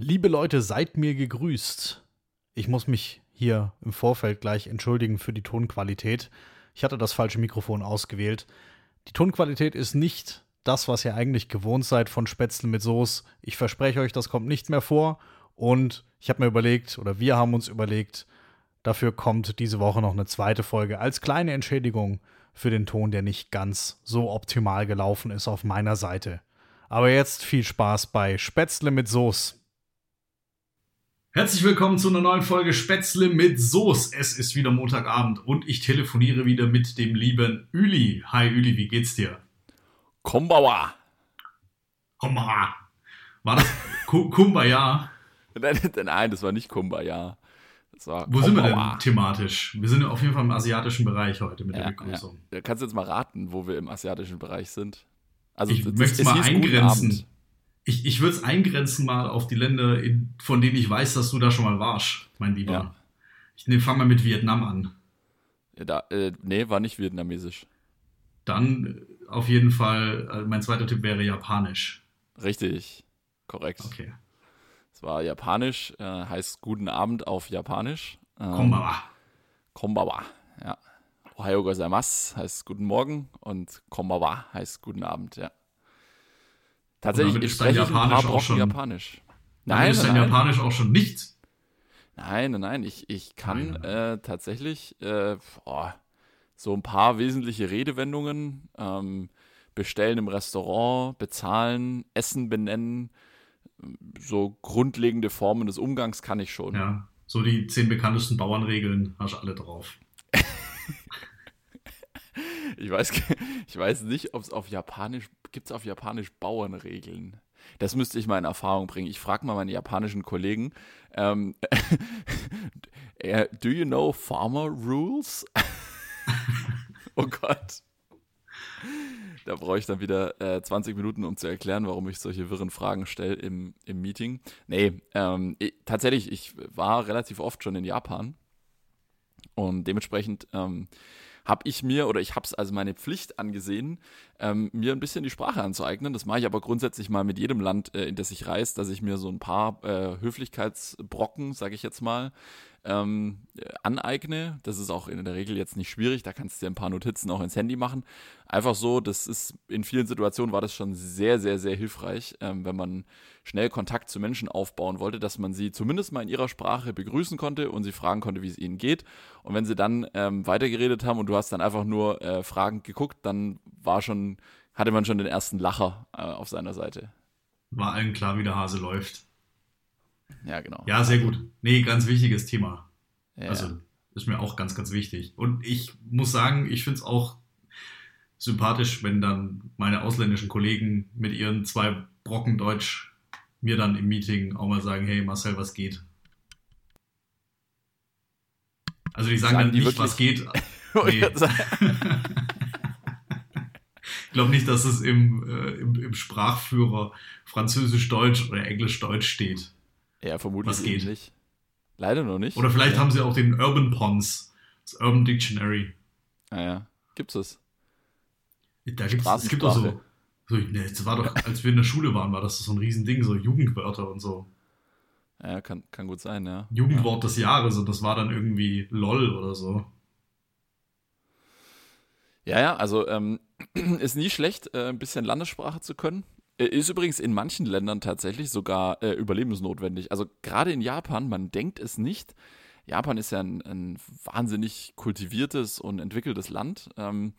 Liebe Leute, seid mir gegrüßt. Ich muss mich hier im Vorfeld gleich entschuldigen für die Tonqualität. Ich hatte das falsche Mikrofon ausgewählt. Die Tonqualität ist nicht das, was ihr eigentlich gewohnt seid von Spätzle mit Soße. Ich verspreche euch, das kommt nicht mehr vor. Und ich habe mir überlegt, oder wir haben uns überlegt, dafür kommt diese Woche noch eine zweite Folge als kleine Entschädigung für den Ton, der nicht ganz so optimal gelaufen ist auf meiner Seite. Aber jetzt viel Spaß bei Spätzle mit Soße. Herzlich willkommen zu einer neuen Folge Spätzle mit Soße. Es ist wieder Montagabend und ich telefoniere wieder mit dem lieben Üli. Hi Üli, wie geht's dir? Kombawa. Kombawa. War das Kumbaya? Nein, das war nicht Kumbaya. Das war Wo Kombawa. sind wir denn thematisch? Wir sind auf jeden Fall im asiatischen Bereich heute mit ja, der Begrüßung. Ja. Kannst du jetzt mal raten, wo wir im asiatischen Bereich sind? Also ich möchte es mal eingrenzen ich, ich würde es eingrenzen mal auf die Länder, in, von denen ich weiß, dass du da schon mal warst, mein Lieber. Ja. Ich ne, fange mal mit Vietnam an. Da, äh, nee, war nicht vietnamesisch. Dann äh, auf jeden Fall, äh, mein zweiter Tipp wäre japanisch. Richtig, korrekt. Okay. Es war japanisch, äh, heißt guten Abend auf japanisch. Ähm, Konbawa. Konbawa, ja. Ohayo gozaimasu heißt guten Morgen und Konbawa heißt guten Abend, ja. Tatsächlich, ich spreche ein paar Brocken schon, Japanisch. Nein, ist dein nein. Japanisch auch schon nichts? Nein, nein, nein. Ich, ich kann äh, tatsächlich äh, boah, so ein paar wesentliche Redewendungen ähm, bestellen im Restaurant, bezahlen, Essen benennen. So grundlegende Formen des Umgangs kann ich schon. Ja, so die zehn bekanntesten Bauernregeln hast du alle drauf. Ich, weiß, ich weiß nicht, ob es auf Japanisch gibt es auf Japanisch Bauernregeln? Das müsste ich mal in Erfahrung bringen. Ich frage mal meine japanischen Kollegen. Ähm, do you know farmer rules? oh Gott. Da brauche ich dann wieder äh, 20 Minuten, um zu erklären, warum ich solche wirren Fragen stelle im, im Meeting. Nee, ähm, ich, tatsächlich, ich war relativ oft schon in Japan und dementsprechend ähm, habe ich mir oder ich habe es also meine Pflicht angesehen, ähm, mir ein bisschen die Sprache anzueignen. Das mache ich aber grundsätzlich mal mit jedem Land, äh, in das ich reise, dass ich mir so ein paar äh, Höflichkeitsbrocken, sage ich jetzt mal, ähm, aneigne. Das ist auch in der Regel jetzt nicht schwierig. Da kannst du dir ein paar Notizen auch ins Handy machen. Einfach so, das ist in vielen Situationen war das schon sehr, sehr, sehr hilfreich, ähm, wenn man schnell Kontakt zu Menschen aufbauen wollte, dass man sie zumindest mal in ihrer Sprache begrüßen konnte und sie fragen konnte, wie es ihnen geht. Und wenn sie dann ähm, weitergeredet haben und du hast dann einfach nur äh, fragend geguckt, dann war schon, hatte man schon den ersten Lacher äh, auf seiner Seite. War allen klar, wie der Hase läuft. Ja, genau. Ja, sehr gut. Nee, ganz wichtiges Thema. Ja. Also ist mir auch ganz, ganz wichtig. Und ich muss sagen, ich finde es auch sympathisch, wenn dann meine ausländischen Kollegen mit ihren zwei Brocken Deutsch mir dann im Meeting auch mal sagen, hey Marcel, was geht? Also die sagen, sagen dann die nicht, was geht. Nee. ich glaube nicht, dass es im, äh, im, im Sprachführer Französisch-Deutsch oder Englisch-Deutsch steht. Ja, vermutlich was geht. nicht. Leider noch nicht. Oder vielleicht ja. haben sie auch den Urban Pons, das Urban Dictionary. Naja, ah gibt's es. Da gibt's, es gibt auch so, so ne, das war doch, als wir in der Schule waren, war das so ein Riesending, so Jugendwörter und so. Ja, kann, kann gut sein, ja. Jugendwort des Jahres und das war dann irgendwie LOL oder so. Ja, ja, also ähm, ist nie schlecht, äh, ein bisschen Landessprache zu können. Äh, ist übrigens in manchen Ländern tatsächlich sogar äh, überlebensnotwendig. Also gerade in Japan, man denkt es nicht. Japan ist ja ein, ein wahnsinnig kultiviertes und entwickeltes Land. Ähm,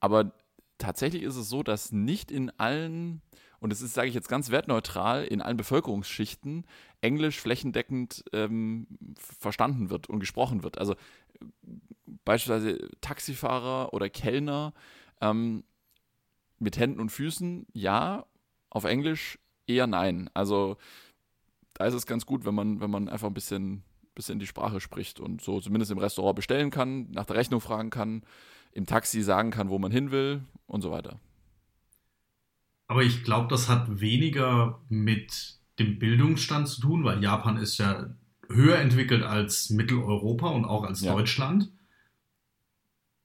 aber tatsächlich ist es so, dass nicht in allen, und das ist, sage ich jetzt ganz wertneutral, in allen Bevölkerungsschichten Englisch flächendeckend ähm, verstanden wird und gesprochen wird. Also beispielsweise Taxifahrer oder Kellner ähm, mit Händen und Füßen, ja, auf Englisch eher nein. Also da ist es ganz gut, wenn man, wenn man einfach ein bisschen, bisschen die Sprache spricht und so zumindest im Restaurant bestellen kann, nach der Rechnung fragen kann, im Taxi sagen kann, wo man hin will und so weiter. Aber ich glaube, das hat weniger mit dem Bildungsstand zu tun, weil Japan ist ja höher entwickelt als Mitteleuropa und auch als ja. Deutschland.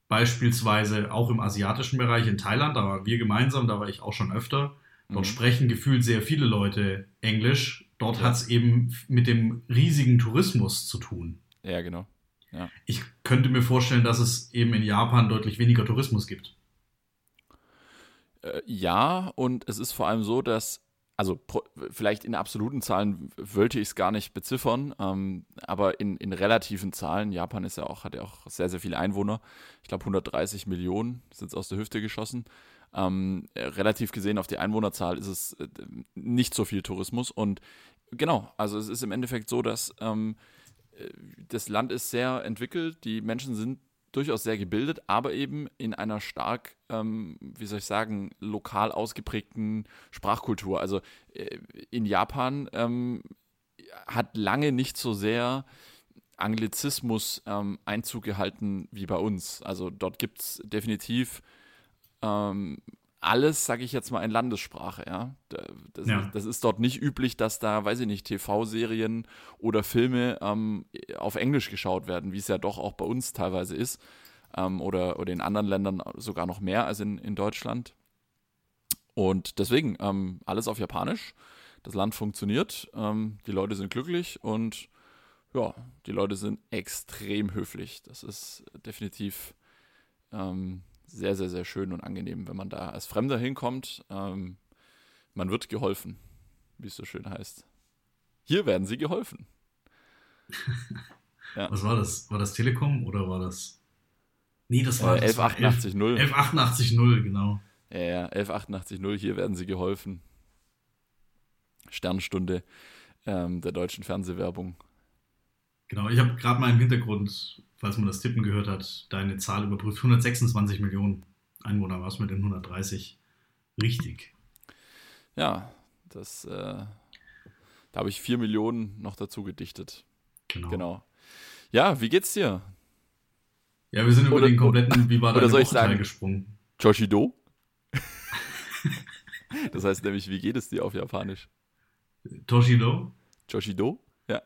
Beispielsweise auch im asiatischen Bereich in Thailand, da waren wir gemeinsam, da war ich auch schon öfter. Dort mhm. sprechen gefühlt sehr viele Leute Englisch. dort ja. hat es eben mit dem riesigen Tourismus zu tun. Ja, genau. Ja. Ich könnte mir vorstellen, dass es eben in Japan deutlich weniger Tourismus gibt. Äh, ja, und es ist vor allem so, dass also vielleicht in absoluten Zahlen wollte ich es gar nicht beziffern, ähm, aber in, in relativen Zahlen, Japan ist ja auch, hat ja auch sehr, sehr viele Einwohner, ich glaube 130 Millionen sind es aus der Hüfte geschossen. Ähm, relativ gesehen auf die Einwohnerzahl ist es äh, nicht so viel Tourismus und genau, also es ist im Endeffekt so, dass ähm, äh, das Land ist sehr entwickelt, die Menschen sind durchaus sehr gebildet, aber eben in einer stark, ähm, wie soll ich sagen, lokal ausgeprägten Sprachkultur. Also äh, in Japan ähm, hat lange nicht so sehr Anglizismus ähm, Einzug gehalten wie bei uns. Also dort gibt es definitiv ähm, alles, sage ich jetzt mal, in Landessprache, ja. Das, ja. das, ist dort nicht üblich, dass da, weiß ich nicht, TV-Serien oder Filme ähm, auf Englisch geschaut werden, wie es ja doch auch bei uns teilweise ist. Ähm, oder, oder in anderen Ländern sogar noch mehr als in, in Deutschland. Und deswegen ähm, alles auf Japanisch. Das Land funktioniert, ähm, die Leute sind glücklich und ja, die Leute sind extrem höflich. Das ist definitiv ähm, sehr, sehr, sehr schön und angenehm, wenn man da als Fremder hinkommt. Ähm, man wird geholfen, wie es so schön heißt. Hier werden sie geholfen. ja. Was war das? War das Telekom oder war das? Nee, das war äh, 11880. 11880, genau. Ja, ja, 11880, hier werden sie geholfen. Sternstunde ähm, der deutschen Fernsehwerbung. Genau, ich habe gerade mal im Hintergrund falls man das Tippen gehört hat, deine Zahl überprüft. 126 Millionen Einwohner war es mit den 130. Richtig. Ja, das, äh, da habe ich 4 Millionen noch dazu gedichtet. Genau. genau. Ja, wie geht's dir? Ja, wir sind über oder, den kompletten, wie war deine soll ich sagen, gesprungen. Joshido? das heißt nämlich, wie geht es dir auf Japanisch? Toshido? Joshido? Ja.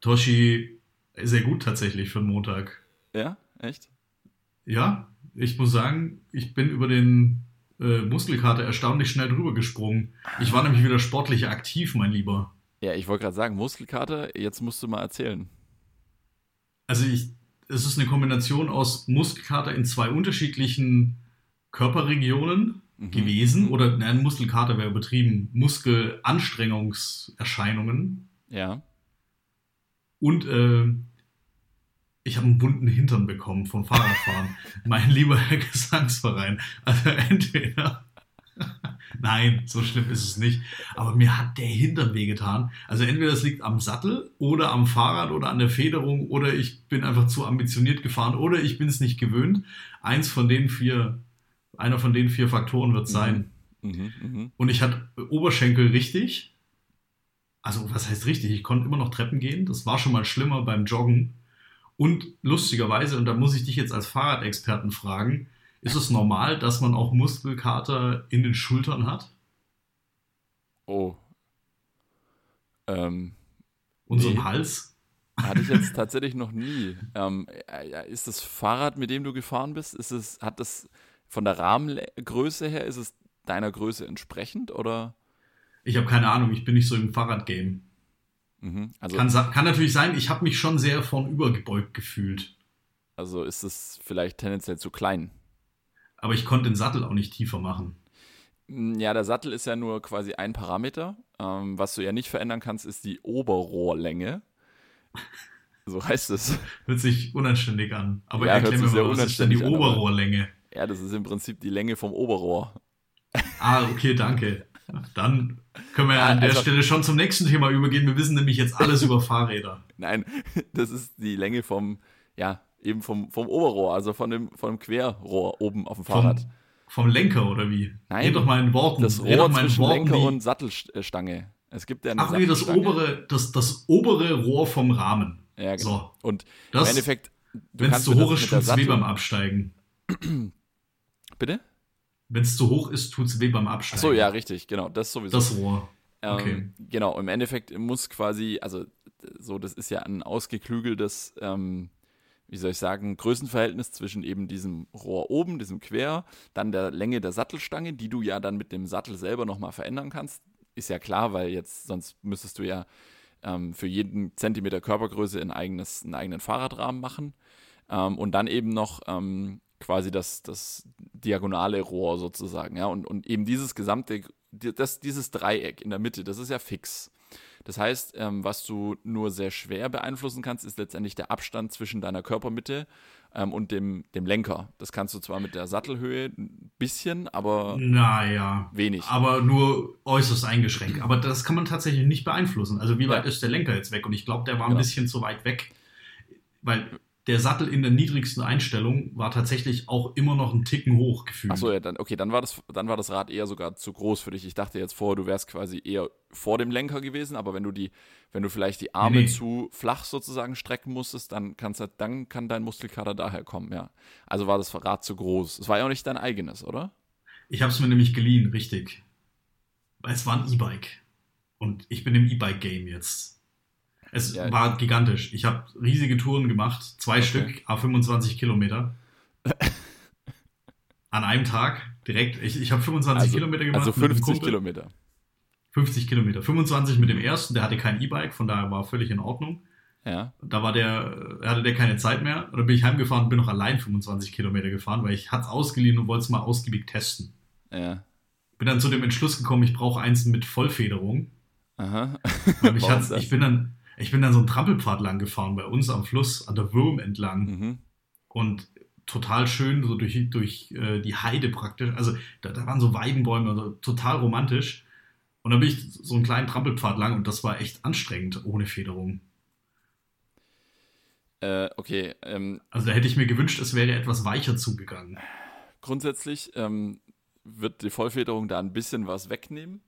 Toshi sehr gut tatsächlich für Montag. Ja, echt? Ja, ich muss sagen, ich bin über den äh, Muskelkater erstaunlich schnell drüber gesprungen. Ich war nämlich wieder sportlich aktiv, mein Lieber. Ja, ich wollte gerade sagen, Muskelkater, jetzt musst du mal erzählen. Also ich, es ist eine Kombination aus Muskelkater in zwei unterschiedlichen Körperregionen mhm. gewesen. Oder nein, Muskelkater wäre übertrieben. Muskelanstrengungserscheinungen. Ja. Und äh, ich habe einen bunten Hintern bekommen vom Fahrradfahren. mein lieber Herr Gesangsverein. Also entweder. Nein, so schlimm ist es nicht. Aber mir hat der Hintern wehgetan. Also entweder es liegt am Sattel oder am Fahrrad oder an der Federung oder ich bin einfach zu ambitioniert gefahren oder ich bin es nicht gewöhnt. Eins von den vier, einer von den vier Faktoren wird sein. Mhm, mh, mh. Und ich hatte Oberschenkel richtig. Also was heißt richtig? Ich konnte immer noch Treppen gehen. Das war schon mal schlimmer beim Joggen. Und lustigerweise, und da muss ich dich jetzt als Fahrradexperten fragen, ist es normal, dass man auch Muskelkater in den Schultern hat? Oh. Ähm, und nee. Hals? Hatte ich jetzt tatsächlich noch nie. Ähm, ist das Fahrrad, mit dem du gefahren bist, ist es, hat das von der Rahmengröße her, ist es deiner Größe entsprechend oder? Ich habe keine Ahnung, ich bin nicht so im Fahrradgame. Mhm, also kann, kann natürlich sein, ich habe mich schon sehr vornübergebeugt gefühlt. Also ist es vielleicht tendenziell zu klein. Aber ich konnte den Sattel auch nicht tiefer machen. Mm, ja, der Sattel ist ja nur quasi ein Parameter. Ähm, was du ja nicht verändern kannst, ist die Oberrohrlänge. So heißt es. Hört sich unanständig an. Aber ja, erklär mir mal, was ist denn die an, Oberrohrlänge? Ja, das ist im Prinzip die Länge vom Oberrohr. Ah, okay, danke. Dann können wir ja, an der also, Stelle schon zum nächsten Thema übergehen. Wir wissen nämlich jetzt alles über Fahrräder. Nein, das ist die Länge vom, ja, eben vom, vom Oberrohr, also von dem, von dem Querrohr oben auf dem Fahrrad. Vom, vom Lenker oder wie? Nein, Red doch mal in Worten. Das Rohr zwischen Worten, Lenker und Sattelstange. Es gibt ja eine Ach nee, das obere, das, das obere Rohr vom Rahmen. Ja, genau. So. Und das, im Endeffekt, wenn es zu hoch ist, weh beim Absteigen. Bitte? Wenn es zu hoch ist, tut es weh beim Absteigen. Ach so, ja, richtig, genau. Das sowieso. Das Rohr. Ähm, okay. Ähm, genau, im Endeffekt muss quasi, also so, das ist ja ein ausgeklügeltes, ähm, wie soll ich sagen, Größenverhältnis zwischen eben diesem Rohr oben, diesem Quer, dann der Länge der Sattelstange, die du ja dann mit dem Sattel selber nochmal verändern kannst. ist ja klar, weil jetzt sonst müsstest du ja ähm, für jeden Zentimeter Körpergröße ein eigenes, einen eigenen Fahrradrahmen machen. Ähm, und dann eben noch ähm, quasi das, das diagonale Rohr sozusagen. Ja? Und, und eben dieses gesamte, das, dieses Dreieck in der Mitte, das ist ja fix. Das heißt, ähm, was du nur sehr schwer beeinflussen kannst, ist letztendlich der Abstand zwischen deiner Körpermitte ähm, und dem, dem Lenker. Das kannst du zwar mit der Sattelhöhe ein bisschen, aber naja, wenig. Aber nur äußerst eingeschränkt. Aber das kann man tatsächlich nicht beeinflussen. Also wie weit ja. ist der Lenker jetzt weg? Und ich glaube, der war ein genau. bisschen zu weit weg. Weil der Sattel in der niedrigsten Einstellung war tatsächlich auch immer noch einen Ticken hoch gefühlt. Achso, ja, dann, okay, dann war, das, dann war das Rad eher sogar zu groß für dich. Ich dachte jetzt vorher, du wärst quasi eher vor dem Lenker gewesen, aber wenn du die, wenn du vielleicht die Arme nee, zu flach sozusagen strecken musstest, dann, kannst, dann kann dein Muskelkater daher kommen, ja. Also war das Rad zu groß. Es war ja auch nicht dein eigenes, oder? Ich habe es mir nämlich geliehen, richtig. Es war ein E-Bike. Und ich bin im E-Bike-Game jetzt. Es ja. war gigantisch. Ich habe riesige Touren gemacht, zwei okay. Stück, a 25 Kilometer. An einem Tag direkt. Ich, ich habe 25 also, Kilometer gemacht. Also 50 Kilometer. 50 Kilometer. 25 mit dem ersten, der hatte kein E-Bike, von daher war völlig in Ordnung. Ja. Da war der, hatte der keine Zeit mehr. Und dann bin ich heimgefahren und bin noch allein 25 Kilometer gefahren, weil ich hatte es ausgeliehen und wollte es mal ausgiebig testen. Ja. Bin dann zu dem Entschluss gekommen, ich brauche eins mit Vollfederung. Aha. ich, ich bin dann, ich bin dann so einen Trampelpfad lang gefahren bei uns am Fluss, an der Würm entlang. Mhm. Und total schön, so durch, durch äh, die Heide praktisch. Also da, da waren so Weidenbäume, also total romantisch. Und dann bin ich so einen kleinen Trampelpfad lang und das war echt anstrengend ohne Federung. Äh, okay. Ähm, also da hätte ich mir gewünscht, es wäre etwas weicher zugegangen. Grundsätzlich ähm, wird die Vollfederung da ein bisschen was wegnehmen.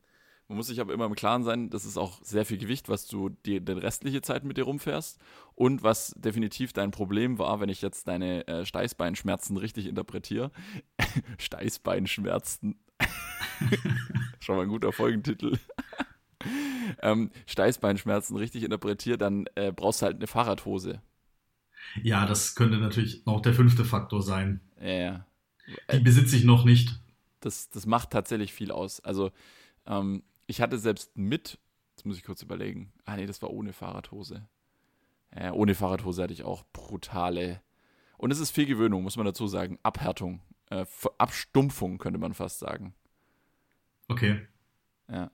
Man muss sich aber immer im Klaren sein, das ist auch sehr viel Gewicht, was du die, die restliche Zeit mit dir rumfährst. Und was definitiv dein Problem war, wenn ich jetzt deine äh, Steißbeinschmerzen richtig interpretiere. Steißbeinschmerzen. Schon mal ein guter Folgentitel. ähm, Steißbeinschmerzen richtig interpretiere, dann äh, brauchst du halt eine Fahrradhose. Ja, das könnte natürlich noch der fünfte Faktor sein. Ja, ja. Die besitze ich noch nicht. Das, das macht tatsächlich viel aus. Also, ähm, ich hatte selbst mit, jetzt muss ich kurz überlegen, ah nee, das war ohne Fahrradhose. Äh, ohne Fahrradhose hatte ich auch brutale. Und es ist viel Gewöhnung, muss man dazu sagen. Abhärtung, äh, Abstumpfung könnte man fast sagen. Okay. Ja.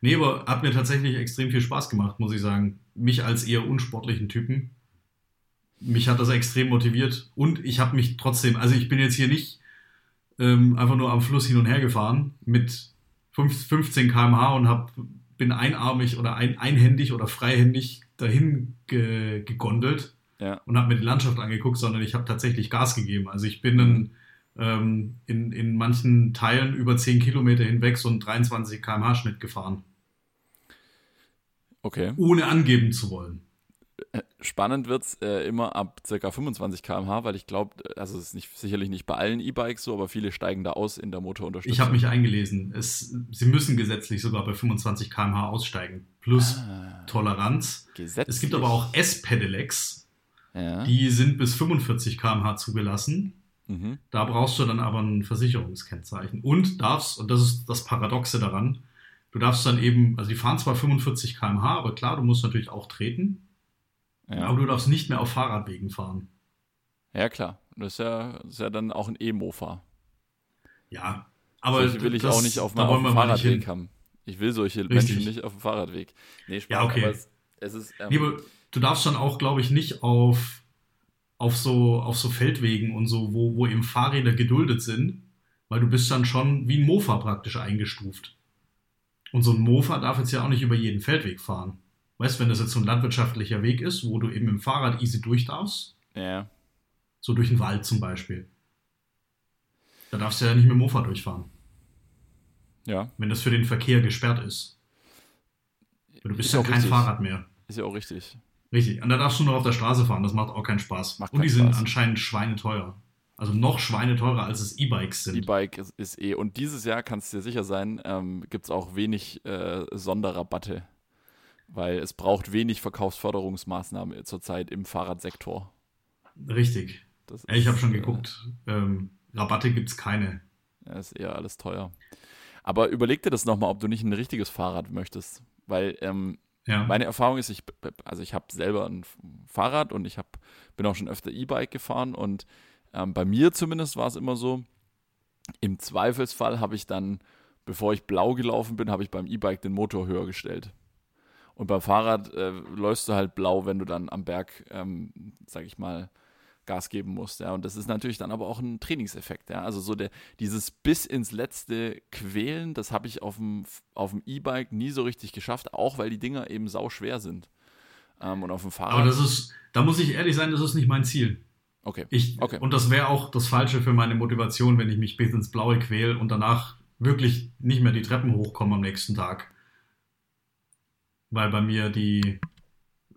Nee, aber hat mir tatsächlich extrem viel Spaß gemacht, muss ich sagen. Mich als eher unsportlichen Typen. Mich hat das extrem motiviert und ich habe mich trotzdem, also ich bin jetzt hier nicht ähm, einfach nur am Fluss hin und her gefahren mit 15 km/h und hab, bin einarmig oder ein, einhändig oder freihändig dahin ge, gegondelt ja. und habe mir die Landschaft angeguckt, sondern ich habe tatsächlich Gas gegeben. Also ich bin dann ähm, in, in manchen Teilen über 10 Kilometer hinweg so einen 23 km/h Schnitt gefahren. Okay. Ohne angeben zu wollen. Spannend wird es äh, immer ab ca. 25 km/h, weil ich glaube, also es ist nicht, sicherlich nicht bei allen E-Bikes so, aber viele steigen da aus in der Motorunterstützung. Ich habe mich eingelesen. Es, sie müssen gesetzlich sogar bei 25 km/h aussteigen. Plus ah, Toleranz. Gesetzlich. Es gibt aber auch S-Pedelecs. Ja. Die sind bis 45 km/h zugelassen. Mhm. Da brauchst du dann aber ein Versicherungskennzeichen. Und darfst, und das ist das Paradoxe daran, du darfst dann eben, also die fahren zwar 45 km/h, aber klar, du musst natürlich auch treten. Ja. Aber du darfst nicht mehr auf Fahrradwegen fahren. Ja, klar. Das ist ja, das ist ja dann auch ein E-Mofa. Ja, aber. Solche will ich das, auch nicht auf, auf dem Fahrradweg haben. Ich will solche Richtig. Menschen nicht auf dem Fahrradweg. Nee, Spaß, ja, okay. es, es ist. Ähm, nee, du darfst dann auch, glaube ich, nicht auf, auf, so, auf so Feldwegen und so, wo, wo eben Fahrräder geduldet sind, weil du bist dann schon wie ein Mofa praktisch eingestuft. Und so ein Mofa darf jetzt ja auch nicht über jeden Feldweg fahren. Weißt du, wenn das jetzt so ein landwirtschaftlicher Weg ist, wo du eben mit dem Fahrrad easy durch darfst. Ja. So durch den Wald zum Beispiel. Da darfst du ja nicht mit dem Mofa durchfahren. Ja. Wenn das für den Verkehr gesperrt ist. Du bist ist ja kein richtig. Fahrrad mehr. Ist ja auch richtig. Richtig. Und da darfst du nur auf der Straße fahren. Das macht auch keinen Spaß. Macht Und die Spaß. sind anscheinend schweineteuer. Also noch schweineteurer, als es E-Bikes sind. E-Bike ist, ist, eh. Und dieses Jahr, kannst du dir sicher sein, ähm, gibt es auch wenig äh, Sonderrabatte weil es braucht wenig Verkaufsförderungsmaßnahmen zurzeit im Fahrradsektor. Richtig. Das ich habe schon äh, geguckt. Ähm, Rabatte gibt es keine. Ja, ist eher alles teuer. Aber überleg dir das nochmal, ob du nicht ein richtiges Fahrrad möchtest. Weil ähm, ja. meine Erfahrung ist, ich, also ich habe selber ein Fahrrad und ich hab, bin auch schon öfter E-Bike gefahren und ähm, bei mir zumindest war es immer so, im Zweifelsfall habe ich dann, bevor ich blau gelaufen bin, habe ich beim E-Bike den Motor höher gestellt. Und beim Fahrrad äh, läufst du halt blau, wenn du dann am Berg, ähm, sag ich mal, Gas geben musst. Ja. Und das ist natürlich dann aber auch ein Trainingseffekt. Ja. Also so der, dieses bis ins letzte Quälen, das habe ich auf dem auf dem E-Bike nie so richtig geschafft, auch weil die Dinger eben sau schwer sind. Ähm, und auf dem Fahrrad. Aber das ist, da muss ich ehrlich sein, das ist nicht mein Ziel. Okay. Ich, okay. Und das wäre auch das Falsche für meine Motivation, wenn ich mich bis ins Blaue quäle und danach wirklich nicht mehr die Treppen hochkomme am nächsten Tag weil bei mir die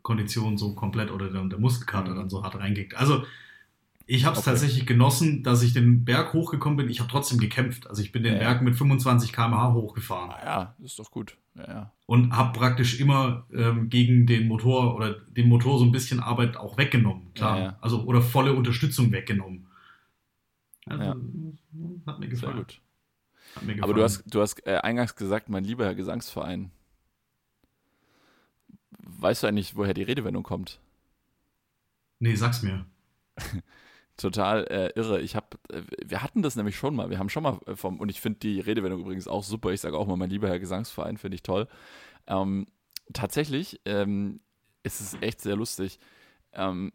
Kondition so komplett oder der, der Muskelkater mhm. dann so hart reingekickt. Also ich habe es okay. tatsächlich genossen, dass ich den Berg hochgekommen bin. Ich habe trotzdem gekämpft. Also ich bin den ja, Berg mit 25 km/h hochgefahren. Ah, ja, ist doch gut. Ja, ja. Und habe praktisch immer ähm, gegen den Motor oder dem Motor so ein bisschen Arbeit auch weggenommen. Klar. Also oder volle Unterstützung weggenommen. Also, Hat mir gefallen. Sehr gut. Hat mir gefallen. Aber du hast, du hast äh, eingangs gesagt, mein lieber Herr Gesangsverein. Weißt du eigentlich, woher die Redewendung kommt? Nee, sag's mir. Total äh, irre. Ich habe, äh, wir hatten das nämlich schon mal. Wir haben schon mal äh, vom, und ich finde die Redewendung übrigens auch super. Ich sage auch mal, mein lieber Herr Gesangsverein, finde ich toll. Ähm, tatsächlich ähm, ist es echt sehr lustig. Ähm,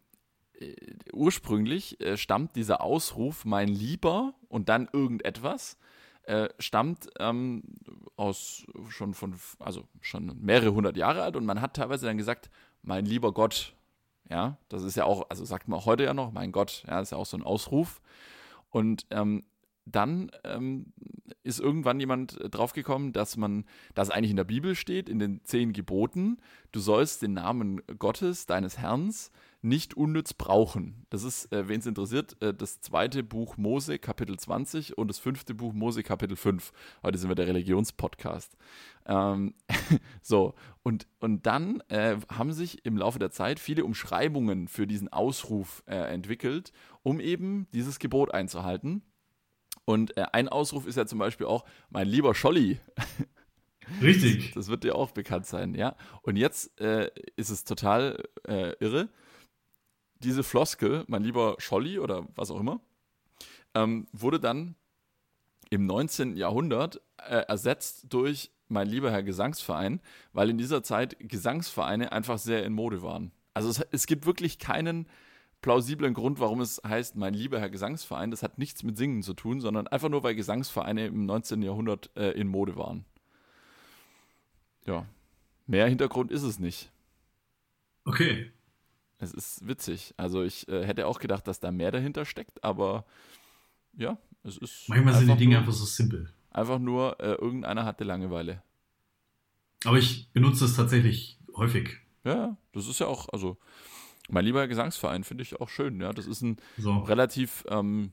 äh, ursprünglich äh, stammt dieser Ausruf, mein Lieber und dann irgendetwas, äh, stammt ähm, aus schon von, also schon mehrere hundert Jahre alt und man hat teilweise dann gesagt, mein lieber Gott. Ja, das ist ja auch, also sagt man heute ja noch, mein Gott, ja, das ist ja auch so ein Ausruf. Und ähm, dann ähm, ist irgendwann jemand draufgekommen, dass man, dass eigentlich in der Bibel steht, in den zehn Geboten, du sollst den Namen Gottes, deines Herrn, nicht unnütz brauchen. Das ist, äh, wen es interessiert, äh, das zweite Buch Mose, Kapitel 20 und das fünfte Buch Mose, Kapitel 5. Heute sind wir der Religionspodcast. Ähm, so, und, und dann äh, haben sich im Laufe der Zeit viele Umschreibungen für diesen Ausruf äh, entwickelt, um eben dieses Gebot einzuhalten. Und äh, ein Ausruf ist ja zum Beispiel auch, mein lieber Scholli. Richtig. Das wird dir auch bekannt sein, ja. Und jetzt äh, ist es total äh, irre. Diese Floskel, mein lieber Scholli oder was auch immer, ähm, wurde dann im 19. Jahrhundert äh, ersetzt durch mein lieber Herr Gesangsverein, weil in dieser Zeit Gesangsvereine einfach sehr in Mode waren. Also es, es gibt wirklich keinen plausiblen Grund, warum es heißt, mein lieber Herr Gesangsverein. Das hat nichts mit Singen zu tun, sondern einfach nur, weil Gesangsvereine im 19. Jahrhundert äh, in Mode waren. Ja, mehr Hintergrund ist es nicht. Okay. Es ist witzig. Also ich äh, hätte auch gedacht, dass da mehr dahinter steckt, aber ja, es ist. Manchmal sind die Dinge nur, einfach so simpel. Einfach nur, äh, irgendeiner hatte Langeweile. Aber ich benutze es tatsächlich häufig. Ja, das ist ja auch, also mein lieber Gesangsverein finde ich auch schön, ja. Das ist ein so. relativ, ähm,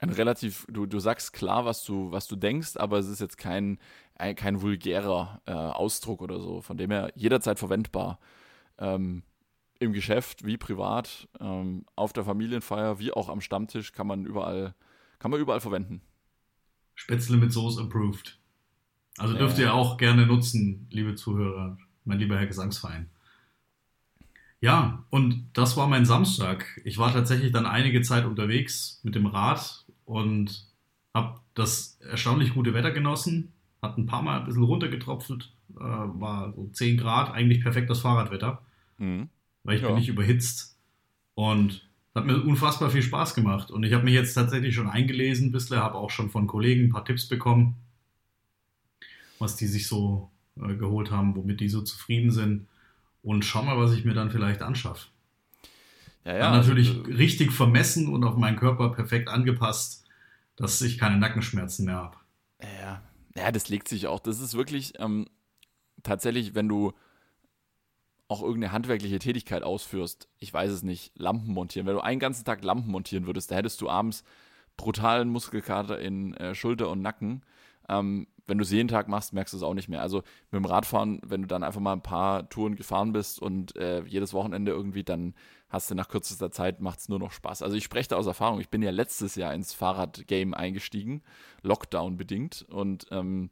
ein relativ, du, du sagst klar, was du, was du denkst, aber es ist jetzt kein, ein, kein vulgärer äh, Ausdruck oder so, von dem her jederzeit verwendbar. Ähm, Im Geschäft wie privat, ähm, auf der Familienfeier, wie auch am Stammtisch kann man überall, kann man überall verwenden. Spätzle mit Soße approved. Also dürft äh, ihr auch gerne nutzen, liebe Zuhörer, mein lieber Herr Gesangsverein. Ja, und das war mein Samstag. Ich war tatsächlich dann einige Zeit unterwegs mit dem Rad und habe das erstaunlich gute Wetter genossen. Hat ein paar Mal ein bisschen runtergetropft, äh, war so 10 Grad, eigentlich perfekt das Fahrradwetter, mhm. Weil ich ja. bin nicht überhitzt. Und hat mir unfassbar viel Spaß gemacht. Und ich habe mich jetzt tatsächlich schon eingelesen ein bisschen, habe auch schon von Kollegen ein paar Tipps bekommen, was die sich so äh, geholt haben, womit die so zufrieden sind und schau mal, was ich mir dann vielleicht anschaffe. Ja, ja, dann natürlich also, richtig vermessen und auf meinen Körper perfekt angepasst, dass ich keine Nackenschmerzen mehr habe. Ja, ja, das legt sich auch. Das ist wirklich ähm, tatsächlich, wenn du auch irgendeine handwerkliche Tätigkeit ausführst, ich weiß es nicht, Lampen montieren. Wenn du einen ganzen Tag Lampen montieren würdest, da hättest du abends brutalen Muskelkater in äh, Schulter und Nacken. ähm, wenn du es jeden Tag machst, merkst du es auch nicht mehr. Also mit dem Radfahren, wenn du dann einfach mal ein paar Touren gefahren bist und äh, jedes Wochenende irgendwie, dann hast du nach kürzester Zeit, macht es nur noch Spaß. Also ich spreche da aus Erfahrung. Ich bin ja letztes Jahr ins Fahrradgame eingestiegen, Lockdown bedingt. Und ähm,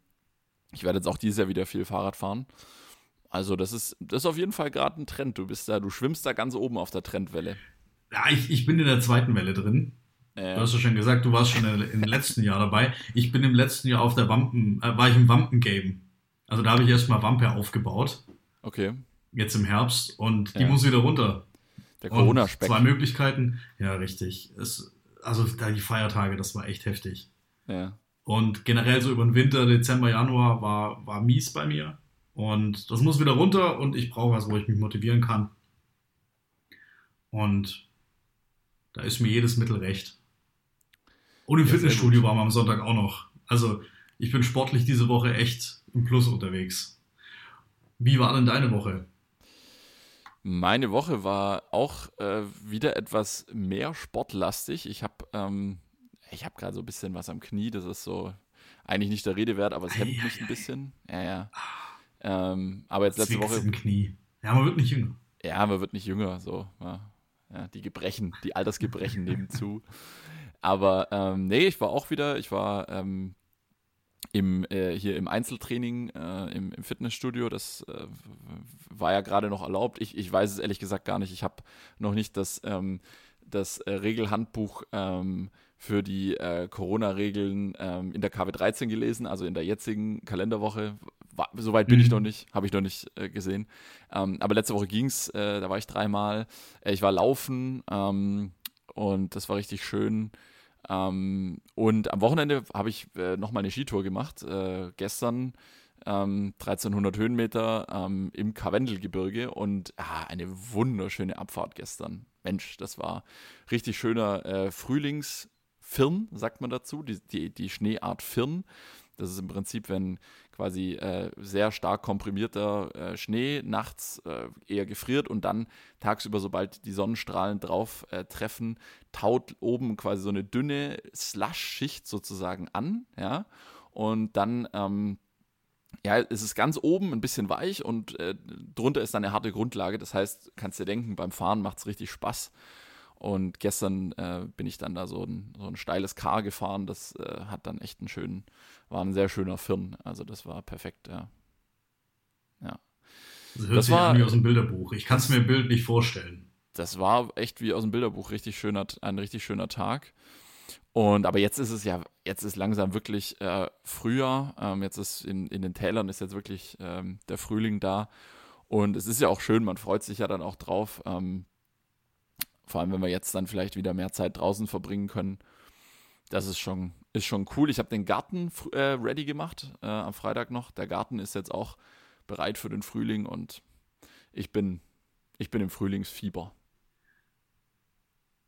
ich werde jetzt auch dieses Jahr wieder viel Fahrrad fahren. Also das ist, das ist auf jeden Fall gerade ein Trend. Du bist da, du schwimmst da ganz oben auf der Trendwelle. Ja, ich, ich bin in der zweiten Welle drin. Ja. Du hast ja schon gesagt, du warst schon im letzten Jahr dabei. Ich bin im letzten Jahr auf der Wampen, äh, war ich im Wampengame. Also da habe ich erstmal Wampe aufgebaut. Okay. Jetzt im Herbst und die ja. muss wieder runter. Der Corona-Speck. Zwei Möglichkeiten. Ja, richtig. Es, also da die Feiertage, das war echt heftig. Ja. Und generell so über den Winter, Dezember, Januar war, war mies bei mir. Und das muss wieder runter und ich brauche was, wo ich mich motivieren kann. Und da ist mir jedes Mittel recht. Und im ja, Fitnessstudio waren wir am Sonntag auch noch. Also ich bin sportlich diese Woche echt im Plus unterwegs. Wie war denn deine Woche? Meine Woche war auch äh, wieder etwas mehr sportlastig. Ich habe ähm, ich habe gerade so ein bisschen was am Knie. Das ist so eigentlich nicht der Rede wert, aber es hemmt ei, mich ei, ein bisschen. Ja, ja. Ähm, aber jetzt letzte Woche. im Knie. Ja, man wird nicht jünger. Ja, man wird nicht jünger. So, ja. die Gebrechen, die Altersgebrechen nehmen zu. Aber ähm, nee, ich war auch wieder, ich war ähm, im, äh, hier im Einzeltraining äh, im, im, Fitnessstudio. Das äh, war ja gerade noch erlaubt. Ich, ich weiß es ehrlich gesagt gar nicht. Ich habe noch nicht das, ähm, das äh, Regelhandbuch ähm, für die äh, Corona-Regeln ähm, in der KW 13 gelesen, also in der jetzigen Kalenderwoche. Soweit bin mhm. ich noch nicht, habe ich noch nicht äh, gesehen. Ähm, aber letzte Woche ging es, da war ich dreimal. ich war laufen ähm, und das war richtig schön. Ähm, und am Wochenende habe ich äh, nochmal eine Skitour gemacht. Äh, gestern ähm, 1300 Höhenmeter ähm, im Karwendelgebirge und ah, eine wunderschöne Abfahrt gestern. Mensch, das war richtig schöner äh, Frühlingsfirn, sagt man dazu, die, die, die Schneeart Firn. Das ist im Prinzip, wenn quasi äh, sehr stark komprimierter äh, Schnee nachts äh, eher gefriert und dann tagsüber, sobald die Sonnenstrahlen drauf äh, treffen, taut oben quasi so eine dünne Slush-Schicht sozusagen an, ja, und dann ähm, ja, es ist ganz oben ein bisschen weich und äh, drunter ist dann eine harte Grundlage. Das heißt, kannst dir denken, beim Fahren macht es richtig Spaß. Und gestern äh, bin ich dann da so ein, so ein steiles Car gefahren. Das äh, hat dann echt einen schönen, war ein sehr schöner Firn. Also das war perfekt, ja. Ja. Das hört das sich war, an wie aus dem Bilderbuch. Ich kann es mir im Bild nicht vorstellen. Das war echt wie aus dem Bilderbuch. Richtig schöner, ein richtig schöner Tag. Und aber jetzt ist es ja, jetzt ist langsam wirklich äh, Frühjahr. Ähm, jetzt ist in, in den Tälern ist jetzt wirklich ähm, der Frühling da. Und es ist ja auch schön, man freut sich ja dann auch drauf. Ähm, vor allem, wenn wir jetzt dann vielleicht wieder mehr Zeit draußen verbringen können. Das ist schon, ist schon cool. Ich habe den Garten äh, ready gemacht äh, am Freitag noch. Der Garten ist jetzt auch bereit für den Frühling und ich bin, ich bin im Frühlingsfieber.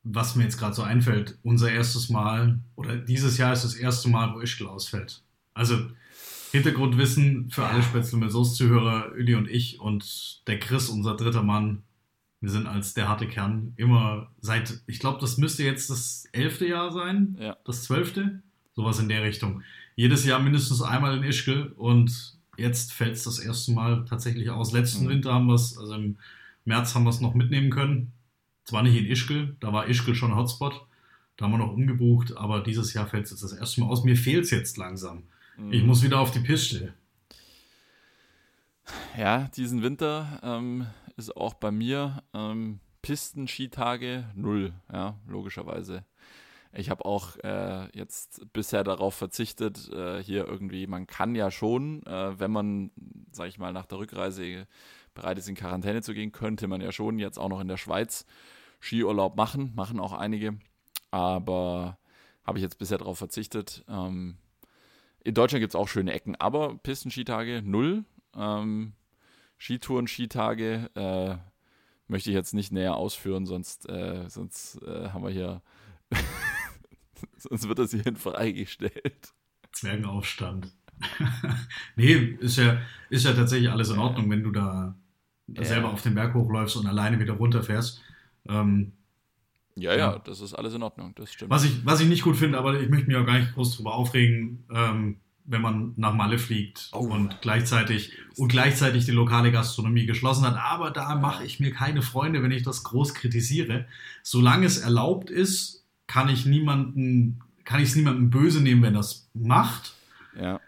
Was mir jetzt gerade so einfällt, unser erstes Mal oder dieses Jahr ist das erste Mal, wo Ischgl ausfällt. Also Hintergrundwissen für alle Spätzle mit Soße-Zuhörer, Uli und ich und der Chris, unser dritter Mann, wir sind als der harte Kern immer seit, ich glaube, das müsste jetzt das elfte Jahr sein, ja. das zwölfte, sowas in der Richtung. Jedes Jahr mindestens einmal in Ischgl und jetzt fällt es das erste Mal tatsächlich aus. Letzten mhm. Winter haben wir es, also im März haben wir es noch mitnehmen können. Zwar nicht in Ischgl, da war Ischgl schon Hotspot, da haben wir noch umgebucht, aber dieses Jahr fällt es jetzt das erste Mal aus. Mir fehlt es jetzt langsam. Mhm. Ich muss wieder auf die Piste. Ja, diesen Winter ähm, ist auch bei mir ähm, Pistenskitage null, ja, logischerweise. Ich habe auch äh, jetzt bisher darauf verzichtet, äh, hier irgendwie, man kann ja schon, äh, wenn man, sag ich mal, nach der Rückreise bereit ist, in Quarantäne zu gehen, könnte man ja schon jetzt auch noch in der Schweiz Skiurlaub machen, machen auch einige, aber habe ich jetzt bisher darauf verzichtet. Ähm, in Deutschland gibt es auch schöne Ecken, aber Pistenskitage null. Ähm, Skitouren, Skitage äh, möchte ich jetzt nicht näher ausführen, sonst, äh, sonst äh, haben wir hier, sonst wird das hierhin freigestellt. Zwergenaufstand. nee, ist ja, ist ja tatsächlich alles in Ordnung, wenn du da ja. selber auf den Berg hochläufst und alleine wieder runterfährst. Ähm, ja, ja, das ist alles in Ordnung, das stimmt. Was ich, was ich nicht gut finde, aber ich möchte mich auch gar nicht groß drüber aufregen, ähm, wenn man nach Malle fliegt oh. und gleichzeitig und gleichzeitig die lokale Gastronomie geschlossen hat. Aber da mache ich mir keine Freunde, wenn ich das groß kritisiere. Solange es erlaubt ist, kann ich niemanden, kann ich es niemandem böse nehmen, wenn das macht. Ja.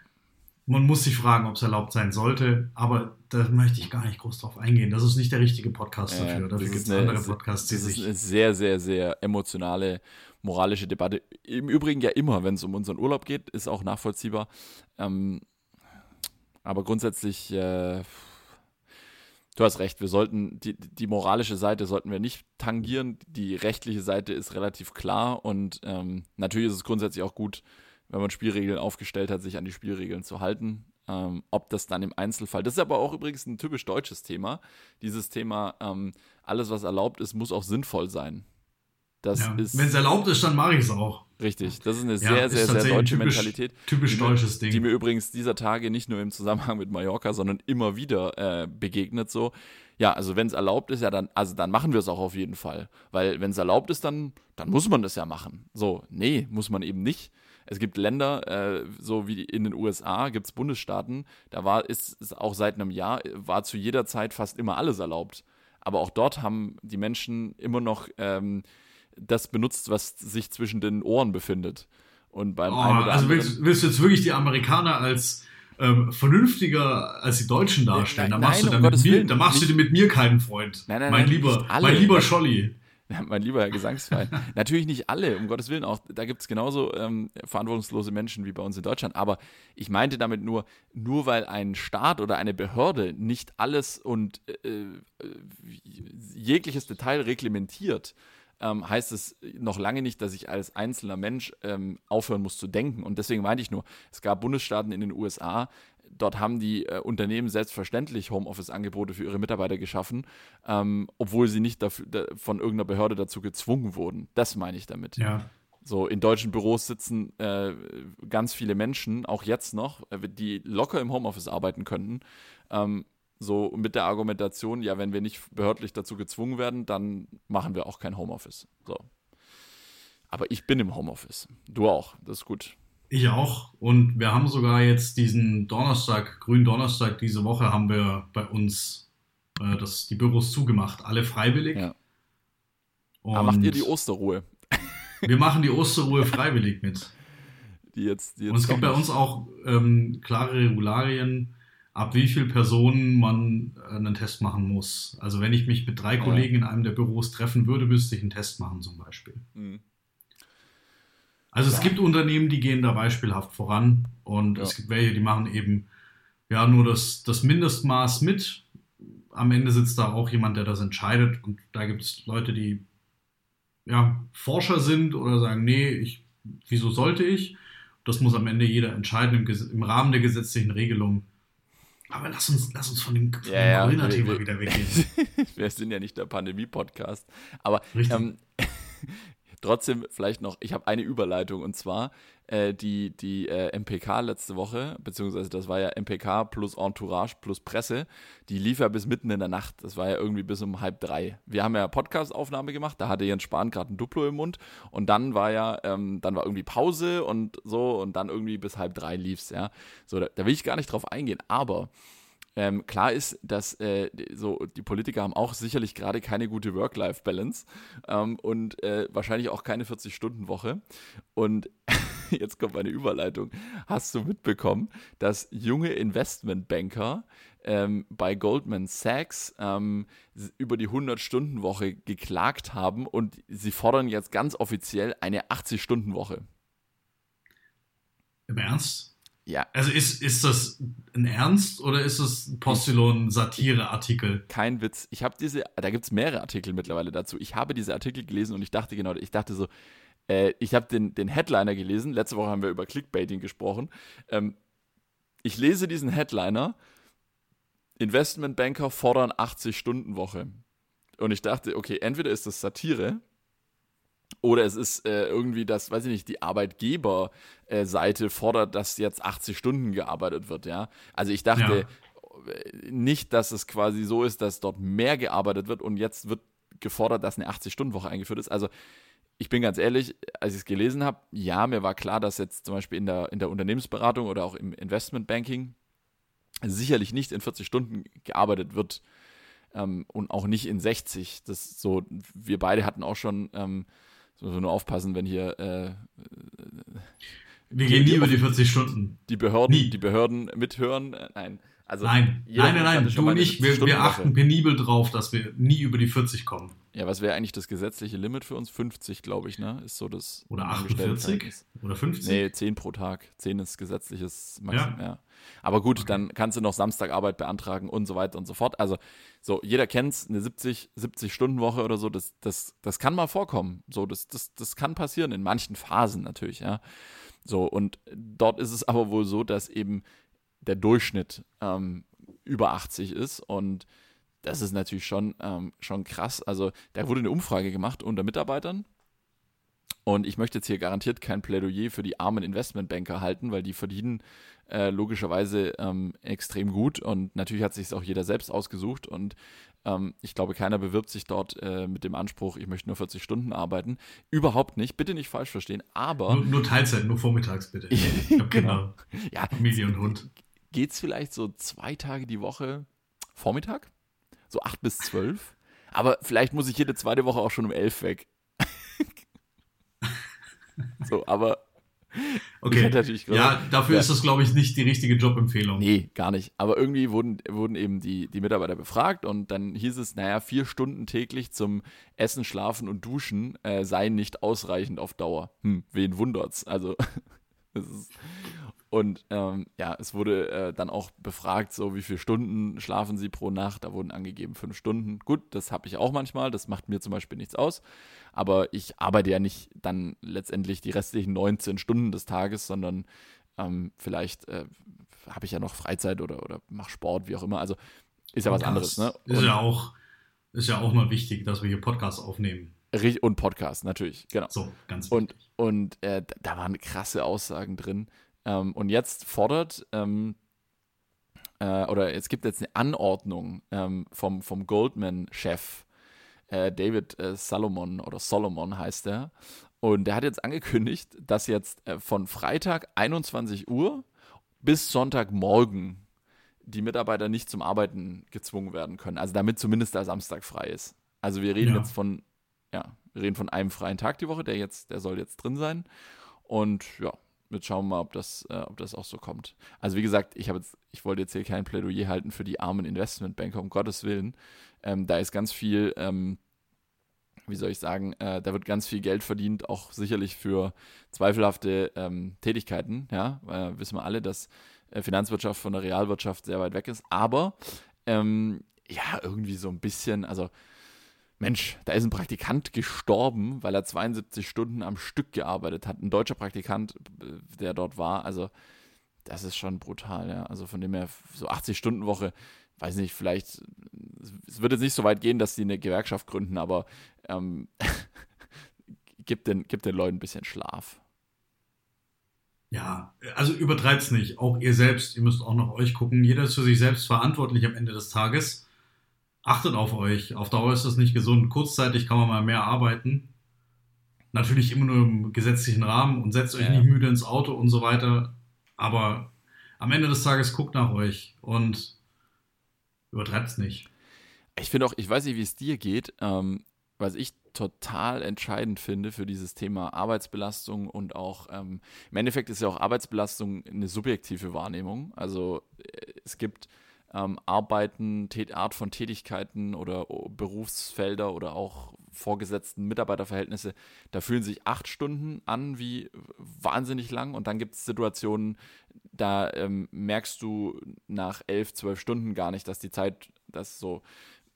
Man muss sich fragen, ob es erlaubt sein sollte, aber da möchte ich gar nicht groß drauf eingehen. Das ist nicht der richtige Podcast dafür. Dafür gibt es andere Podcasts, die sich. Das ist eine sehr, sehr, sehr emotionale moralische Debatte. Im Übrigen ja immer, wenn es um unseren Urlaub geht, ist auch nachvollziehbar. Ähm, aber grundsätzlich, äh, du hast recht, wir sollten, die, die moralische Seite sollten wir nicht tangieren. Die rechtliche Seite ist relativ klar und ähm, natürlich ist es grundsätzlich auch gut, wenn man Spielregeln aufgestellt hat, sich an die Spielregeln zu halten. Ähm, ob das dann im Einzelfall, das ist aber auch übrigens ein typisch deutsches Thema, dieses Thema, ähm, alles was erlaubt ist, muss auch sinnvoll sein. Das ja. Wenn es erlaubt ist, dann mache ich es auch. Richtig, das ist eine sehr, ja, sehr, sehr deutsche typisch, Mentalität. Typisch deutsches Ding. Die mir übrigens dieser Tage nicht nur im Zusammenhang mit Mallorca, sondern immer wieder äh, begegnet so. Ja, also wenn es erlaubt ist, ja dann, also dann machen wir es auch auf jeden Fall. Weil wenn es erlaubt ist, dann, dann muss man das ja machen. So, nee, muss man eben nicht. Es gibt Länder, äh, so wie in den USA, gibt es Bundesstaaten, da war, ist es auch seit einem Jahr, war zu jeder Zeit fast immer alles erlaubt. Aber auch dort haben die Menschen immer noch ähm, das benutzt, was sich zwischen den Ohren befindet. Und beim oh, also willst, willst, du jetzt wirklich die Amerikaner als ähm, vernünftiger als die Deutschen darstellen? Nein, da machst, nein, du, um mit mir, da machst du mit mir keinen Freund. Nein, nein, mein, lieber, mein lieber Scholli. Mein lieber Herr Gesangsverein. Natürlich nicht alle, um Gottes Willen auch. Da gibt es genauso ähm, verantwortungslose Menschen wie bei uns in Deutschland. Aber ich meinte damit nur, nur weil ein Staat oder eine Behörde nicht alles und äh, äh jegliches Detail reglementiert, ähm, heißt es noch lange nicht, dass ich als einzelner Mensch ähm, aufhören muss zu denken. Und deswegen meinte ich nur, es gab Bundesstaaten in den USA, dort haben die äh, Unternehmen selbstverständlich Homeoffice-Angebote für ihre Mitarbeiter geschaffen, ähm, obwohl sie nicht dafür, da, von irgendeiner Behörde dazu gezwungen wurden. Das meine ich damit. Ja. So, in deutschen Büros sitzen äh, ganz viele Menschen, auch jetzt noch, äh, die locker im Homeoffice arbeiten könnten. Ähm, so mit der Argumentation, ja, wenn wir nicht behördlich dazu gezwungen werden, dann machen wir auch kein Homeoffice. So. Aber ich bin im Homeoffice. Du auch. Das ist gut. Ich auch. Und wir haben sogar jetzt diesen Donnerstag, grünen Donnerstag diese Woche, haben wir bei uns äh, das, die Büros zugemacht. Alle freiwillig. Ja. Und Aber macht ihr die Osterruhe? wir machen die Osterruhe freiwillig mit. Die jetzt, die jetzt Und es gibt bei uns auch ähm, klare Regularien ab wie viel Personen man äh, einen Test machen muss. Also wenn ich mich mit drei ja. Kollegen in einem der Büros treffen würde, müsste ich einen Test machen zum Beispiel. Mhm. Also ja. es gibt Unternehmen, die gehen da beispielhaft voran und ja. es gibt welche, die machen eben ja nur das, das Mindestmaß mit. Am Ende sitzt da auch jemand, der das entscheidet und da gibt es Leute, die ja, Forscher sind oder sagen, nee, ich, wieso sollte ich? Das muss am Ende jeder entscheiden im, im Rahmen der gesetzlichen Regelung aber lass uns, lass uns von dem, von ja, Corona-Thema wieder weggehen. wir sind ja nicht der Pandemie-Podcast. Aber ähm, trotzdem vielleicht noch, ich habe eine Überleitung und zwar äh, die, die äh, MPK letzte Woche, beziehungsweise das war ja MPK plus Entourage plus Presse, die lief ja bis mitten in der Nacht. Das war ja irgendwie bis um halb drei. Wir haben ja Podcast-Aufnahme gemacht, da hatte Jens Spahn gerade ein Duplo im Mund und dann war ja, ähm, dann war irgendwie Pause und so und dann irgendwie bis halb drei lief's, ja. So, da, da will ich gar nicht drauf eingehen, aber ähm, klar ist, dass äh, so die Politiker haben auch sicherlich gerade keine gute Work-Life-Balance ähm, und äh, wahrscheinlich auch keine 40-Stunden-Woche. Und jetzt kommt meine Überleitung. Hast du mitbekommen, dass junge Investmentbanker ähm, bei Goldman Sachs ähm, über die 100-Stunden-Woche geklagt haben und sie fordern jetzt ganz offiziell eine 80-Stunden-Woche? Im Ernst? Ja. Also ist, ist das ein Ernst oder ist das ein Postillon-Satire-Artikel? Kein Witz. Ich habe diese, da gibt es mehrere Artikel mittlerweile dazu. Ich habe diese Artikel gelesen und ich dachte genau, ich dachte so, äh, ich habe den, den Headliner gelesen. Letzte Woche haben wir über Clickbaiting gesprochen. Ähm, ich lese diesen Headliner. Investmentbanker fordern 80-Stunden-Woche. Und ich dachte, okay, entweder ist das Satire oder es ist äh, irgendwie das, weiß ich nicht, die Arbeitgeberseite fordert, dass jetzt 80 Stunden gearbeitet wird, ja. Also ich dachte ja. nicht, dass es quasi so ist, dass dort mehr gearbeitet wird und jetzt wird gefordert, dass eine 80-Stunden-Woche eingeführt ist. Also ich bin ganz ehrlich, als ich es gelesen habe, ja, mir war klar, dass jetzt zum Beispiel in der, in der Unternehmensberatung oder auch im Investmentbanking sicherlich nicht in 40 Stunden gearbeitet wird ähm, und auch nicht in 60. Das so, wir beide hatten auch schon, ähm, so nur aufpassen, wenn hier äh, wir gehen nie über die 40 Stunden. Die Behörden, nie. die Behörden mithören. Äh, nein, also nein, nein, nein, nein, du nicht. Wir, wir achten penibel drauf, dass wir nie über die 40 kommen. Ja, was wäre eigentlich das gesetzliche Limit für uns? 50, glaube ich, ne? Ist so das. Oder 48? Oder 50? Nee, 10 pro Tag. 10 ist gesetzliches Maximum, ja. ja. Aber gut, okay. dann kannst du noch Samstagarbeit beantragen und so weiter und so fort. Also, so, jeder kennt es, eine 70, 70-Stunden-Woche oder so, das, das, das kann mal vorkommen. So, das, das, das kann passieren, in manchen Phasen natürlich, ja. So, und dort ist es aber wohl so, dass eben der Durchschnitt ähm, über 80 ist und das ist natürlich schon, ähm, schon krass. Also da wurde eine Umfrage gemacht unter Mitarbeitern und ich möchte jetzt hier garantiert kein Plädoyer für die armen Investmentbanker halten, weil die verdienen äh, logischerweise ähm, extrem gut und natürlich hat sich es auch jeder selbst ausgesucht und ähm, ich glaube, keiner bewirbt sich dort äh, mit dem Anspruch, ich möchte nur 40 Stunden arbeiten. Überhaupt nicht, bitte nicht falsch verstehen, aber. Nur, nur Teilzeit, nur vormittags bitte. genau. Ja, Familie und Hund geht es vielleicht so zwei Tage die Woche Vormittag? So acht bis zwölf? Aber vielleicht muss ich jede zweite Woche auch schon um elf weg. so, aber. Okay. ja, dafür ja. ist das, glaube ich, nicht die richtige Jobempfehlung. Nee, gar nicht. Aber irgendwie wurden, wurden eben die, die Mitarbeiter befragt und dann hieß es, naja, vier Stunden täglich zum Essen, Schlafen und Duschen äh, seien nicht ausreichend auf Dauer. Hm, wen wundert's? Also, ist, und ähm, ja, es wurde äh, dann auch befragt, so wie viele Stunden schlafen Sie pro Nacht. Da wurden angegeben fünf Stunden. Gut, das habe ich auch manchmal. Das macht mir zum Beispiel nichts aus. Aber ich arbeite ja nicht dann letztendlich die restlichen 19 Stunden des Tages, sondern ähm, vielleicht äh, habe ich ja noch Freizeit oder, oder mache Sport, wie auch immer. Also ist ja was anderes. Ne? ist ja auch ist ja auch mal wichtig, dass wir hier Podcasts aufnehmen. Und Podcast, natürlich, genau. So, ganz wichtig. Und, und äh, da waren krasse Aussagen drin. Ähm, und jetzt fordert, ähm, äh, oder es gibt jetzt eine Anordnung ähm, vom, vom Goldman-Chef, äh, David äh, Salomon oder Solomon heißt er. Und der hat jetzt angekündigt, dass jetzt äh, von Freitag 21 Uhr bis Sonntagmorgen die Mitarbeiter nicht zum Arbeiten gezwungen werden können. Also damit zumindest der Samstag frei ist. Also wir reden ja. jetzt von, ja, wir reden von einem freien Tag die Woche, der jetzt, der soll jetzt drin sein. Und ja, Jetzt schauen wir mal, ob das, äh, ob das auch so kommt. Also wie gesagt, ich jetzt, ich wollte jetzt hier kein Plädoyer halten für die armen Investmentbanker, um Gottes Willen. Ähm, da ist ganz viel, ähm, wie soll ich sagen, äh, da wird ganz viel Geld verdient, auch sicherlich für zweifelhafte ähm, Tätigkeiten. Ja, äh, wissen wir alle, dass äh, Finanzwirtschaft von der Realwirtschaft sehr weit weg ist. Aber ähm, ja, irgendwie so ein bisschen, also Mensch, da ist ein Praktikant gestorben, weil er 72 Stunden am Stück gearbeitet hat. Ein deutscher Praktikant, äh, der dort war. Also, das ist schon brutal, ja. Also von dem her, so 80-Stunden-Woche, weiß nicht, vielleicht, es wird jetzt nicht so weit gehen, dass sie eine Gewerkschaft gründen, aber ähm, gibt, den, gibt den Leuten ein bisschen Schlaf. Ja, also übertreibt es nicht. Auch ihr selbst, ihr müsst auch nach euch gucken. Jeder ist für sich selbst verantwortlich am Ende des Tages achtet auf euch. Auf Dauer ist das nicht gesund. Kurzzeitig kann man mal mehr arbeiten. Natürlich immer nur im gesetzlichen Rahmen und setzt euch ja. nicht müde ins Auto und so weiter. Aber am Ende des Tages guckt nach euch und übertreibt es nicht. Ich finde auch, ich weiß nicht, wie es dir geht, ähm, was ich total entscheidend finde für dieses Thema Arbeitsbelastung und auch ähm, im Endeffekt ist ja auch Arbeitsbelastung eine subjektive Wahrnehmung. Also äh, es gibt ähm, Arbeiten, Art von Tätigkeiten oder Berufsfelder oder auch vorgesetzten Mitarbeiterverhältnisse, da fühlen sich acht Stunden an wie wahnsinnig lang und dann gibt es Situationen, da ähm, merkst du nach elf, zwölf Stunden gar nicht, dass die Zeit, das so,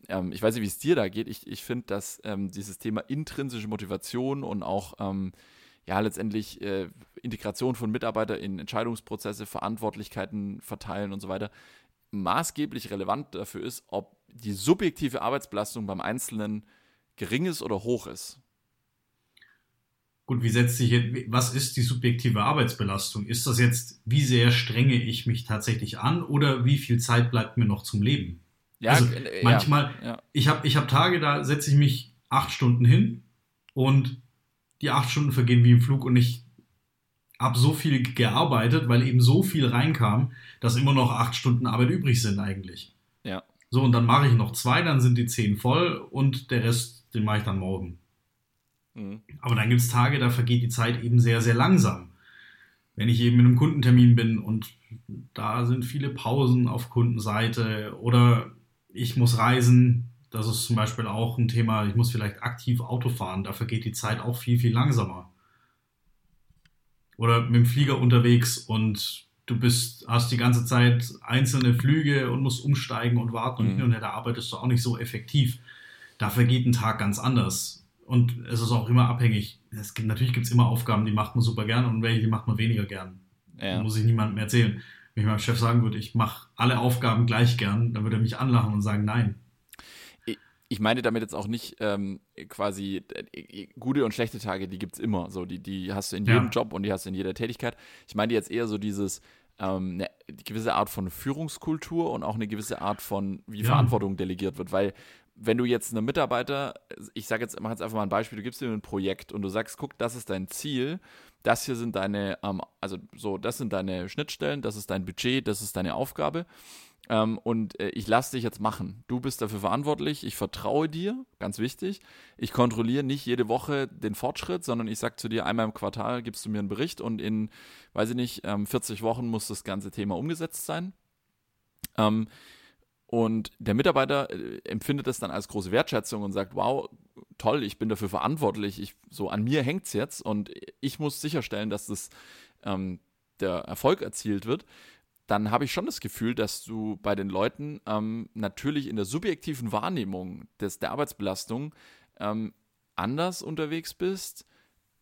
ähm, ich weiß nicht, wie es dir da geht, ich, ich finde, dass ähm, dieses Thema intrinsische Motivation und auch ähm, ja, letztendlich äh, Integration von Mitarbeitern in Entscheidungsprozesse, Verantwortlichkeiten verteilen und so weiter, maßgeblich relevant dafür ist, ob die subjektive Arbeitsbelastung beim Einzelnen gering ist oder hoch ist. Gut, wie setzt sich jetzt, was ist die subjektive Arbeitsbelastung? Ist das jetzt, wie sehr strenge ich mich tatsächlich an oder wie viel Zeit bleibt mir noch zum Leben? Ja, also äh, manchmal, ja, ja. ich habe ich hab Tage, da setze ich mich acht Stunden hin und die acht Stunden vergehen wie im Flug und ich habe so viel gearbeitet, weil eben so viel reinkam, dass immer noch acht Stunden Arbeit übrig sind eigentlich. Ja. So, und dann mache ich noch zwei, dann sind die zehn voll und der Rest, den mache ich dann morgen. Mhm. Aber dann gibt es Tage, da vergeht die Zeit eben sehr, sehr langsam. Wenn ich eben in einem Kundentermin bin und da sind viele Pausen auf Kundenseite oder ich muss reisen, das ist zum Beispiel auch ein Thema, ich muss vielleicht aktiv Auto fahren, da vergeht die Zeit auch viel, viel langsamer oder mit dem Flieger unterwegs und du bist, hast die ganze Zeit einzelne Flüge und musst umsteigen und warten und mhm. hin und her, da arbeitest du auch nicht so effektiv. Da vergeht ein Tag ganz anders. Und es ist auch immer abhängig. Es gibt, natürlich gibt es immer Aufgaben, die macht man super gern und welche, die macht man weniger gern. Ja. Muss ich niemandem erzählen. Wenn ich meinem Chef sagen würde, ich mache alle Aufgaben gleich gern, dann würde er mich anlachen und sagen, nein ich meine damit jetzt auch nicht ähm, quasi äh, gute und schlechte Tage, die gibt es immer. So, die, die hast du in jedem ja. Job und die hast du in jeder Tätigkeit. Ich meine jetzt eher so dieses, ähm, eine gewisse Art von Führungskultur und auch eine gewisse Art von, wie ja. Verantwortung delegiert wird. Weil wenn du jetzt einem Mitarbeiter, ich sage jetzt, mach jetzt einfach mal ein Beispiel, du gibst ihm ein Projekt und du sagst, guck, das ist dein Ziel, das hier sind deine, ähm, also so, das sind deine Schnittstellen, das ist dein Budget, das ist deine Aufgabe ähm, und äh, ich lasse dich jetzt machen. Du bist dafür verantwortlich. Ich vertraue dir, ganz wichtig. Ich kontrolliere nicht jede Woche den Fortschritt, sondern ich sage zu dir, einmal im Quartal gibst du mir einen Bericht und in, weiß ich nicht, ähm, 40 Wochen muss das ganze Thema umgesetzt sein. Ähm, und der Mitarbeiter äh, empfindet das dann als große Wertschätzung und sagt, wow, toll, ich bin dafür verantwortlich, ich, so an mir hängt es jetzt und ich muss sicherstellen, dass das, ähm, der Erfolg erzielt wird dann habe ich schon das Gefühl, dass du bei den Leuten ähm, natürlich in der subjektiven Wahrnehmung des, der Arbeitsbelastung ähm, anders unterwegs bist,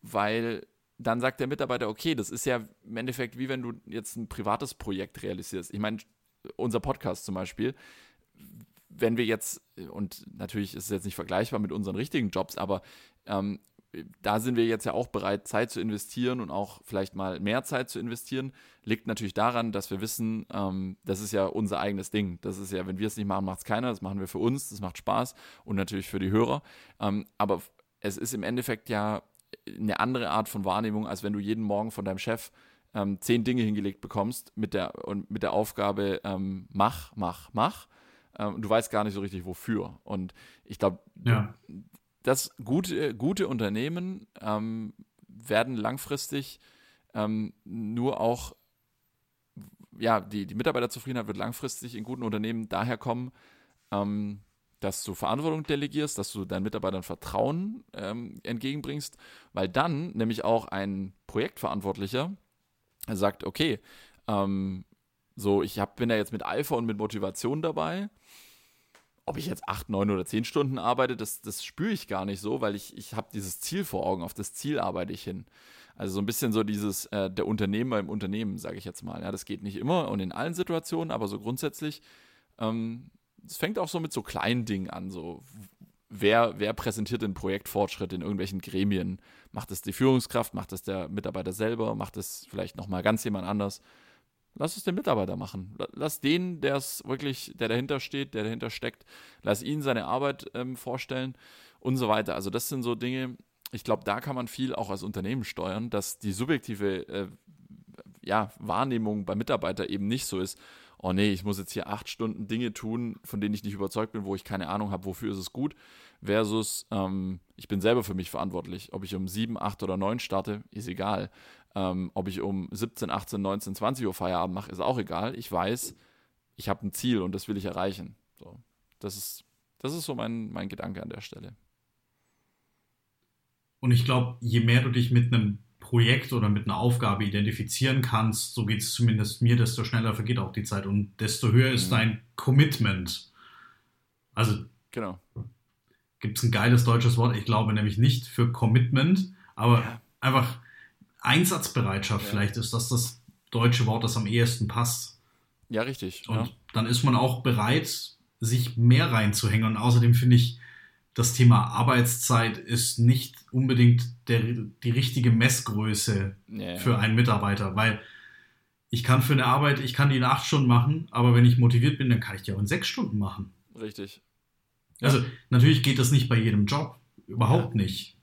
weil dann sagt der Mitarbeiter, okay, das ist ja im Endeffekt wie wenn du jetzt ein privates Projekt realisierst. Ich meine, unser Podcast zum Beispiel, wenn wir jetzt, und natürlich ist es jetzt nicht vergleichbar mit unseren richtigen Jobs, aber ähm, da sind wir jetzt ja auch bereit, Zeit zu investieren und auch vielleicht mal mehr Zeit zu investieren. Liegt natürlich daran, dass wir wissen, ähm, das ist ja unser eigenes Ding. Das ist ja, wenn wir es nicht machen, macht es keiner. Das machen wir für uns, das macht Spaß und natürlich für die Hörer. Ähm, aber es ist im Endeffekt ja eine andere Art von Wahrnehmung, als wenn du jeden Morgen von deinem Chef ähm, zehn Dinge hingelegt bekommst mit der, und mit der Aufgabe, ähm, mach, mach, mach. Ähm, du weißt gar nicht so richtig, wofür. Und ich glaube, ja dass gute, gute Unternehmen ähm, werden langfristig ähm, nur auch, ja, die, die Mitarbeiterzufriedenheit wird langfristig in guten Unternehmen daher kommen, ähm, dass du Verantwortung delegierst, dass du deinen Mitarbeitern Vertrauen ähm, entgegenbringst, weil dann nämlich auch ein Projektverantwortlicher sagt, okay, ähm, so ich hab, bin da jetzt mit Eifer und mit Motivation dabei ob ich jetzt acht, neun oder zehn Stunden arbeite, das, das spüre ich gar nicht so, weil ich, ich habe dieses Ziel vor Augen, auf das Ziel arbeite ich hin. Also so ein bisschen so dieses, äh, der Unternehmer im Unternehmen, sage ich jetzt mal. Ja, das geht nicht immer und in allen Situationen, aber so grundsätzlich, ähm, es ähm, fängt auch so mit so kleinen Dingen an, so wer, wer präsentiert den Projektfortschritt in irgendwelchen Gremien? Macht es die Führungskraft, macht es der Mitarbeiter selber, macht es vielleicht nochmal ganz jemand anders? Lass es den Mitarbeiter machen. Lass den, der es wirklich, der dahinter steht, der dahinter steckt, lass ihn seine Arbeit ähm, vorstellen und so weiter. Also das sind so Dinge, ich glaube, da kann man viel auch als Unternehmen steuern, dass die subjektive äh, ja, Wahrnehmung beim Mitarbeiter eben nicht so ist, oh nee, ich muss jetzt hier acht Stunden Dinge tun, von denen ich nicht überzeugt bin, wo ich keine Ahnung habe, wofür ist es gut, versus ähm, ich bin selber für mich verantwortlich. Ob ich um sieben, acht oder neun starte, ist egal. Ähm, ob ich um 17, 18, 19, 20 Uhr Feierabend mache, ist auch egal. Ich weiß, ich habe ein Ziel und das will ich erreichen. So, das ist, das ist so mein, mein Gedanke an der Stelle. Und ich glaube, je mehr du dich mit einem Projekt oder mit einer Aufgabe identifizieren kannst, so geht es zumindest mir, desto schneller vergeht auch die Zeit und desto höher ist mhm. dein Commitment. Also, genau. Gibt es ein geiles deutsches Wort? Ich glaube nämlich nicht für Commitment, aber ja. einfach Einsatzbereitschaft ja. vielleicht ist das das deutsche Wort, das am ehesten passt. Ja, richtig. Und ja. dann ist man auch bereit, sich mehr reinzuhängen. Und außerdem finde ich, das Thema Arbeitszeit ist nicht unbedingt der, die richtige Messgröße ja, für einen Mitarbeiter, weil ich kann für eine Arbeit, ich kann die in acht Stunden machen, aber wenn ich motiviert bin, dann kann ich die auch in sechs Stunden machen. Richtig. Also natürlich geht das nicht bei jedem Job, überhaupt nicht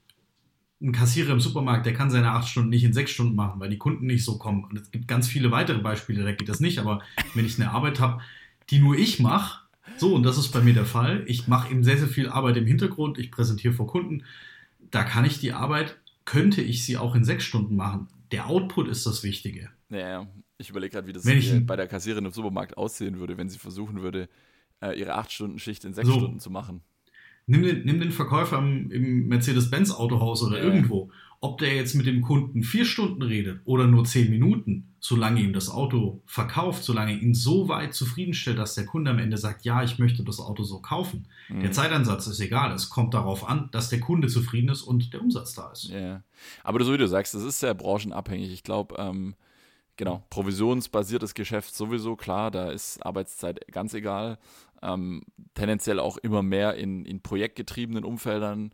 ein Kassierer im Supermarkt, der kann seine acht Stunden nicht in sechs Stunden machen, weil die Kunden nicht so kommen. Und es gibt ganz viele weitere Beispiele, da geht das nicht. Aber wenn ich eine Arbeit habe, die nur ich mache, so, und das ist bei mir der Fall, ich mache eben sehr, sehr viel Arbeit im Hintergrund, ich präsentiere vor Kunden, da kann ich die Arbeit, könnte ich sie auch in sechs Stunden machen. Der Output ist das Wichtige. Ja, ich überlege gerade, wie das ich, bei der Kassiererin im Supermarkt aussehen würde, wenn sie versuchen würde, äh, ihre acht Stunden Schicht in sechs so. Stunden zu machen nimm den, nimm den Verkäufer im, im Mercedes-Benz-Autohaus oder ja. irgendwo, ob der jetzt mit dem Kunden vier Stunden redet oder nur zehn Minuten, solange ihm das Auto verkauft, solange ihn so weit zufriedenstellt, dass der Kunde am Ende sagt, ja, ich möchte das Auto so kaufen. Mhm. Der Zeitansatz ist egal. Es kommt darauf an, dass der Kunde zufrieden ist und der Umsatz da ist. Ja, aber so wie du sagst, das ist sehr branchenabhängig. Ich glaube, ähm, genau, provisionsbasiertes Geschäft sowieso, klar, da ist Arbeitszeit ganz egal ähm, tendenziell auch immer mehr in, in projektgetriebenen Umfeldern.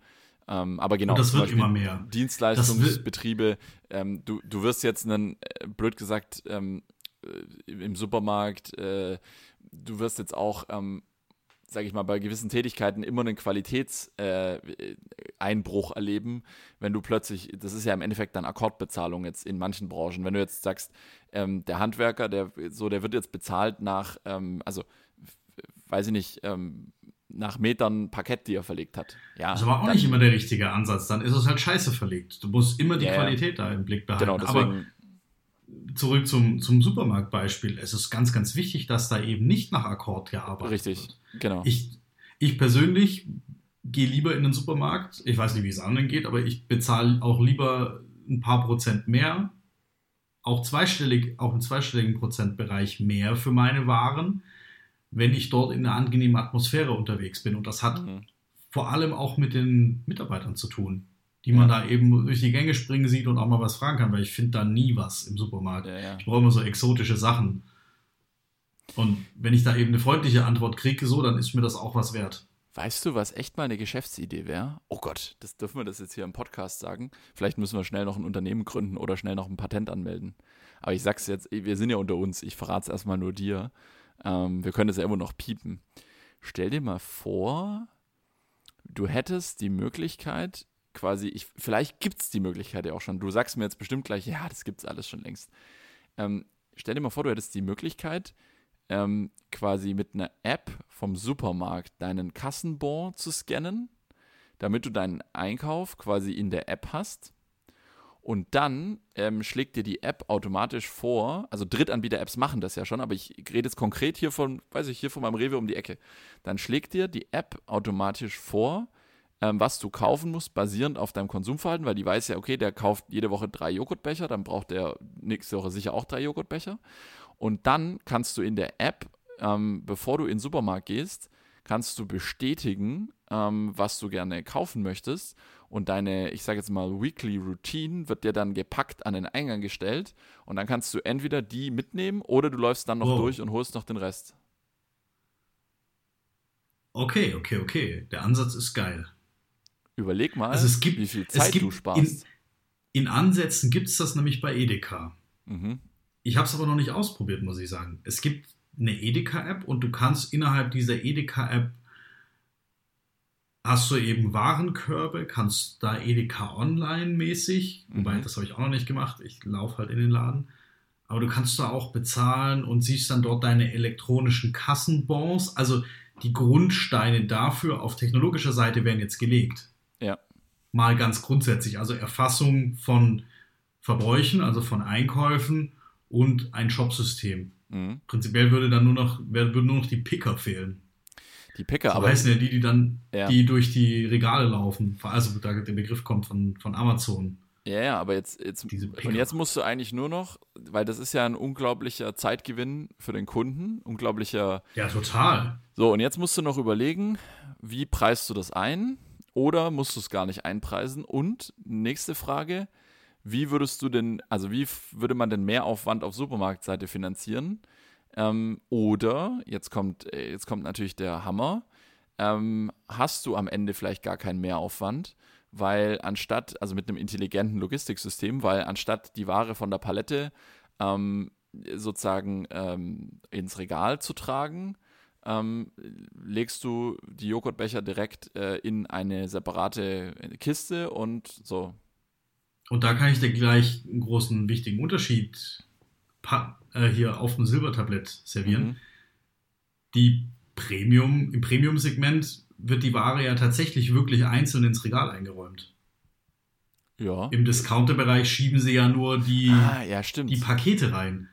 Ähm, aber genau, das wird immer mehr. Dienstleistungsbetriebe. Ähm, du, du wirst jetzt einen, äh, blöd gesagt, ähm, äh, im Supermarkt, äh, du wirst jetzt auch, ähm, sage ich mal, bei gewissen Tätigkeiten immer einen Qualitätseinbruch äh, erleben, wenn du plötzlich, das ist ja im Endeffekt dann Akkordbezahlung jetzt in manchen Branchen, wenn du jetzt sagst, ähm, der Handwerker, der so, der wird jetzt bezahlt nach, ähm, also weiß ich nicht, ähm, nach Metern Parkett, die er verlegt hat. Ja, das war auch nicht immer der richtige Ansatz. Dann ist es halt scheiße verlegt. Du musst immer die ja, Qualität da im Blick behalten. Genau, deswegen, Aber zurück zum, zum Supermarktbeispiel. Es ist ganz, ganz wichtig, dass da eben nicht nach Akkord gearbeitet richtig, wird. Richtig, genau. Ich, ich persönlich gehe lieber in den Supermarkt. Ich weiß nicht, wie es anderen geht, aber ich bezahle auch lieber ein paar Prozent mehr, auch zweistellig, auch im zweistelligen Prozentbereich mehr für meine Waren, wenn ich dort in einer angenehmen Atmosphäre unterwegs bin. Und das hat mhm. vor allem auch mit den Mitarbeitern zu tun, die man ja. da eben durch die Gänge springen sieht und auch mal was fragen kann, weil ich finde da nie was im Supermarkt. Ja, ja. Ich brauche immer so exotische Sachen. Und wenn ich da eben eine freundliche Antwort kriege, so, dann ist mir das auch was wert. Weißt du, was echt mal eine Geschäftsidee wäre? Oh Gott, das dürfen wir das jetzt hier im Podcast sagen. Vielleicht müssen wir schnell noch ein Unternehmen gründen oder schnell noch ein Patent anmelden. Aber ich sag's jetzt, wir sind ja unter uns, ich verrate es erstmal nur dir. Ähm, wir können es ja immer noch piepen. Stell dir mal vor, du hättest die Möglichkeit, quasi, ich, vielleicht gibt es die Möglichkeit ja auch schon. Du sagst mir jetzt bestimmt gleich, ja, das gibt es alles schon längst. Ähm, stell dir mal vor, du hättest die Möglichkeit, ähm, quasi mit einer App vom Supermarkt deinen Kassenbon zu scannen, damit du deinen Einkauf quasi in der App hast und dann ähm, schlägt dir die App automatisch vor, also Drittanbieter-Apps machen das ja schon, aber ich rede jetzt konkret hier von, weiß ich, hier von meinem Rewe um die Ecke. Dann schlägt dir die App automatisch vor, ähm, was du kaufen musst, basierend auf deinem Konsumverhalten, weil die weiß ja, okay, der kauft jede Woche drei Joghurtbecher, dann braucht der nächste Woche sicher auch drei Joghurtbecher. Und dann kannst du in der App, ähm, bevor du in den Supermarkt gehst, kannst du bestätigen, ähm, was du gerne kaufen möchtest und deine, ich sage jetzt mal, Weekly Routine wird dir dann gepackt an den Eingang gestellt und dann kannst du entweder die mitnehmen oder du läufst dann noch oh. durch und holst noch den Rest. Okay, okay, okay. Der Ansatz ist geil. Überleg mal, also gibt, wie viel Zeit gibt, du sparst. In, in Ansätzen gibt es das nämlich bei Edeka. Mhm. Ich habe es aber noch nicht ausprobiert, muss ich sagen. Es gibt eine Edeka-App und du kannst innerhalb dieser Edeka-App hast du eben Warenkörbe, kannst da Edeka Online mäßig, mhm. wobei das habe ich auch noch nicht gemacht, ich laufe halt in den Laden, aber du kannst da auch bezahlen und siehst dann dort deine elektronischen Kassenbons, also die Grundsteine dafür auf technologischer Seite werden jetzt gelegt. Ja. Mal ganz grundsätzlich, also Erfassung von Verbräuchen, also von Einkäufen und ein Shopsystem. Mhm. Prinzipiell würde dann nur noch, würden nur noch die Picker fehlen. Die Picker, so aber. heißen ja die, die dann, ja. die durch die Regale laufen. Also da der Begriff kommt von, von Amazon. Ja, ja, aber jetzt, jetzt und jetzt musst du eigentlich nur noch, weil das ist ja ein unglaublicher Zeitgewinn für den Kunden, unglaublicher. Ja, total. So, und jetzt musst du noch überlegen, wie preist du das ein? Oder musst du es gar nicht einpreisen? Und nächste Frage, wie würdest du denn, also wie würde man den Mehraufwand auf Supermarktseite finanzieren? Ähm, oder, jetzt kommt, äh, jetzt kommt natürlich der Hammer, ähm, hast du am Ende vielleicht gar keinen Mehraufwand, weil anstatt, also mit einem intelligenten Logistiksystem, weil anstatt die Ware von der Palette ähm, sozusagen ähm, ins Regal zu tragen, ähm, legst du die Joghurtbecher direkt äh, in eine separate Kiste und so. Und da kann ich dir gleich einen großen, wichtigen Unterschied äh, hier auf dem Silbertablett servieren. Mhm. Die Premium, im Premium-Segment wird die Ware ja tatsächlich wirklich einzeln ins Regal eingeräumt. Ja. Im Discounter-Bereich schieben sie ja nur die, ah, ja, die Pakete rein.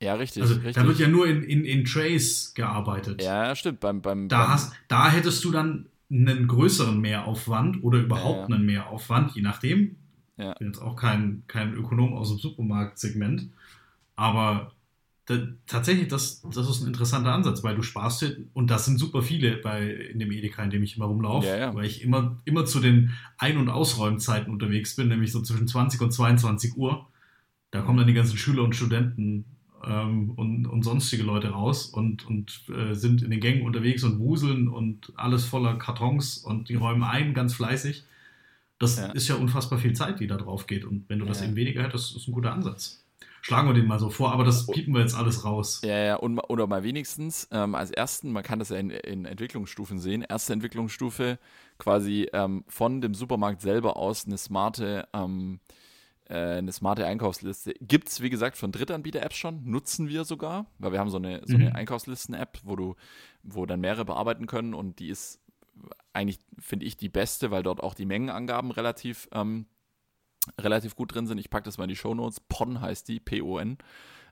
Ja, richtig. Also richtig. da wird ja nur in, in, in Trays gearbeitet. Ja, stimmt. Beim, beim, da, hast, da hättest du dann einen größeren Mehraufwand oder überhaupt ja. einen Mehraufwand, je nachdem. Ja. Ich bin jetzt auch kein, kein Ökonom aus dem Supermarktsegment. Aber tatsächlich, das, das ist ein interessanter Ansatz, weil du sparst und das sind super viele bei, in dem Edeka, in dem ich immer rumlaufe, ja, ja. weil ich immer, immer zu den Ein- und Ausräumzeiten unterwegs bin, nämlich so zwischen 20 und 22 Uhr. Da kommen dann die ganzen Schüler und Studenten ähm, und, und sonstige Leute raus und, und äh, sind in den Gängen unterwegs und wuseln und alles voller Kartons und die räumen ein ganz fleißig. Das ja. ist ja unfassbar viel Zeit, die da drauf geht. Und wenn du das eben weniger hättest, ist ein guter Ansatz schlagen wir den mal so vor, aber das piepen wir jetzt alles raus. Ja, ja, und, oder mal wenigstens ähm, als ersten, man kann das ja in, in, Entwicklungsstufen sehen, erste Entwicklungsstufe quasi ähm, von dem Supermarkt selber aus eine smarte, ähm, äh, eine smarte Einkaufsliste. Gibt es, wie gesagt, von Drittanbieter-Apps schon, nutzen wir sogar, weil wir haben so eine, so eine mhm. Einkaufslisten-App, wo du, wo dann mehrere bearbeiten können und die ist eigentlich, finde ich, die beste, weil dort auch die Mengenangaben relativ ähm, relativ gut drin sind. Ich packe das mal in die Show Notes. PON heißt die, P-O-N.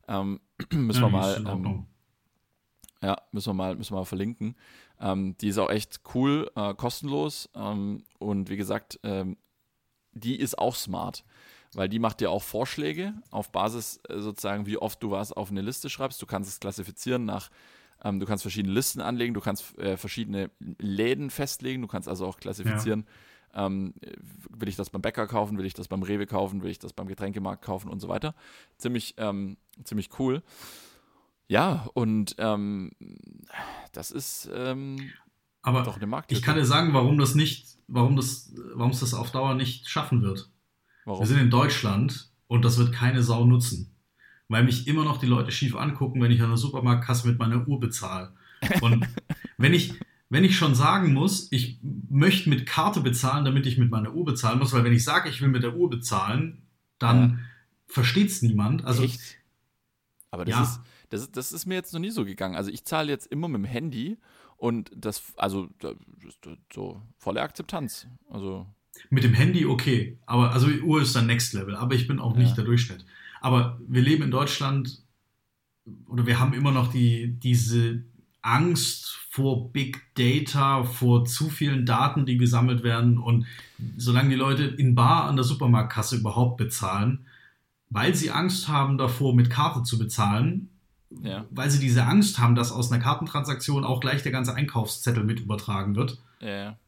Ähm, müssen ja, wir mal. Ähm, ja, müssen wir mal, müssen wir mal verlinken. Ähm, die ist auch echt cool, äh, kostenlos ähm, und wie gesagt, ähm, die ist auch smart, weil die macht dir auch Vorschläge auf Basis äh, sozusagen, wie oft du was auf eine Liste schreibst. Du kannst es klassifizieren nach, ähm, du kannst verschiedene Listen anlegen, du kannst äh, verschiedene Läden festlegen, du kannst also auch klassifizieren. Ja ähm, will ich das beim Bäcker kaufen? Will ich das beim Rewe kaufen? Will ich das beim Getränkemarkt kaufen und so weiter? Ziemlich, ähm, ziemlich cool. Ja, und ähm, das ist ähm, aber doch eine Marktlücke. Ich kann dir sagen, warum das nicht, warum das, warum es das auf Dauer nicht schaffen wird. Warum? Wir sind in Deutschland und das wird keine Sau nutzen. Weil mich immer noch die Leute schief angucken, wenn ich an der Supermarktkasse mit meiner Uhr bezahle. Und wenn ich, wenn ich schon sagen muss, ich möchte mit Karte bezahlen, damit ich mit meiner Uhr bezahlen muss, weil wenn ich sage, ich will mit der Uhr bezahlen, dann ja. versteht es niemand. Also, Echt? Aber das, ja. ist, das, ist, das ist mir jetzt noch nie so gegangen. Also ich zahle jetzt immer mit dem Handy und das, also das, so volle Akzeptanz. Also mit dem Handy okay, aber also die Uhr ist dann Next Level, aber ich bin auch ja. nicht der Durchschnitt. Aber wir leben in Deutschland oder wir haben immer noch die, diese Angst vor Big Data, vor zu vielen Daten, die gesammelt werden. Und solange die Leute in Bar an der Supermarktkasse überhaupt bezahlen, weil sie Angst haben davor, mit Karte zu bezahlen, ja. weil sie diese Angst haben, dass aus einer Kartentransaktion auch gleich der ganze Einkaufszettel mit übertragen wird. Ja.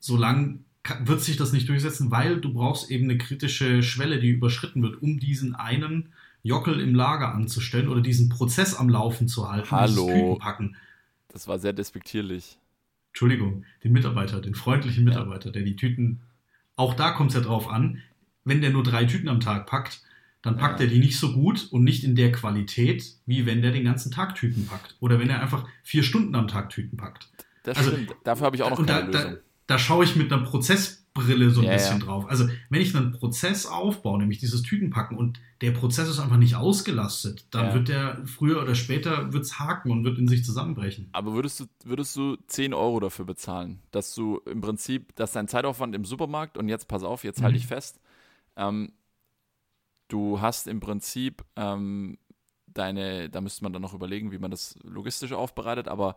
Solange wird sich das nicht durchsetzen, weil du brauchst eben eine kritische Schwelle, die überschritten wird, um diesen einen Jockel im Lager anzustellen oder diesen Prozess am Laufen zu halten. Hallo. Das war sehr despektierlich. Entschuldigung, den Mitarbeiter, den freundlichen Mitarbeiter, der die Tüten. Auch da kommt es ja drauf an, wenn der nur drei Tüten am Tag packt, dann packt ja. er die nicht so gut und nicht in der Qualität, wie wenn der den ganzen Tag Tüten packt. Oder wenn er einfach vier Stunden am Tag Tüten packt. Das also, stimmt. Dafür habe ich auch noch keine da, Lösung. Da, da schaue ich mit einer Prozess Brille so ein ja, bisschen ja. drauf. Also, wenn ich einen Prozess aufbaue, nämlich dieses Tütenpacken und der Prozess ist einfach nicht ausgelastet, dann ja. wird der früher oder später wird's haken und wird in sich zusammenbrechen. Aber würdest du, würdest du 10 Euro dafür bezahlen, dass du im Prinzip, dass dein Zeitaufwand im Supermarkt und jetzt pass auf, jetzt mhm. halte ich fest, ähm, du hast im Prinzip ähm, deine, da müsste man dann noch überlegen, wie man das logistisch aufbereitet, aber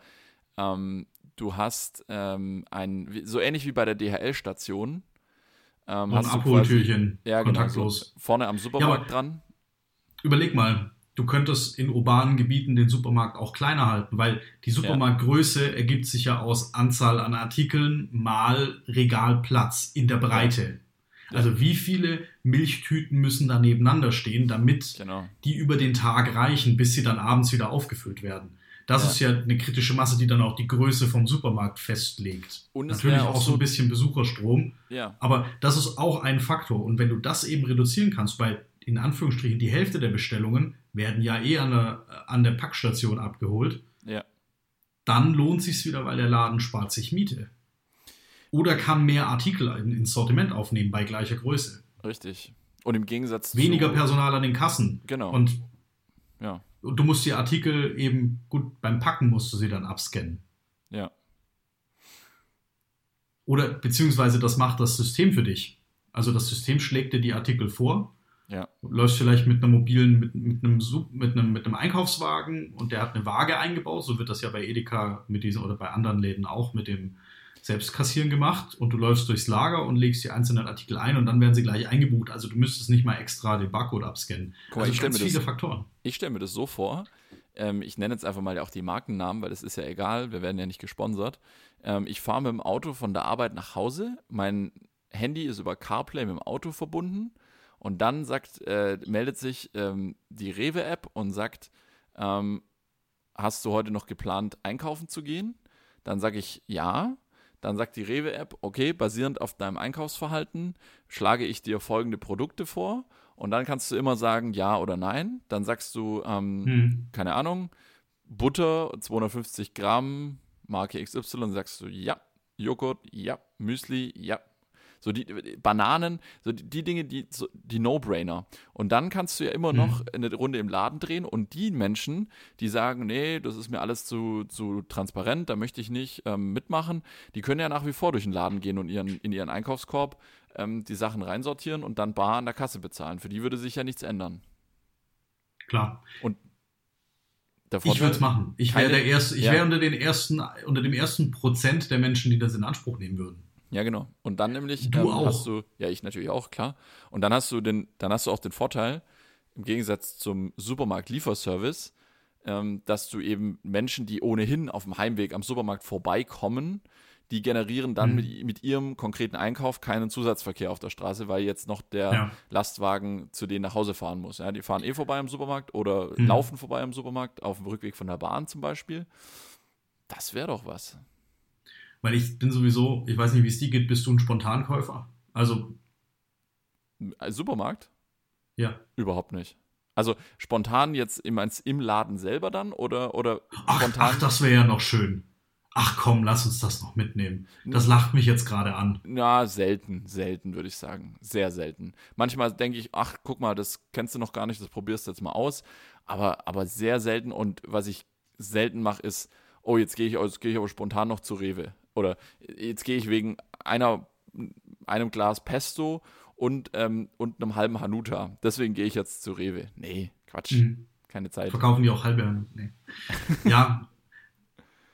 ähm, du hast ähm, ein, so ähnlich wie bei der DHL-Station. Ähm, ein Abholtürchen, ja, kontaktlos. Genau, so vorne am Supermarkt ja, dran. Überleg mal, du könntest in urbanen Gebieten den Supermarkt auch kleiner halten, weil die Supermarktgröße ja. ergibt sich ja aus Anzahl an Artikeln mal Regalplatz in der Breite. Ja. Also wie viele Milchtüten müssen da nebeneinander stehen, damit genau. die über den Tag reichen, bis sie dann abends wieder aufgefüllt werden. Das ja. ist ja eine kritische Masse, die dann auch die Größe vom Supermarkt festlegt. Und Natürlich auch so ein bisschen Besucherstrom. Ja. Aber das ist auch ein Faktor. Und wenn du das eben reduzieren kannst, weil in Anführungsstrichen die Hälfte der Bestellungen werden ja eh an der, an der Packstation abgeholt. Ja. Dann lohnt sich wieder, weil der Laden spart sich Miete. Oder kann mehr Artikel ins Sortiment aufnehmen bei gleicher Größe. Richtig. Und im Gegensatz Weniger Personal an den Kassen. Genau. Und, ja. Und du musst die Artikel eben, gut, beim Packen musst du sie dann abscannen. Ja. Oder beziehungsweise das macht das System für dich. Also das System schlägt dir die Artikel vor. Ja. Läufst vielleicht mit einer mobilen, mit, mit, einem, mit, einem, mit einem Einkaufswagen und der hat eine Waage eingebaut. So wird das ja bei Edeka mit diesem oder bei anderen Läden auch mit dem Selbstkassieren gemacht. Und du läufst durchs Lager und legst die einzelnen Artikel ein und dann werden sie gleich eingebucht. Also du müsstest nicht mal extra den Barcode abscannen. Mal, also ich ganz mir das- viele Faktoren. Ich stelle mir das so vor, ähm, ich nenne jetzt einfach mal auch die Markennamen, weil das ist ja egal, wir werden ja nicht gesponsert. Ähm, ich fahre mit dem Auto von der Arbeit nach Hause, mein Handy ist über CarPlay mit dem Auto verbunden und dann sagt, äh, meldet sich ähm, die Rewe-App und sagt, ähm, hast du heute noch geplant, einkaufen zu gehen? Dann sage ich ja. Dann sagt die Rewe-App, okay, basierend auf deinem Einkaufsverhalten schlage ich dir folgende Produkte vor. Und dann kannst du immer sagen ja oder nein. Dann sagst du, ähm, Hm. keine Ahnung, Butter 250 Gramm, Marke XY, sagst du ja, Joghurt, ja, Müsli, ja. So die Bananen, so die, die Dinge, die, so die No-Brainer. Und dann kannst du ja immer noch eine Runde im Laden drehen und die Menschen, die sagen, nee, das ist mir alles zu, zu transparent, da möchte ich nicht ähm, mitmachen, die können ja nach wie vor durch den Laden gehen und ihren, in ihren Einkaufskorb ähm, die Sachen reinsortieren und dann bar an der Kasse bezahlen. Für die würde sich ja nichts ändern. Klar. Der Ich würde es machen. Ich wäre Keine- der erste, ich Ja. wäre unter den ersten, unter dem ersten Prozent der Menschen, die das in Anspruch nehmen würden. Ja, genau. Und dann nämlich Du auch. hast du, ja, ich natürlich auch, klar. Und dann hast du den, dann hast du auch den Vorteil, im Gegensatz zum Supermarkt-Lieferservice, ähm, dass du eben Menschen, die ohnehin auf dem Heimweg am Supermarkt vorbeikommen, die generieren dann Mhm. mit, mit ihrem konkreten Einkauf keinen Zusatzverkehr auf der Straße, weil jetzt noch der Ja. Lastwagen zu denen nach Hause fahren muss. Ja, die fahren eh vorbei am Supermarkt oder Mhm. laufen vorbei am Supermarkt, auf dem Rückweg von der Bahn zum Beispiel. Das wäre doch was. Weil ich bin sowieso, ich weiß nicht, wie es dir geht, bist du ein Spontankäufer? Also, Ein Supermarkt? ja. Überhaupt nicht. Also spontan jetzt im, im Laden selber dann oder, oder Ach, spontan? ach das wäre ja noch schön. Ach komm, lass uns das noch mitnehmen. Das lacht mich jetzt gerade an. Na, selten, selten würde ich sagen. Sehr selten. Manchmal denke ich, ach, guck mal, das kennst du noch gar nicht, das probierst du jetzt mal aus. Aber, aber sehr selten und was ich selten mache, ist, oh, jetzt gehe ich, jetzt gehe ich aber spontan noch zu Rewe. Oder jetzt gehe ich wegen einer, einem Glas Pesto und, ähm, und einem halben Hanuta. Deswegen gehe ich jetzt zu Rewe. Nee, Quatsch. Mhm. Keine Zeit. Verkaufen die auch halbe? Nee. ja.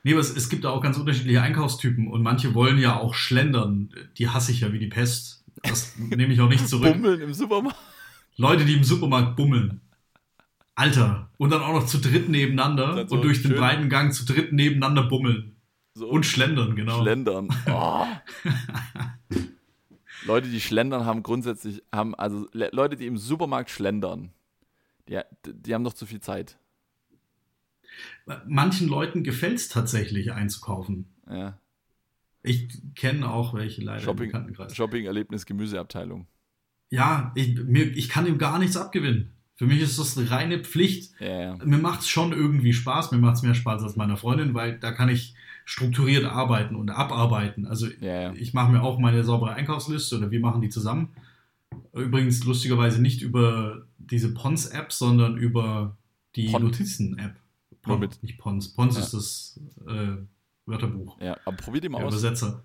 Nee, aber es, es gibt da auch ganz unterschiedliche Einkaufstypen und manche wollen ja auch schlendern. Die hasse ich ja wie die Pest. Das nehme ich auch nicht zurück. Bummeln im Supermarkt. Leute, die im Supermarkt bummeln. Alter. Und dann auch noch zu dritt nebeneinander so und durch den schön- breiten Gang zu dritt nebeneinander bummeln. So Und schlendern, genau. Schlendern. Oh. Leute, die schlendern, haben grundsätzlich, haben, also Le Leute, die im Supermarkt schlendern, die, die haben doch zu viel Zeit. Manchen Leuten gefällt es tatsächlich einzukaufen. Ja. Ich kenne auch welche leider im Shopping, Bekanntenkreis. Shopping-Erlebnis, Gemüseabteilung. Ja, ich, mir, ich kann ihm gar nichts abgewinnen. Für mich ist das eine reine Pflicht. Ja, ja. Mir macht es schon irgendwie Spaß. Mir macht es mehr Spaß als meiner Freundin, weil da kann ich strukturiert arbeiten und abarbeiten. Also ja. ich mache mir auch meine saubere Einkaufsliste oder wir machen die zusammen. Übrigens lustigerweise nicht über diese Pons-App, sondern über die Pon- Notizen-App. Pon, nicht Pons. Pons Ja. ist das äh, Wörterbuch. ja. Aber probier die mal Der aus. Übersetzer.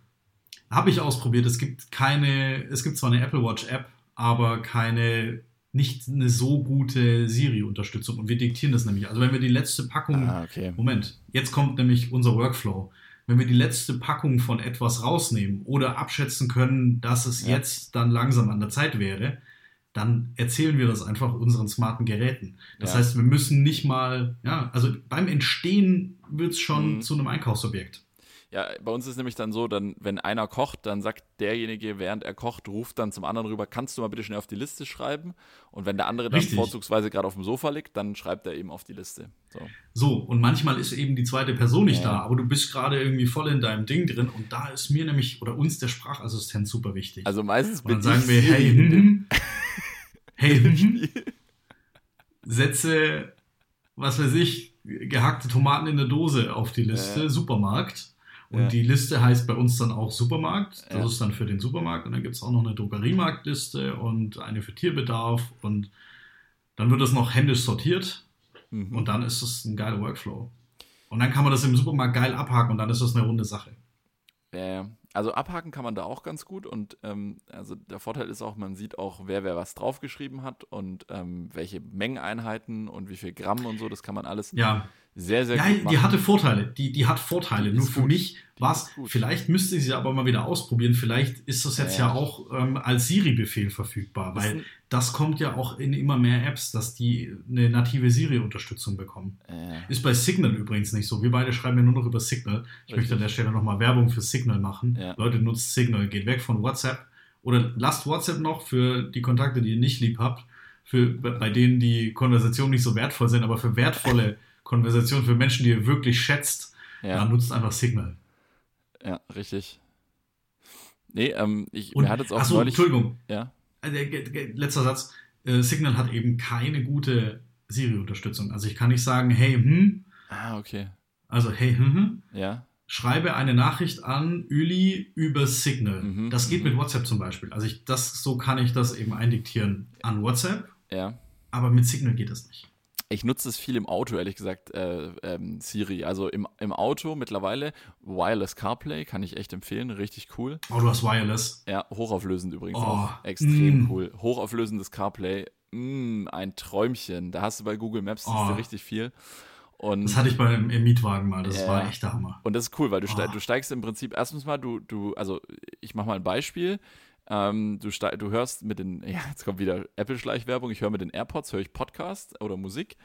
Habe ich ausprobiert. Es gibt keine, es gibt zwar eine Apple Watch App, aber keine, nicht eine so gute Siri-Unterstützung. Und wir diktieren das nämlich. Also wenn wir die letzte Packung, Ah, okay. Moment, jetzt kommt nämlich unser Workflow. Wenn wir die letzte Packung von etwas rausnehmen oder abschätzen können, dass es Ja. jetzt dann langsam an der Zeit wäre, dann erzählen wir das einfach unseren smarten Geräten. Das Ja. heißt, wir müssen nicht mal, ja, also beim Entstehen wird es schon Mhm. zu einem Einkaufsobjekt. Ja, bei uns ist nämlich dann so, dann, wenn einer kocht, dann sagt derjenige, während er kocht, ruft dann zum anderen rüber, kannst du mal bitte schnell auf die Liste schreiben? Und wenn der andere dann Richtig. vorzugsweise gerade auf dem Sofa liegt, dann schreibt er eben auf die Liste. So. So, und manchmal ist eben die zweite Person nicht Ja. da, aber du bist gerade irgendwie voll in deinem Ding drin und da ist mir nämlich oder uns der Sprachassistent super wichtig. Also meistens und dann sagen wir, Siri hey, in dem hm, hey, hm, setze, was weiß ich, gehackte Tomaten in der Dose auf die Liste, Ja. Supermarkt. Und Ja. die Liste heißt bei uns dann auch Supermarkt. Das Ja. ist dann für den Supermarkt. Und dann gibt es auch noch eine Drogeriemarktliste und eine für Tierbedarf. Und dann wird das noch händisch sortiert. Mhm. Und dann ist es ein geiler Workflow. Und dann kann man das im Supermarkt geil abhaken und dann ist das eine runde Sache. Ja, ja. also abhaken kann man da auch ganz gut und ähm, also der Vorteil ist auch, man sieht auch, wer wer was draufgeschrieben hat und ähm, welche Mengeneinheiten und wie viel Gramm und so, das kann man alles Ja, sehr, sehr ja gut machen. die hatte Vorteile. Die, die hat Vorteile. Die Nur für gut. mich war es, vielleicht müsste ich sie aber mal wieder ausprobieren. Vielleicht ist das jetzt Ja. ja, auch ähm, als Siri-Befehl verfügbar, Das weil das kommt ja auch in immer mehr Apps, dass die eine native Siri-Unterstützung bekommen. äh, Ist bei Signal übrigens nicht so. Wir beide schreiben ja nur noch über Signal. Ich Richtig. möchte an der Stelle nochmal Werbung für Signal machen. Ja. Leute, nutzt Signal, geht weg von WhatsApp oder lasst WhatsApp noch für die Kontakte, die ihr nicht lieb habt, für, bei denen die Konversationen nicht so wertvoll sind, aber für wertvolle Konversationen, für Menschen, die ihr wirklich schätzt, ja, dann nutzt einfach Signal. ja, richtig. Nee, ähm, ich, Und, mir hat jetzt auch achso, neulich, Entschuldigung, ja, Äh, der- der- letzter Satz. Äh, Signal hat eben keine gute Siri-Unterstützung. Also ich kann nicht sagen, hey, hm, ah, okay, also hey, hm, hm, ja, schreibe eine Nachricht an Üli über Signal. Mhm, das geht mhm. mit WhatsApp zum Beispiel. Also ich, das, so kann ich das eben eindiktieren an WhatsApp, ja. aber mit Signal geht das nicht. Ich nutze es viel im Auto, ehrlich gesagt, äh, ähm, Siri. Also im, im Auto mittlerweile, Wireless CarPlay kann ich echt empfehlen, richtig cool. Oh, du hast Wireless. Ja, hochauflösend übrigens Oh, auch. Extrem mm. cool. Hochauflösendes CarPlay, mm, ein Träumchen. Da hast du bei Google Maps Oh. richtig viel. Und, Das hatte ich beim im Mietwagen mal. Das Ja. war echt der Hammer. und das ist cool, weil du, Oh. du steigst im Prinzip erstens mal, du, du, also ich mache mal ein Beispiel. Ähm, du, du hörst mit den, ja, jetzt kommt wieder Apple-Schleichwerbung, ich höre mit den AirPods, höre ich Podcast oder Musik.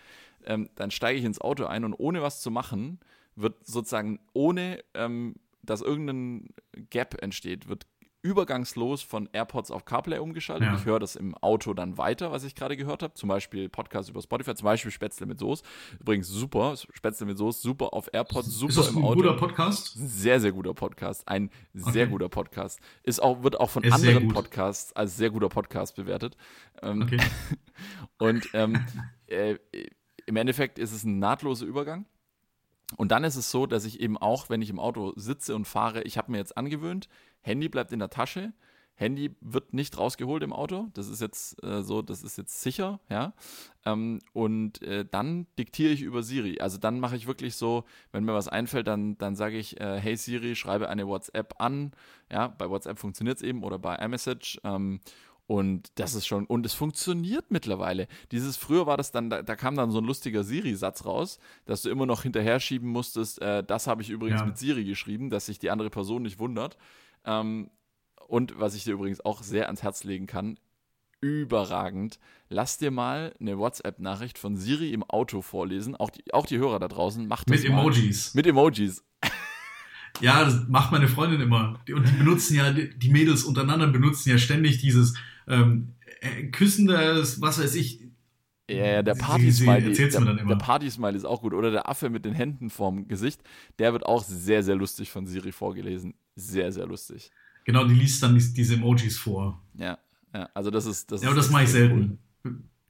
Ähm, dann steige ich ins Auto ein und ohne was zu machen, wird sozusagen, ohne ähm, dass irgendein Gap entsteht, wird übergangslos von AirPods auf CarPlay umgeschaltet. Ja. Ich höre das im Auto dann weiter, was ich gerade gehört habe. Zum Beispiel Podcast über Spotify, zum Beispiel Spätzle mit Soße. Übrigens super, Spätzle mit Soße, super auf AirPods, super ist das im ein Auto. guter Podcast? Ein sehr, sehr guter Podcast. Ein sehr Okay. guter Podcast. Ist auch, wird auch von Ist anderen. Podcasts als sehr guter Podcast bewertet. Ähm, Okay. Und ähm, äh, im Endeffekt ist es ein nahtloser Übergang. Und dann ist es so, dass ich eben auch, wenn ich im Auto sitze und fahre, ich habe mir jetzt angewöhnt, Handy bleibt in der Tasche. Handy wird nicht rausgeholt im Auto. Das ist jetzt äh, so, das ist jetzt sicher, ja. Ähm, und äh, dann diktiere ich über Siri. Also dann mache ich wirklich so, wenn mir was einfällt, dann, dann sage ich, äh, hey Siri, schreibe eine WhatsApp an. Ja, bei WhatsApp funktioniert es eben oder bei iMessage. Ähm, und das ist schon, und es funktioniert mittlerweile. Dieses, früher war das dann, da, da kam dann so ein lustiger Siri-Satz raus, dass du immer noch hinterher schieben musstest, äh, das habe ich übrigens Ja. mit Siri geschrieben, dass sich die andere Person nicht wundert. Ähm, und was ich dir übrigens auch sehr ans Herz legen kann, überragend. Lass dir mal eine WhatsApp-Nachricht von Siri im Auto vorlesen. Auch die, auch die Hörer da draußen, macht das Mit mal. Emojis. Mit Emojis. Ja, das macht meine Freundin immer. Und die benutzen ja, die die Mädels untereinander benutzen ja ständig dieses ähm, äh, küssendes, was weiß ich. Ja, ja, der Party-Smiley. mir Der, der Party-Smiley ist auch gut. Oder der Affe mit den Händen vorm Gesicht. Der wird auch sehr, sehr lustig von Siri vorgelesen. Sehr, sehr lustig. Genau, die liest dann dies- diese Emojis vor. Ja, ja. Also das ist. Das Ja, aber das mache ich selten.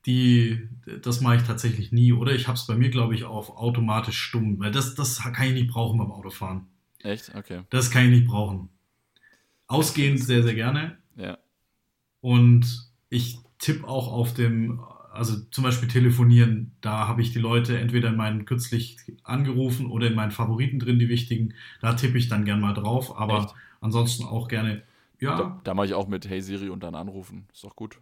Die, das mache ich tatsächlich nie. Oder ich habe es bei mir, glaube ich, auf automatisch stumm. Weil das, das kann ich nicht brauchen beim Autofahren. Cool. Echt? Okay. Das kann ich nicht brauchen. Ausgehend sehr, sehr gerne. Ja. Und ich tippe auch auf dem, also zum Beispiel telefonieren, da habe ich die Leute entweder in meinen kürzlich angerufen oder in meinen Favoriten drin, die wichtigen. Da tippe ich dann gern mal drauf, aber Echt? ansonsten auch gerne, ja, Da, da mache ich auch mit Hey Siri und dann anrufen. Ist doch gut.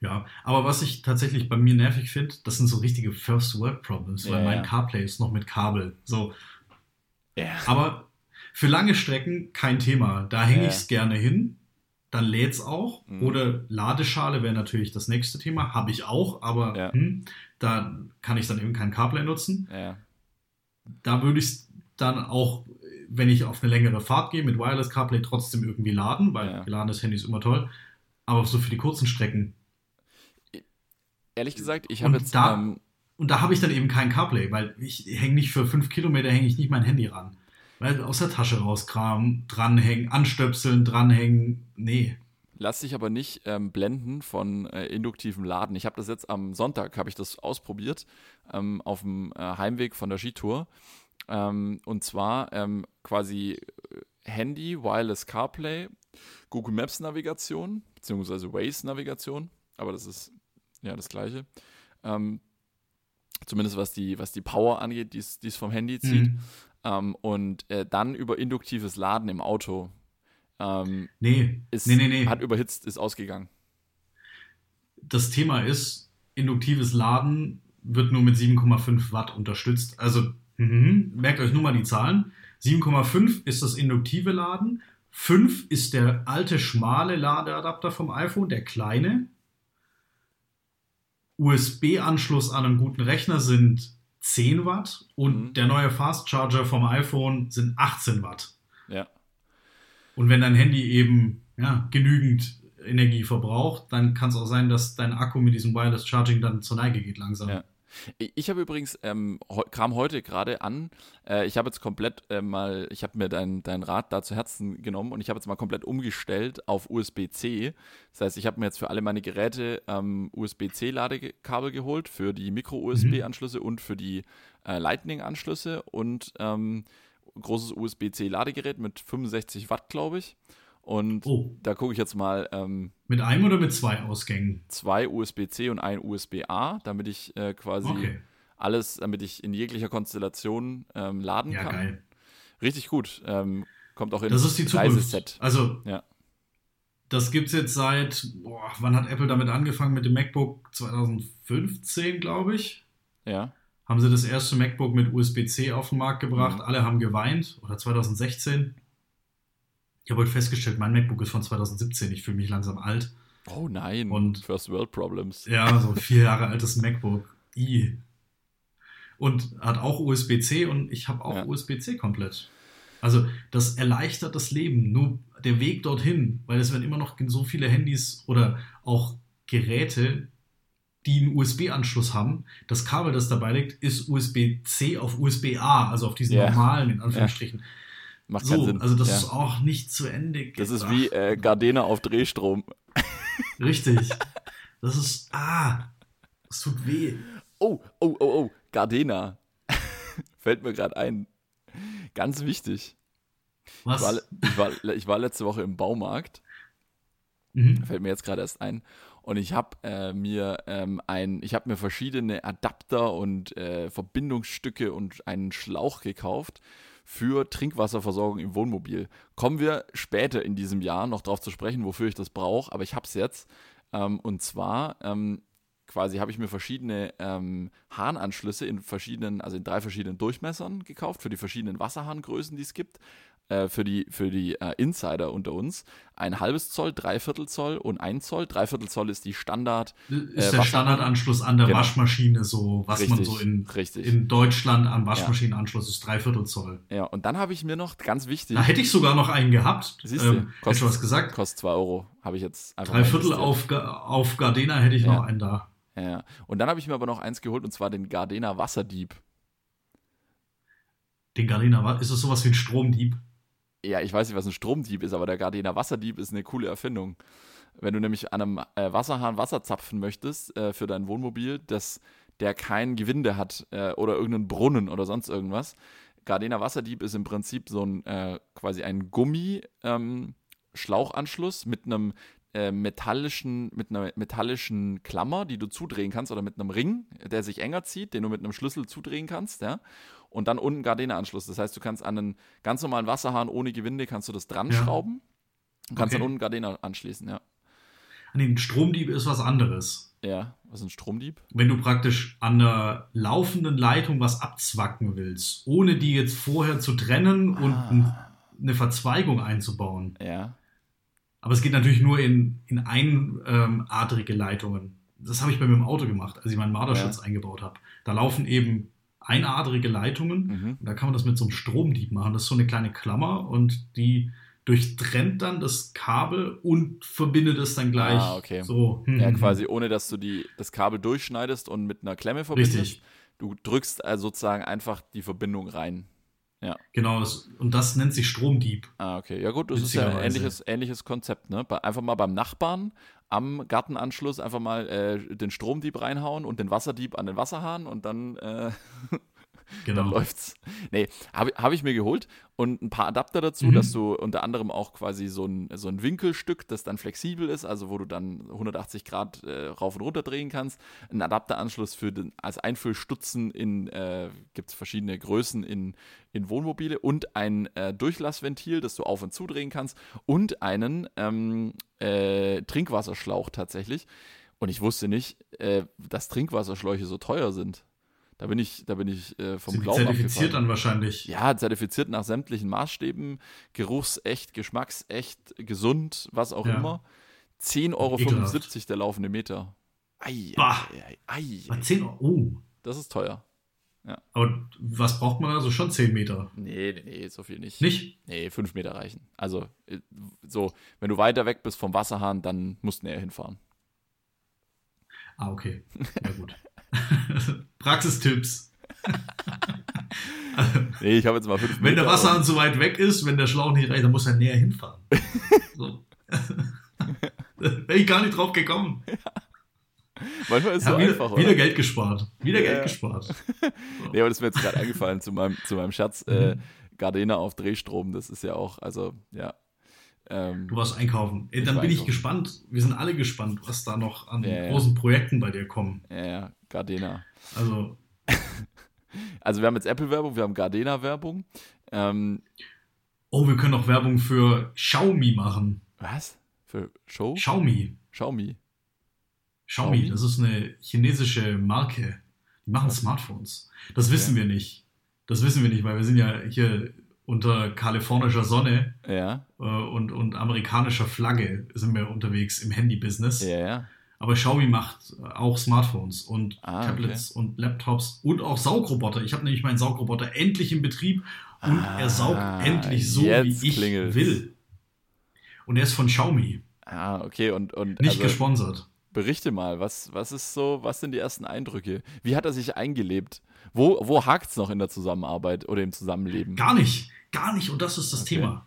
ja. Aber was ich tatsächlich bei mir nervig finde, das sind so richtige First World Problems, weil Ja, mein ja. CarPlay ist noch mit Kabel. So, Ja. Aber für lange Strecken kein Thema. Da hänge ich es gerne hin. Dann lädt es auch. Mhm. Oder Ladeschale wäre natürlich das nächste Thema. Habe ich auch, aber Ja. hm, da kann ich dann eben kein CarPlay nutzen. Ja. Da würde ich dann auch, wenn ich auf eine längere Fahrt gehe, mit Wireless CarPlay trotzdem irgendwie laden, weil Ja. geladenes Handy ist immer toll. Aber so für die kurzen Strecken. Ehrlich gesagt, ich habe jetzt. da- ähm, Und da habe ich dann eben kein CarPlay, weil ich hänge nicht für fünf Kilometer, hänge ich nicht mein Handy ran. Weil aus der Tasche rauskramen, dranhängen, anstöpseln, dranhängen. Nee. Lass dich aber nicht ähm, blenden von äh, induktivem Laden. Ich habe das jetzt am Sonntag, habe ich das ausprobiert, ähm, auf dem äh, Heimweg von der Skitour. Ähm, und zwar ähm, quasi äh, Handy, Wireless CarPlay, Google Maps Navigation, beziehungsweise Waze Navigation, aber das ist ja das gleiche. Ähm, zumindest was die, was die Power angeht, die es vom Handy zieht. Mhm. Ähm, und äh, dann über induktives Laden im Auto. Ähm, nee. Ist, nee, nee, nee. Hat überhitzt, ist ausgegangen. Das Thema ist, induktives Laden wird nur mit 7,5 Watt unterstützt. Also mh, merkt euch nur mal die Zahlen. 7,5 ist das induktive Laden. 5 ist der alte schmale Ladeadapter vom iPhone, der kleine. USB-Anschluss an einem guten Rechner sind 10 Watt und mhm. der neue Fast Charger vom iPhone sind 18 Watt. Ja. Und wenn dein Handy eben ja, genügend Energie verbraucht, dann kann es auch sein, dass dein Akku mit diesem Wireless Charging dann zur Neige geht langsam. Ja. Ich habe übrigens, ähm, kam heute gerade an, äh, ich habe jetzt komplett äh, mal, ich habe mir deinen dein Rat da zu Herzen genommen und ich habe jetzt mal komplett umgestellt auf USB-C. Das heißt, ich habe mir jetzt für alle meine Geräte ähm, USB-C-Ladekabel geholt, für die Micro-USB-Anschlüsse mhm. und für die äh, Lightning-Anschlüsse und ähm, großes USB-C-Ladegerät mit 65 Watt, glaube ich. Und oh. da gucke ich jetzt mal. Ähm, mit einem oder mit zwei Ausgängen? Zwei USB-C und ein USB-A, damit ich äh, quasi okay. alles, damit ich in jeglicher Konstellation ähm, laden ja, kann. Geil. Richtig gut. Ähm, kommt auch in das ist die Reiseset. Also, ja. das gibt es jetzt seit, boah, wann hat Apple damit angefangen mit dem MacBook? 2015, glaube ich. Ja. Haben sie das erste MacBook mit USB-C auf den Markt gebracht. Mhm. Alle haben geweint. Oder 2016. Ich habe heute festgestellt, mein MacBook ist von 2017. Ich fühle mich langsam alt. Oh nein. Und First World Problems. Ja, so ein vier Jahre altes MacBook. I. Und hat auch USB-C und ich habe auch ja. USB-C komplett. Also das erleichtert das Leben. Nur der Weg dorthin, weil es werden immer noch so viele Handys oder auch Geräte, die einen USB-Anschluss haben. Das Kabel, das dabei liegt, ist USB-C auf USB-A, also auf diesen yeah. normalen, in Anführungsstrichen. Ja. Macht so, Sinn. Also das ja. ist auch nicht zu Ende gebracht. Das ist wie äh, Gardena auf Drehstrom. Richtig. Das ist, ah, es tut weh. Oh, oh, oh, oh, Gardena. Fällt mir gerade ein. Ganz wichtig. Was? Ich war, ich war, ich war letzte Woche im Baumarkt. Mhm. Fällt mir jetzt gerade erst ein. Und ich habe äh, mir ähm, ein, ich habe mir verschiedene Adapter und äh, Verbindungsstücke und einen Schlauch gekauft für Trinkwasserversorgung im Wohnmobil. Kommen wir später in diesem Jahr noch darauf zu sprechen, wofür ich das brauche, aber ich habe es jetzt. Ähm, und zwar ähm, quasi habe ich mir verschiedene ähm, Hahnanschlüsse in verschiedenen, also in drei verschiedenen Durchmessern gekauft für die verschiedenen Wasserhahngrößen, die es gibt. Äh, für die, für die äh, Insider unter uns ein halbes Zoll, dreiviertel Zoll und ein Zoll. Dreiviertel Zoll ist die Standard. Ist äh, der Standardanschluss an der genau. Waschmaschine, so was richtig, man so in, richtig. in Deutschland am Waschmaschinenanschluss ja. ist, dreiviertel Zoll. Ja, und dann habe ich mir noch, ganz wichtig. Da hätte ich sogar noch einen gehabt. Siehst du, ähm, kostet, was gesagt? Kostet zwei Euro, habe ich jetzt einfach. Dreiviertel auf, auf Gardena hätte ich ja. noch einen da. Ja, und dann habe ich mir aber noch eins geholt und zwar den Gardena Wasserdieb. Den Gardena, ist das sowas wie ein Stromdieb? Ja, ich weiß nicht, was ein Stromdieb ist, aber der Gardena Wasserdieb ist eine coole Erfindung. Wenn du nämlich an einem äh, Wasserhahn Wasser zapfen möchtest äh, für dein Wohnmobil, das, der kein Gewinde hat äh, oder irgendeinen Brunnen oder sonst irgendwas. Gardena Wasserdieb ist im Prinzip so ein äh, quasi ein Gummi-Schlauchanschluss ähm, mit einem äh, metallischen, mit einer metallischen Klammer, die du zudrehen kannst, oder mit einem Ring, der sich enger zieht, den du mit einem Schlüssel zudrehen kannst, ja und dann unten Gardena-Anschluss. Das heißt, du kannst an einen ganz normalen Wasserhahn ohne Gewinde kannst du das dran schrauben und kannst okay. dann unten Gardena anschließen, ja. Nee, ein Stromdieb ist was anderes. Ja, was ist ein Stromdieb? Wenn du praktisch an der laufenden Leitung was abzwacken willst, ohne die jetzt vorher zu trennen ah. und eine Verzweigung einzubauen. Ja. Aber es geht natürlich nur in, in einadrige Leitungen. Das habe ich bei mir im Auto gemacht, als ich meinen Marderschutz ja. eingebaut habe. Da laufen eben einadrige Leitungen. Mhm. Da kann man das mit so einem Stromdieb machen. Das ist so eine kleine Klammer und die durchtrennt dann das Kabel und verbindet es dann gleich ah, okay. so. Ja, quasi ohne, dass du die, das Kabel durchschneidest und mit einer Klemme verbindest. Richtig. Du drückst also sozusagen einfach die Verbindung rein. Ja. Genau, das, und das nennt sich Stromdieb. Ah, okay. Ja, gut, das ist ja ein ähnliches, ähnliches Konzept. Ne? Einfach mal beim Nachbarn am Gartenanschluss einfach mal äh, den Stromdieb reinhauen und den Wasserdieb an den Wasserhahn und dann äh, Genau. Dann läuft's. Nee, habe hab ich mir geholt und ein paar Adapter dazu, Mhm. dass du unter anderem auch quasi so ein, so ein Winkelstück, das dann flexibel ist, also wo du dann 180 Grad äh, rauf und runter drehen kannst. Ein Adapteranschluss für den, als Einfüllstutzen in, äh, gibt es verschiedene Größen in, in Wohnmobile und ein äh, Durchlassventil, das du auf und zudrehen kannst und einen ähm, äh, Trinkwasserschlauch tatsächlich. Und ich wusste nicht, äh, dass Trinkwasserschläuche so teuer sind. Da bin ich, da bin ich äh, vom die Glauben zertifiziert abgefallen. dann wahrscheinlich. Ja, zertifiziert nach sämtlichen Maßstäben, geruchsecht, geschmacksecht, gesund, was auch Ja. immer. 10,75 Euro der laufende Meter. Ei, Bah. ei, ei, ei, Ah, 10 Euro. Oh. Das ist teuer. Aber was braucht man also schon 10 Meter? Nee, nee, nee, so viel nicht. Nicht? Nee, 5 Meter reichen. Also, äh, so, wenn du weiter weg bist vom Wasserhahn, dann musst du näher hinfahren. Ah, okay. Ja, gut. Praxistipps. Nee, ich habe jetzt mal 5 Meter. Wenn der Wasserhahn zu weit weg ist, wenn der Schlauch nicht reicht, dann muss er näher hinfahren. So. Wäre ich gar nicht drauf gekommen. Manchmal ist es Ja, so wieder, einfach, wieder oder? Geld gespart. Wieder Ja, Geld ja. gespart. Nee, aber das ist mir jetzt gerade eingefallen zu meinem, zu meinem Scherz. Äh, Mhm. Gardena auf Drehstrom, das ist ja auch, also, ja. Ähm, Du warst einkaufen. Ey, dann bin ich gespannt. Wir sind alle gespannt, was da noch an Ja, ja. großen Projekten bei dir kommen. ja, ja, Gardena. Also, Also, wir haben jetzt Apple-Werbung, wir haben Gardena-Werbung. Ähm, oh, wir können noch Werbung für Xiaomi machen. was? Für Show? Xiaomi. Xiaomi. Xiaomi, Xiaomi? das ist eine chinesische Marke. Die machen? Smartphones. Das wissen wir nicht. Das wissen wir nicht, weil wir sind ja hier unter kalifornischer Sonne Ja, äh, und, und amerikanischer Flagge sind wir unterwegs im Handy-Business. ja, ja. Aber Xiaomi macht äh, auch Smartphones und Ah, Tablets und Laptops und auch Saugroboter. Ich habe nämlich meinen Saugroboter endlich in Betrieb und Ah, er saugt endlich so, wie ich klingelt's. will. Und er ist von Xiaomi, Ah, okay, und, und nicht also, gesponsert. Berichte mal, was, was ist so, was sind die ersten Eindrücke? Wie hat er sich eingelebt? Wo, wo hakt es noch in der Zusammenarbeit oder im Zusammenleben? Gar nicht, gar nicht. Und das ist das Okay. Thema.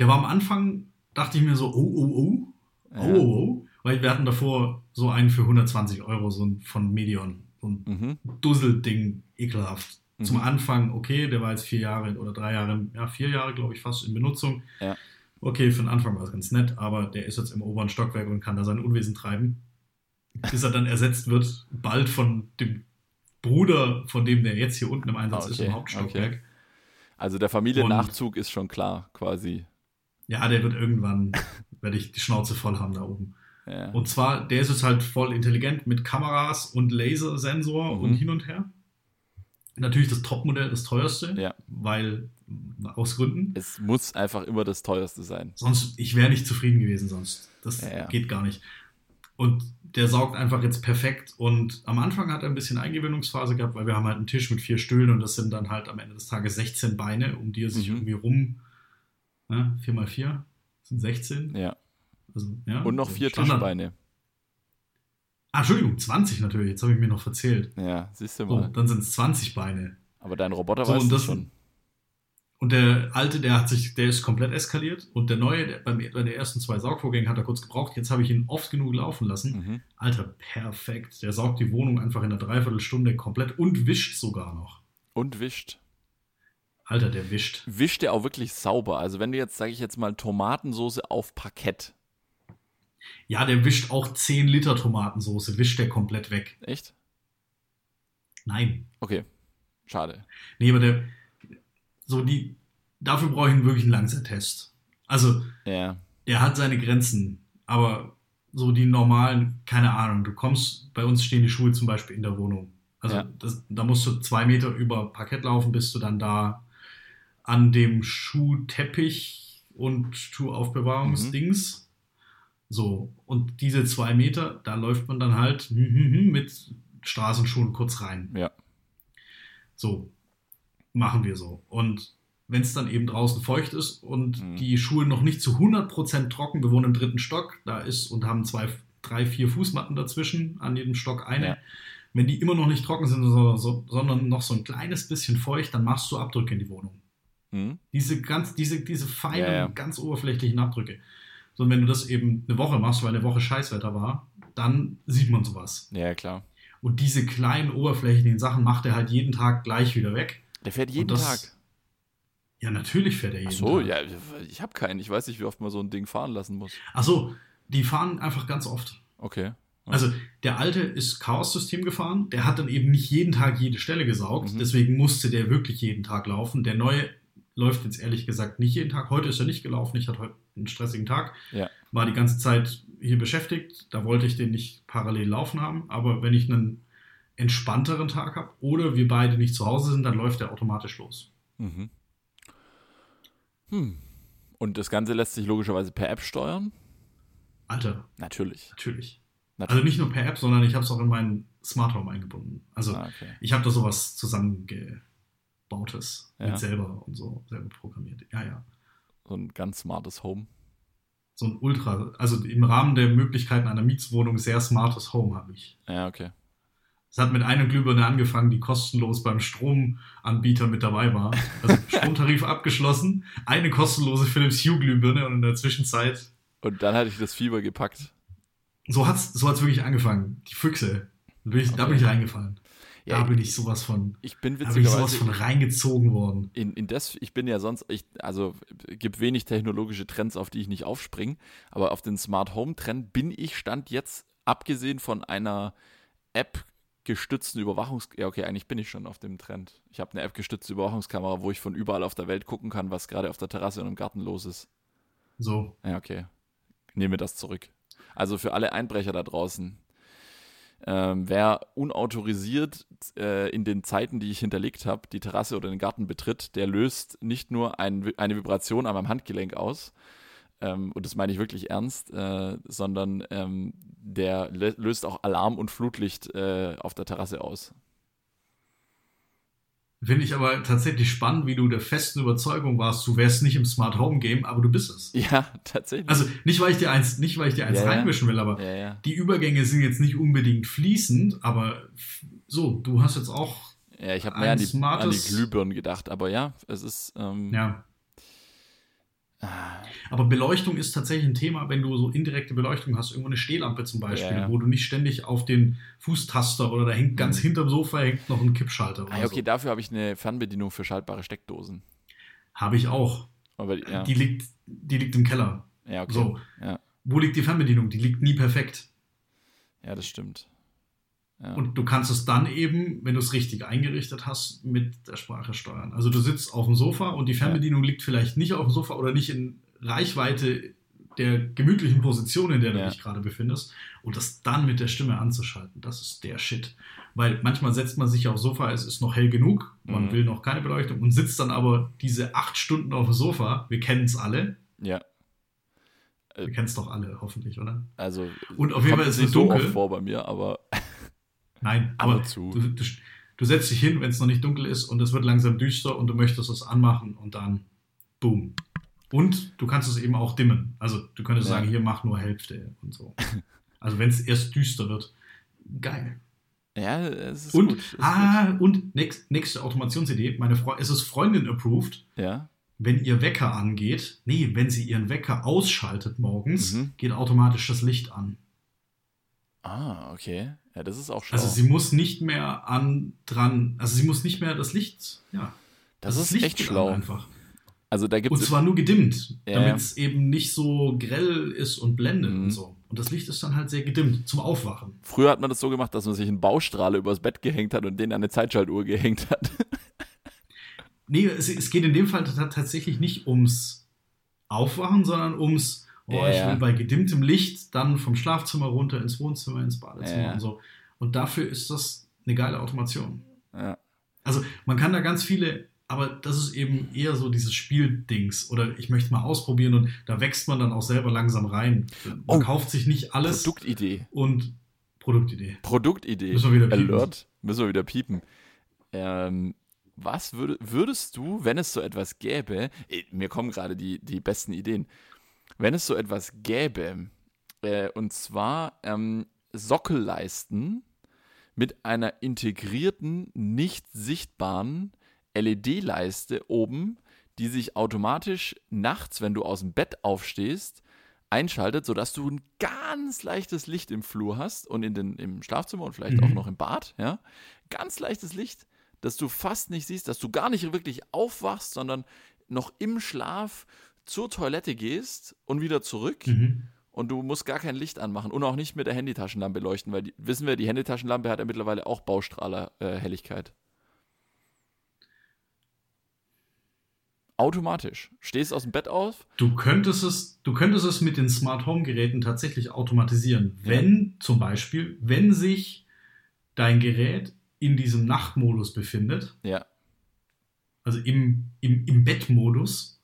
Der war am Anfang, dachte ich mir so, oh, oh, oh, oh, Ja. oh, oh. Weil wir hatten davor so einen für 120 Euro, so ein von Medion. So ein Mhm. Dusselding, ekelhaft. Mhm. Zum Anfang, okay, der war jetzt vier Jahre oder drei Jahre, ja, vier Jahre, glaube ich, fast in Benutzung. Ja. Okay, für den Anfang war es ganz nett, aber der ist jetzt im oberen Stockwerk und kann da sein Unwesen treiben. Bis er dann ersetzt wird, bald von dem Bruder, von dem der jetzt hier unten im Einsatz Ah, ist, okay, im Hauptstockwerk. okay. Also der Familiennachzug ist schon klar, quasi. Ja, der wird irgendwann, werde ich die Schnauze voll haben da oben. Ja. Und zwar, der ist jetzt halt voll intelligent mit Kameras und Lasersensor Mhm. und hin und her. Natürlich das Topmodell, das teuerste, Ja. weil aus Gründen. Es muss einfach immer das teuerste sein. Sonst, ich wäre nicht zufrieden gewesen sonst. Das Ja, ja. geht gar nicht. Und der saugt einfach jetzt perfekt. Und am Anfang hat er ein bisschen Eingewöhnungsphase gehabt, weil wir haben halt einen Tisch mit vier Stühlen und das sind dann halt am Ende des Tages 16 Beine, um die er sich Mhm. irgendwie rum. Ne, 4 mal 4 sind 16. Ja. Also, ja, Und noch so vier Standard. Tischbeine. Ah, Entschuldigung, 20 natürlich. Jetzt habe ich mir noch verzählt. Ja, siehst du So, mal. dann sind es 20 Beine. Aber dein Roboter So, weiß und das das- schon. Und der alte, der hat sich, der ist komplett eskaliert. Und der neue, der, beim, bei den ersten zwei Saugvorgängen hat er kurz gebraucht. Jetzt habe ich ihn oft genug laufen lassen. Mhm. Alter, perfekt. Der saugt die Wohnung einfach in einer Dreiviertelstunde komplett und wischt sogar noch. Und wischt. Alter, der wischt. Wischt er auch wirklich sauber. Also wenn du jetzt, sage ich jetzt mal, Tomatensoße auf Parkett. Ja, der wischt auch 10 Liter Tomatensoße, wischt der komplett weg. Echt? Nein. Okay. Schade. Nee, aber der, so die, dafür brauche ich einen wirklich einen Langzeittest. Also, Ja. der hat seine Grenzen, aber so die normalen, keine Ahnung, du kommst, bei uns stehen die Schuhe zum Beispiel in der Wohnung. Also Ja. das, da musst du zwei Meter über Parkett laufen, bis du dann da an dem Schuhteppich und Schuhaufbewahrungsdings. So, und diese zwei Meter, da läuft man dann halt hm, hm, hm, mit Straßenschuhen kurz rein. Ja. So, machen wir so. Und wenn es dann eben draußen feucht ist und Mhm. die Schuhe noch nicht zu 100% trocken, wir wohnen im dritten Stock, da ist und haben zwei, drei, vier Fußmatten dazwischen, an jedem Stock eine. Ja. Wenn die immer noch nicht trocken sind, so, so, sondern noch so ein kleines bisschen feucht, dann machst du Abdrücke in die Wohnung. Hm? Diese ganz, diese, diese feinen, Ja, ja. ganz oberflächlichen Abdrücke. So, und wenn du das eben eine Woche machst, weil eine Woche Scheißwetter war, dann sieht man sowas. Ja, klar. Und diese kleinen oberflächlichen Sachen macht er halt jeden Tag gleich wieder weg. Der fährt jeden das, Tag. Ja, natürlich fährt er jeden Ach so, Tag. ja, ich habe keinen. Ich weiß nicht, wie oft man so ein Ding fahren lassen muss. Ach so, die fahren einfach ganz oft. Okay. Also der alte ist Chaos-System gefahren, der hat dann eben nicht jeden Tag jede Stelle gesaugt, mhm. deswegen musste der wirklich jeden Tag laufen. Der neue läuft jetzt ehrlich gesagt nicht jeden Tag. Heute ist er nicht gelaufen, ich hatte heute einen stressigen Tag, ja. war die ganze Zeit hier beschäftigt, da wollte ich den nicht parallel laufen haben, aber wenn ich einen entspannteren Tag habe oder wir beide nicht zu Hause sind, dann läuft er automatisch los. Mhm. Hm. Und das Ganze lässt sich logischerweise per App steuern? Alter. Natürlich. Natürlich. Natürlich. Also nicht nur per App, sondern ich habe es auch in meinen Smart Home eingebunden. Also ah, okay. ich habe da sowas zusammengebautes ja. mit selber und so selber programmiert. Ja, ja. So ein ganz smartes Home. So ein Ultra, also im Rahmen der Möglichkeiten einer Mietswohnung sehr smartes Home habe ich. Ja, okay. Es hat mit einer Glühbirne angefangen, die kostenlos beim Stromanbieter mit dabei war. Also Stromtarif abgeschlossen, eine kostenlose Philips Hue Glühbirne und in der Zwischenzeit. Und dann hatte ich das Fieber gepackt. So hat's, so hat's wirklich angefangen. Die Füchse. Da bin ich, okay. da bin ich reingefallen. Ja, da bin ich sowas von. Ich bin da bin ich sowas von reingezogen worden. In, in das, ich bin ja sonst, ich, also gibt wenig technologische Trends, auf die ich nicht aufspringe. Aber auf den Smart Home Trend bin ich stand jetzt, abgesehen von einer App gestützten Überwachungs... Ja, okay, eigentlich bin ich schon auf dem Trend. Ich habe eine App-gestützte Überwachungskamera, wo ich von überall auf der Welt gucken kann, was gerade auf der Terrasse und im Garten los ist. So. Ja, okay. Nehme das zurück. Also für alle Einbrecher da draußen. Ähm, wer unautorisiert äh, in den Zeiten, die ich hinterlegt habe, die Terrasse oder den Garten betritt, der löst nicht nur ein, eine Vibration an meinem Handgelenk aus, ähm, und das meine ich wirklich ernst, äh, sondern ähm, der löst auch Alarm und Flutlicht äh, auf der Terrasse aus. Finde ich aber tatsächlich spannend, wie du der festen Überzeugung warst, du wärst nicht im Smart Home Game, aber du bist es. Ja, tatsächlich. Also nicht, weil ich dir eins, nicht, weil ich dir eins ja, reinmischen will, aber ja, ja. die Übergänge sind jetzt nicht unbedingt fließend, aber so, du hast jetzt auch. Ja, ich habe mehr an die, an die Glühbirnen gedacht, aber ja, es ist. Ähm, ja. Aber Beleuchtung ist tatsächlich ein Thema, wenn du so indirekte Beleuchtung hast, irgendwo eine Stehlampe zum Beispiel, ja, ja. wo du nicht ständig auf den Fußtaster oder da hängt ganz mhm. hinterm Sofa hängt noch ein Kippschalter. Ah, okay, so. dafür habe ich eine Fernbedienung für schaltbare Steckdosen. Habe ich auch. Aber, ja. die, liegt, die liegt im Keller. Ja, okay. So. Wo liegt die Fernbedienung? Die liegt nie perfekt. Ja, das stimmt. Ja. Und du kannst es dann eben, wenn du es richtig eingerichtet hast, mit der Sprache steuern. Also du sitzt auf dem Sofa und die Fernbedienung ja. liegt vielleicht nicht auf dem Sofa oder nicht in Reichweite der gemütlichen Position, in der du dich gerade befindest. Und das dann mit der Stimme anzuschalten, das ist der Shit. Weil manchmal setzt man sich aufs Sofa, es ist noch hell genug, man mhm. will noch keine Beleuchtung und sitzt dann aber diese acht Stunden auf dem Sofa. Wir kennen es alle. Ja. Wir kennen es doch alle, hoffentlich, oder? Also, und auf jeden Fall ist es dunkel. So vor bei mir, aber Nein, aber du, du, du, setzt dich hin, wenn es noch nicht dunkel ist und es wird langsam düster und du möchtest es anmachen und dann boom. Und du kannst es eben auch dimmen. Also du könntest ja. sagen, hier mach nur Hälfte und so. Also wenn es erst düster wird. Geil. Ja, es ist und, gut. Ist ah, gut. und nächst, nächste Automationsidee. Meine Frau, es ist Freundin approved. Ja. Wenn ihr Wecker angeht, nee, wenn sie ihren Wecker ausschaltet morgens, mhm. geht automatisch das Licht an. Ah, okay. Ja, das ist auch schlau. Also sie muss nicht mehr an dran, also sie muss nicht mehr das Licht, ja. Das, das ist Licht echt schlau. Einfach. Also da gibt's und zwar nur gedimmt, ja. damit es eben nicht so grell ist und blendet mhm. und so. Und das Licht ist dann halt sehr gedimmt zum Aufwachen. Früher hat man das so gemacht, dass man sich einen Baustrahle übers Bett gehängt hat und den an eine Zeitschaltuhr gehängt hat. nee, es, es geht in dem Fall tatsächlich nicht ums Aufwachen, sondern ums oh, ich will bei gedimmtem Licht dann vom Schlafzimmer runter ins Wohnzimmer, ins Badezimmer und so. Und dafür ist das eine geile Automation. Ja. Also man kann da ganz viele, aber das ist eben eher so dieses Spieldings oder ich möchte mal ausprobieren und da wächst man dann auch selber langsam rein. Man oh, kauft sich nicht alles. Produktidee. Und Produktidee. Produktidee. Müssen wir wieder piepen. Alert. Müssen wir wieder piepen. Ähm, was würd, würdest du, wenn es so etwas gäbe, mir kommen gerade die, die besten Ideen, wenn es so etwas gäbe, äh, und zwar ähm, Sockelleisten mit einer integrierten, nicht sichtbaren LED-Leiste oben, die sich automatisch nachts, wenn du aus dem Bett aufstehst, einschaltet, sodass du ein ganz leichtes Licht im Flur hast und in den, im Schlafzimmer und vielleicht mhm. auch noch im Bad, ja. Ganz leichtes Licht, dass du fast nicht siehst, dass du gar nicht wirklich aufwachst, sondern noch im Schlaf zur Toilette gehst und wieder zurück. Mhm. Und du musst gar kein Licht anmachen und auch nicht mit der Handytaschenlampe leuchten, weil die, wissen wir, die Handytaschenlampe hat ja mittlerweile auch Baustrahlerhelligkeit. Äh, Automatisch. Stehst aus dem Bett auf. Du könntest es, du könntest es mit den Smart Home Geräten tatsächlich automatisieren. Ja. Wenn zum Beispiel, wenn sich dein Gerät in diesem Nachtmodus befindet. Ja. Also im, im, im Bettmodus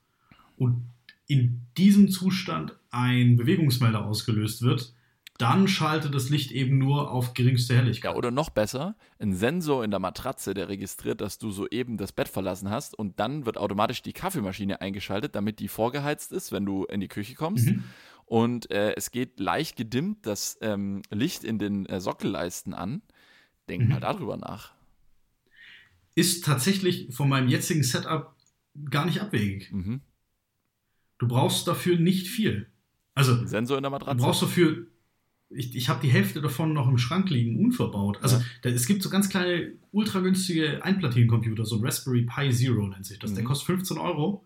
und in diesem Zustand ein Bewegungsmelder ausgelöst wird, dann schaltet das Licht eben nur auf geringste Helligkeit. Ja, oder noch besser, ein Sensor in der Matratze, der registriert, dass du soeben das Bett verlassen hast und dann wird automatisch die Kaffeemaschine eingeschaltet, damit die vorgeheizt ist, wenn du in die Küche kommst. Mhm. Und äh, es geht leicht gedimmt das ähm, Licht in den äh, Sockelleisten an. Denk mhm. mal darüber nach. Ist tatsächlich von meinem jetzigen Setup gar nicht abwegig. Mhm. Du brauchst dafür nicht viel. Also, Sensor in der Matratze. Du brauchst dafür ich, ich habe die Hälfte davon noch im Schrank liegen, unverbaut. Also ja. da, es gibt so ganz kleine, ultra günstige Einplatinencomputer, so ein Raspberry Pi Zero nennt sich das. Mhm. Der kostet 15 Euro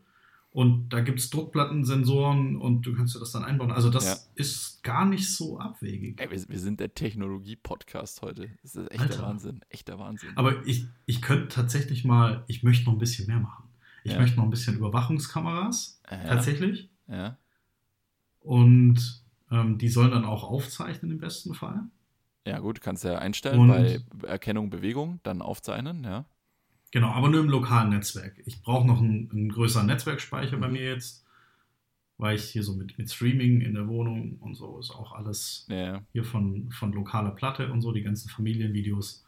und da gibt es Druckplattensensoren und du kannst dir das dann einbauen. Also das ja. ist gar nicht so abwegig. Ey, wir, wir, sind der Technologie-Podcast heute. Das ist echter Alter. Wahnsinn, echter Wahnsinn. Aber ich, ich könnte tatsächlich mal, ich möchte noch ein bisschen mehr machen. Ich ja. möchte noch ein bisschen Überwachungskameras, tatsächlich. Ja. Und ähm, die sollen dann auch aufzeichnen im besten Fall. Ja, gut, kannst du ja einstellen Und, bei Erkennung Bewegung, dann aufzeichnen, ja. Genau, aber nur im lokalen Netzwerk. Ich brauche noch einen, einen, größeren Netzwerkspeicher mhm. bei mir jetzt, weil ich hier so mit, mit Streaming in der Wohnung und so ist auch alles ja. hier von, von lokaler Platte und so, die ganzen Familienvideos.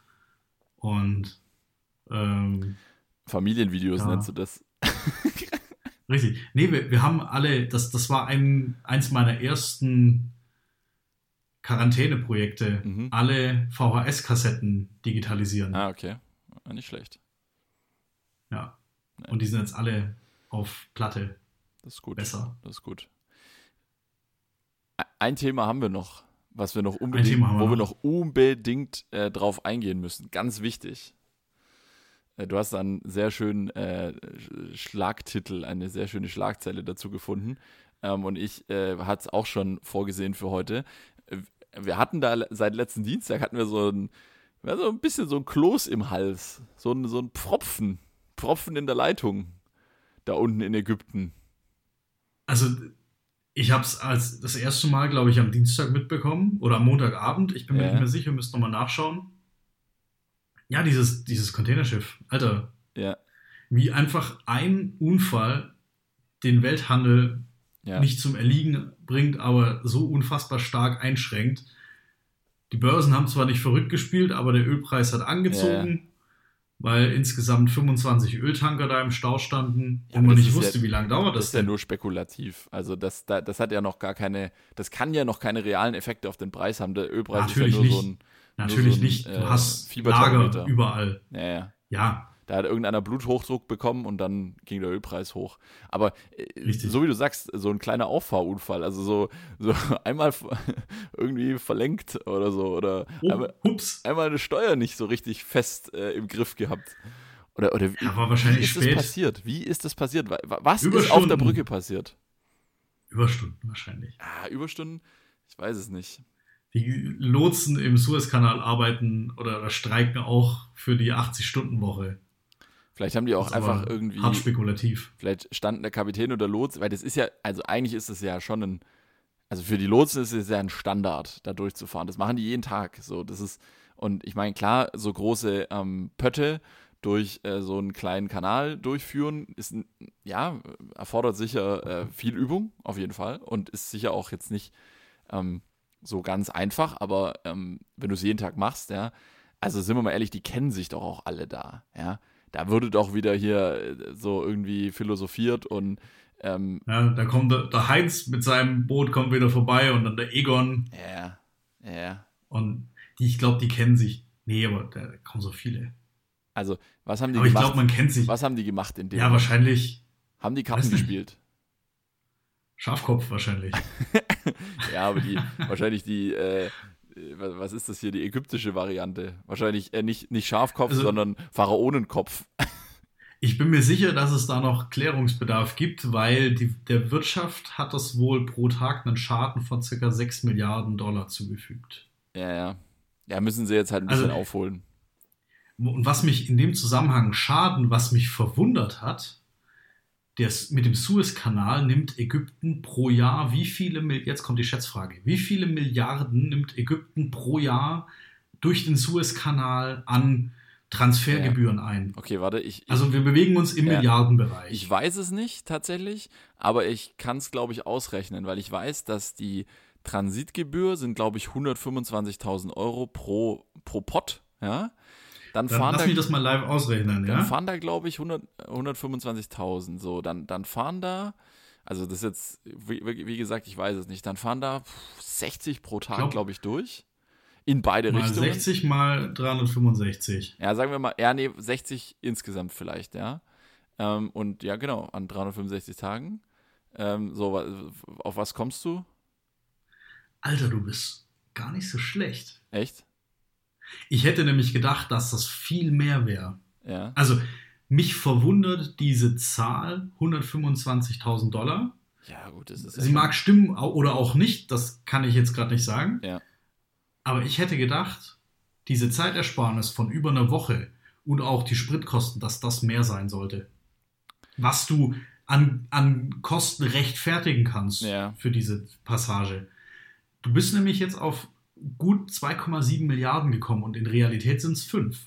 Und ähm, Familienvideos ja. nennst du das? Richtig. Nee, wir, wir haben alle, das, das war ein, eins meiner ersten Quarantäneprojekte, mhm. alle VHS-Kassetten digitalisieren. Ah, okay. Nicht schlecht. Ja. Nee. Und die sind jetzt alle auf Platte. Das ist gut. Besser. Das ist gut. Ein Thema haben wir noch, was wir noch unbedingt, wir wo noch. wir noch unbedingt äh, drauf eingehen müssen. Ganz wichtig. Äh, du hast einen sehr schönen äh, Schlagtitel, eine sehr schöne Schlagzeile dazu gefunden. Ähm, und ich äh, hatte es auch schon vorgesehen für heute. Äh, wir hatten da seit letzten Dienstag hatten wir so ein, ja, so ein bisschen so ein Kloß im Hals, so ein, so ein Pfropfen, Pfropfen in der Leitung da unten in Ägypten. Also ich habe es als das erste Mal, glaube ich, am Dienstag mitbekommen oder am Montagabend. Ich bin mir nicht mehr sicher, müsste nochmal nachschauen. Ja, dieses, dieses Containerschiff, Alter. Ja. Wie einfach ein Unfall den Welthandel ja. nicht zum Erliegen bringt, aber so unfassbar stark einschränkt. Die Börsen haben zwar nicht verrückt gespielt, aber der Ölpreis hat angezogen, ja. weil insgesamt 25 Öltanker da im Stau standen ja, und man nicht wusste, ja, wie lange dauert das. Das ist denn? ja nur spekulativ. Also das, das hat ja noch gar keine, das kann ja noch keine realen Effekte auf den Preis haben. Der Ölpreis Natürlich ist ja nur nicht. so ein Natürlich so ein, nicht. Du äh, hast Lager überall. Ja, ja. ja. Da hat irgendeiner Bluthochdruck bekommen und dann ging der Ölpreis hoch. Aber äh, so wie du sagst, so ein kleiner Auffahrunfall, also so, so einmal irgendwie verlenkt oder so. Oder oh, einmal, einmal, eine Steuer nicht so richtig fest äh, im Griff gehabt. Oder, oder ja, war wahrscheinlich wie ist spät. das passiert? Wie ist das passiert? Was ist auf der Brücke passiert? Überstunden wahrscheinlich. Ah, Überstunden? Ich weiß es nicht die Lotsen im Suezkanal arbeiten oder, oder streiken auch für die 80-Stunden-Woche. Vielleicht haben die auch einfach irgendwie. Hart spekulativ. Vielleicht standen der Kapitän oder Lots, weil das ist ja, also eigentlich ist es ja schon ein, also für die Lotsen ist es ja ein Standard, da durchzufahren. Das machen die jeden Tag. So, das ist, und ich meine, klar, so große ähm, Pötte durch äh, so einen kleinen Kanal durchführen, ist, ja, erfordert sicher äh, viel Übung, auf jeden Fall, und ist sicher auch jetzt nicht ähm, so ganz einfach, aber ähm, wenn du es jeden Tag machst, ja, also sind wir mal ehrlich, die kennen sich doch auch alle da, ja. Da würde doch wieder hier äh, so irgendwie philosophiert und ähm, ja, da kommt der, der, Heinz mit seinem Boot kommt wieder vorbei und dann der Egon. Ja, ja. Und die, ich glaube, die kennen sich. Nee, aber da kommen so viele. Also, was haben die aber gemacht? Ich glaube, man kennt sich. Was haben die gemacht in dem? Ja, wahrscheinlich. Haben die Karten gespielt? Schafkopf wahrscheinlich. ja, aber die, wahrscheinlich die, äh, was ist das hier, die ägyptische Variante? Wahrscheinlich äh, nicht, nicht Schafkopf, also, sondern Pharaonenkopf. Ich bin mir sicher, dass es da noch Klärungsbedarf gibt, weil die, der Wirtschaft hat das wohl pro Tag einen Schaden von ca. 6 Milliarden Dollar zugefügt. Ja, ja. Ja, müssen sie jetzt halt ein bisschen also, aufholen. Und was mich in dem Zusammenhang Schaden, was mich verwundert hat, des, mit dem Suezkanal nimmt Ägypten pro Jahr wie viele, jetzt kommt die Schätzfrage, wie viele Milliarden nimmt Ägypten pro Jahr durch den Suezkanal an Transfergebühren ja. ein. Okay, warte, ich, Also wir bewegen uns im ja, Milliardenbereich. Ich weiß es nicht tatsächlich, aber ich kann es, glaube ich, ausrechnen, weil ich weiß, dass die Transitgebühr sind, glaube ich, 125.000 Euro pro, pro Pot, ja. Dann, dann fahren lass da, mich das mal live ausrechnen, dann ja. fahren da, glaube ich, 125.000, so, dann, dann fahren da, also das ist jetzt, wie, wie, gesagt, ich weiß es nicht, dann fahren da 60 pro Tag, glaube ich, durch. In beide mal Richtungen. 60 mal 365. Ja, sagen wir mal, ja, nee, 60 insgesamt vielleicht, ja. Ähm, und ja, genau, an 365 Tagen. Ähm, so, auf was kommst du? Alter, du bist gar nicht so schlecht. Echt? Ich hätte nämlich gedacht, dass das viel mehr wäre. Ja. Also, mich verwundert diese Zahl 125.000 Dollar. Ja, gut, das ist. Sie mag stimmen oder auch nicht, das kann ich jetzt gerade nicht sagen. Ja. Aber ich hätte gedacht, diese Zeitersparnis von über einer Woche und auch die Spritkosten, dass das mehr sein sollte. Was du an, an Kosten rechtfertigen kannst ja. für diese Passage. Du bist nämlich jetzt auf gut 2,7 Milliarden gekommen und in Realität sind es 5.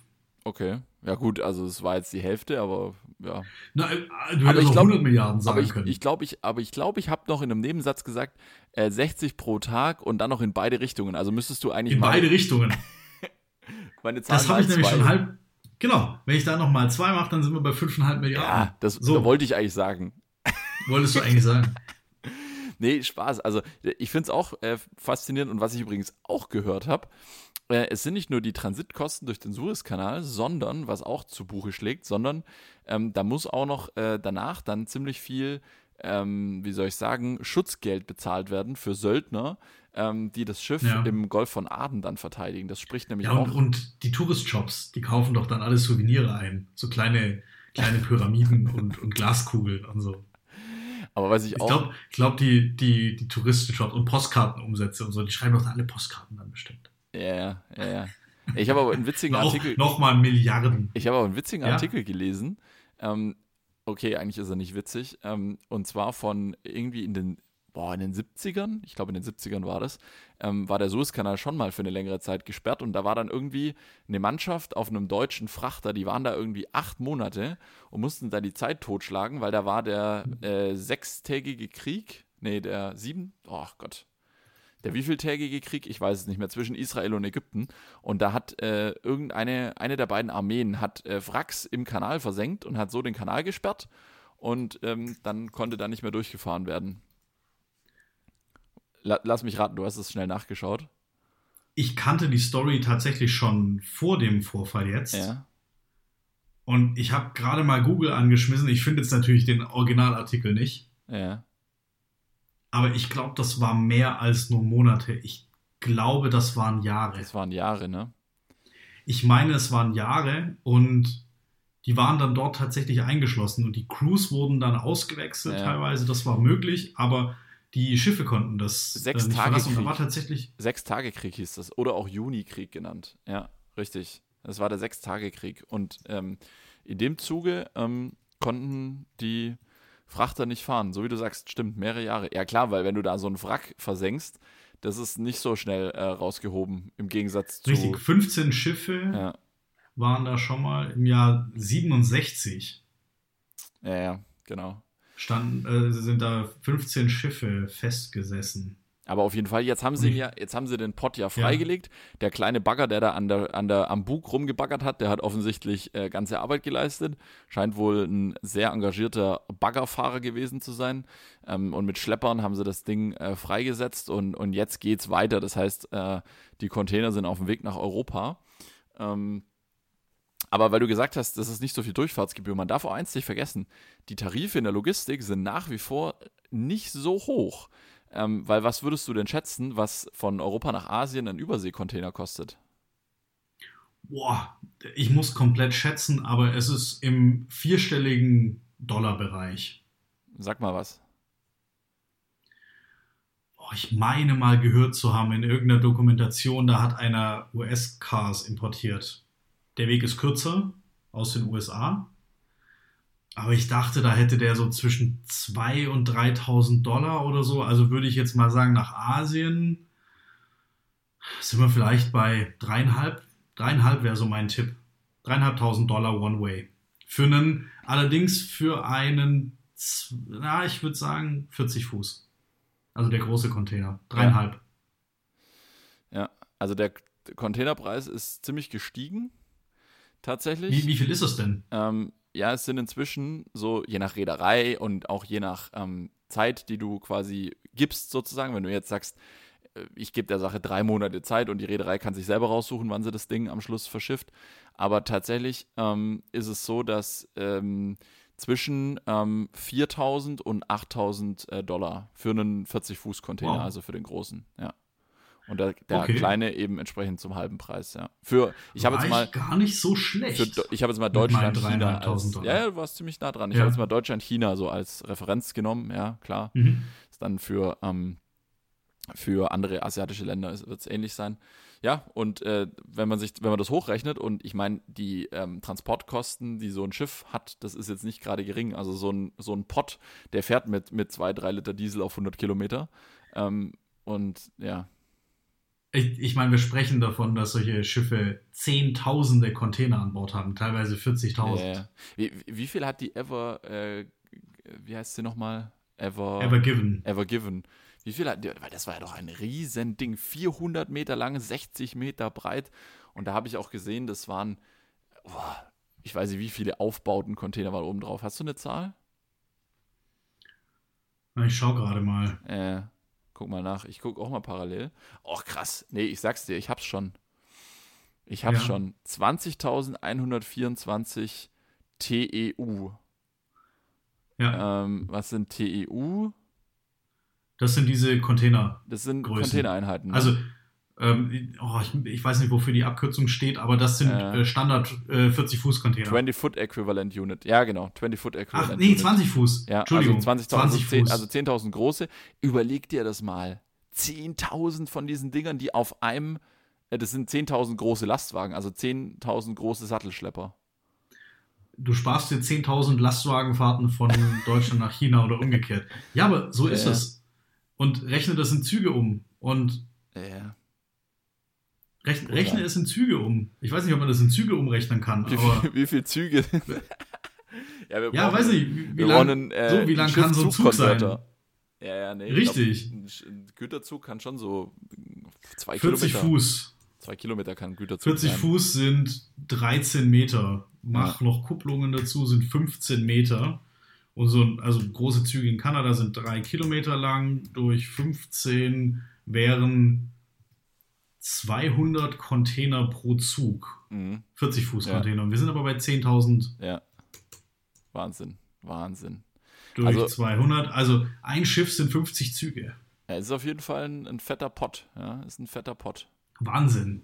Okay. Ja, gut, also es war jetzt die Hälfte, aber ja. Na, äh, du hättest glaub, 100 Milliarden sagen aber ich, können. Ich glaube, ich, aber ich, glaub, ich habe noch in einem Nebensatz gesagt, äh, 60 pro Tag und dann noch in beide Richtungen. Also müsstest du eigentlich. In mal beide Richtungen. meine Zahl das habe ich nämlich schon halb. Genau, wenn ich da nochmal zwei mache, dann sind wir bei 5,5 Milliarden. Ja, das so. wollte ich eigentlich sagen. Wolltest du eigentlich sagen? nee, Spaß. Also ich finde es auch äh, faszinierend und was ich übrigens auch gehört habe, äh, es sind nicht nur die Transitkosten durch den Suezkanal, sondern, was auch zu Buche schlägt, sondern ähm, da muss auch noch äh, danach dann ziemlich viel, ähm, wie soll ich sagen, Schutzgeld bezahlt werden für Söldner, ähm, die das Schiff ja. im Golf von Aden dann verteidigen. Das spricht nämlich ja, und, auch. Und die Tourist-Shops, die kaufen doch dann alle Souvenire ein. So kleine, kleine Pyramiden und, und Glaskugeln und so. Aber was ich, ich auch. Glaub, ich glaube, die, die, die Touristenshops und Postkartenumsätze und so, die schreiben doch da alle Postkarten dann bestimmt. Ja, ja, ja. Ich habe aber einen witzigen noch, Artikel. Nochmal Milliarden. Ich habe aber einen witzigen ja? Artikel gelesen. Ähm, okay, eigentlich ist er nicht witzig. Ähm, und zwar von irgendwie in den, boah, in den 70ern, ich glaube in den 70ern war das, ähm, war der Suezkanal schon mal für eine längere Zeit gesperrt. Und da war dann irgendwie eine Mannschaft auf einem deutschen Frachter, die waren da irgendwie acht Monate und mussten da die Zeit totschlagen, weil da war der äh, sechstägige Krieg. Nee, der sieben, oh Gott, der wievieltägige Krieg, ich weiß es nicht mehr, zwischen Israel und Ägypten. Und da hat äh, irgendeine eine der beiden Armeen hat äh, Wracks im Kanal versenkt und hat so den Kanal gesperrt und ähm, dann konnte da nicht mehr durchgefahren werden. La lass mich raten, du hast es schnell nachgeschaut. Ich kannte die Story tatsächlich schon vor dem Vorfall jetzt. Ja. Und ich habe gerade mal Google angeschmissen. Ich finde jetzt natürlich den Originalartikel nicht. Ja. Aber ich glaube, das war mehr als nur Monate. Ich glaube, das waren Jahre. Das waren Jahre, ne? Ich meine, es waren Jahre und die waren dann dort tatsächlich eingeschlossen und die Crews wurden dann ausgewechselt Ja. teilweise. Das war möglich, aber die Schiffe konnten das äh, Sechs nicht Tage verlassen. Und da Krieg. war tatsächlich Sechstagekrieg hieß das. Oder auch Junikrieg genannt. Ja, richtig. Das war der Sechstagekrieg. Und ähm, in dem Zuge ähm, konnten die Frachter nicht fahren. So wie du sagst, stimmt, mehrere Jahre. Ja klar, weil wenn du da so einen Wrack versenkst, das ist nicht so schnell äh, rausgehoben im Gegensatz zu. richtig 15 Schiffe Ja, waren da schon mal im Jahr 67. ja, ja, genau. Standen, äh, sind da 15 Schiffe festgesessen. Aber auf jeden Fall, jetzt haben sie ja, jetzt haben sie den Pott ja freigelegt. Der kleine Bagger, der da an der, an der, am Bug rumgebaggert hat, der hat offensichtlich äh, ganze Arbeit geleistet. Scheint wohl ein sehr engagierter Baggerfahrer gewesen zu sein. Ähm, und mit Schleppern haben sie das Ding äh, freigesetzt und, und jetzt geht's weiter. Das heißt, äh, die Container sind auf dem Weg nach Europa. Ähm, aber weil du gesagt hast, das ist nicht so viel Durchfahrtsgebühr, man darf auch eins nicht vergessen, die Tarife in der Logistik sind nach wie vor nicht so hoch. Ähm, weil was würdest du denn schätzen, was von Europa nach Asien ein Überseekontainer kostet? Boah, ich muss komplett schätzen, aber es ist im vierstelligen Dollarbereich. Sag mal was. Boah, ich meine mal gehört zu haben in irgendeiner Dokumentation, da hat einer US-Cars importiert. Der Weg ist kürzer aus den USA. Aber ich dachte, da hätte der so zwischen 2.000 und 3.000 Dollar oder so. Also würde ich jetzt mal sagen, nach Asien sind wir vielleicht bei dreieinhalb. Dreieinhalb wäre so mein Tipp. Dreieinhalbtausend Dollar One Way. Für einen, allerdings für einen, na, ich würde sagen 40 Fuß. Also der große Container. Dreieinhalb. Ja, ja also der Containerpreis ist ziemlich gestiegen. Tatsächlich. Wie, wie viel ist es denn? Ähm, ja, es sind inzwischen so, je nach Reederei und auch je nach ähm, Zeit, die du quasi gibst, sozusagen, wenn du jetzt sagst, äh, ich gebe der Sache drei Monate Zeit und die Reederei kann sich selber raussuchen, wann sie das Ding am Schluss verschifft. Aber tatsächlich ähm, ist es so, dass ähm, zwischen ähm, 4.000 und 8.000 äh, Dollar für einen 40-Fuß-Container, wow. also für den großen, ja. Und der, der okay. kleine eben entsprechend zum halben Preis, ja. Für, ich habe jetzt mal. gar nicht so schlecht. Für, ich habe jetzt mal Deutschland, China. Als, ja, ja, du warst ziemlich nah dran. Ich ja. habe jetzt mal Deutschland, China so als Referenz genommen, ja, klar. Mhm. Ist dann für, ähm, für andere asiatische Länder wird es ähnlich sein. Ja, und äh, wenn man sich, wenn man das hochrechnet und ich meine, die ähm, Transportkosten, die so ein Schiff hat, das ist jetzt nicht gerade gering. Also so ein, so ein Pott, der fährt mit, mit zwei, drei Liter Diesel auf 100 Kilometer. Ähm, und ja, ich, ich meine, wir sprechen davon, dass solche Schiffe Zehntausende Container an Bord haben, teilweise 40.000. Ja, wie, wie, viel hat die Ever, äh, wie heißt sie nochmal? Ever, Ever Given. Ever Given. Wie viel hat die, weil das war ja doch ein Riesending, 400 Meter lang, 60 Meter breit. Und da habe ich auch gesehen, das waren, boah, ich weiß nicht, wie viele Aufbauten Container waren oben drauf. Hast du eine Zahl? Ich schaue gerade mal. Äh, Guck mal nach. Ich gucke auch mal parallel. Och, krass. Nee, ich sag's dir, ich hab's schon. Ich hab's ja. schon. 20.124 TEU. Ja. Ähm, was sind TEU? Das sind diese Container. Das sind Containereinheiten. Ne? Also ähm, oh, ich, ich, weiß nicht, wofür die Abkürzung steht, aber das sind äh, äh Standard äh, 40-Fuß-Container. 20-Foot Equivalent Unit. Ja, genau. 20-Foot Equivalent Ach, nee, Unit. 20 Fuß. Ja, Entschuldigung. Also 20.000 20 10, also 10.000 große. Überleg dir das mal. 10.000 von diesen Dingern, die auf einem, äh, das sind 10.000 große Lastwagen, also 10.000 große Sattelschlepper. Du sparst dir 10.000 Lastwagenfahrten von Deutschland nach China oder umgekehrt. Ja, aber so ist es. Und rechne das in Züge um. Und ja. Rechne, rechne es in Züge um. Ich weiß nicht, ob man das in Züge umrechnen kann. Wie, aber wie viele Züge? ja, wir ja weiß nicht. Wie, wie lang, äh, so, wie lang kann so ein Zug sein? Ja, ja, nee. Richtig. Glaub, ein Güterzug kann schon so zwei 40 Kilometer. Fuß. Zwei Kilometer kann Güterzug 40 sein. Fuß sind 13 Meter. Mach ja. noch Kupplungen dazu, sind 15 Meter. Und so, also große Züge in Kanada sind drei Kilometer lang, durch 15 wären 200 Container pro Zug. Mhm. 40 Fuß Container. Ja. Wir sind aber bei 10.000. Ja. Wahnsinn. Wahnsinn. Durch also, 200. Also ein Schiff sind 50 Züge. Ja, ist auf jeden Fall ein, ein fetter Pott. Ja, ist ein fetter Pott. Wahnsinn.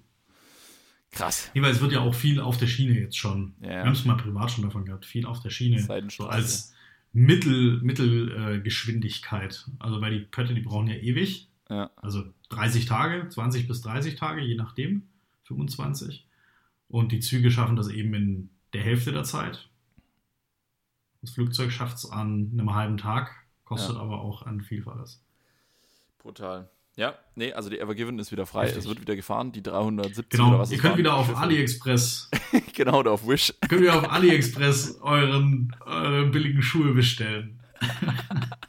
Krass. Nee, weil es wird ja auch viel auf der Schiene jetzt schon. Ja. Wir haben es mal privat schon davon gehabt. Viel auf der Schiene. So als Mittel, Mittelgeschwindigkeit. Äh, also weil die Pötte, die brauchen ja ewig. Ja. Also 30 Tage, 20 bis 30 Tage, je nachdem, 25. Und die Züge schaffen das eben in der Hälfte der Zeit. Das Flugzeug schafft es an einem halben Tag, kostet ja. aber auch ein Vielfaches. Brutal. Ja, nee, also die Evergiven ist wieder frei, Richtig. es wird wieder gefahren, die 370 genau. oder was Ihr könnt wieder auf Schiffe. AliExpress. genau, oder auf Wish. Könnt ihr auf AliExpress euren, eure billigen Schuhe bestellen.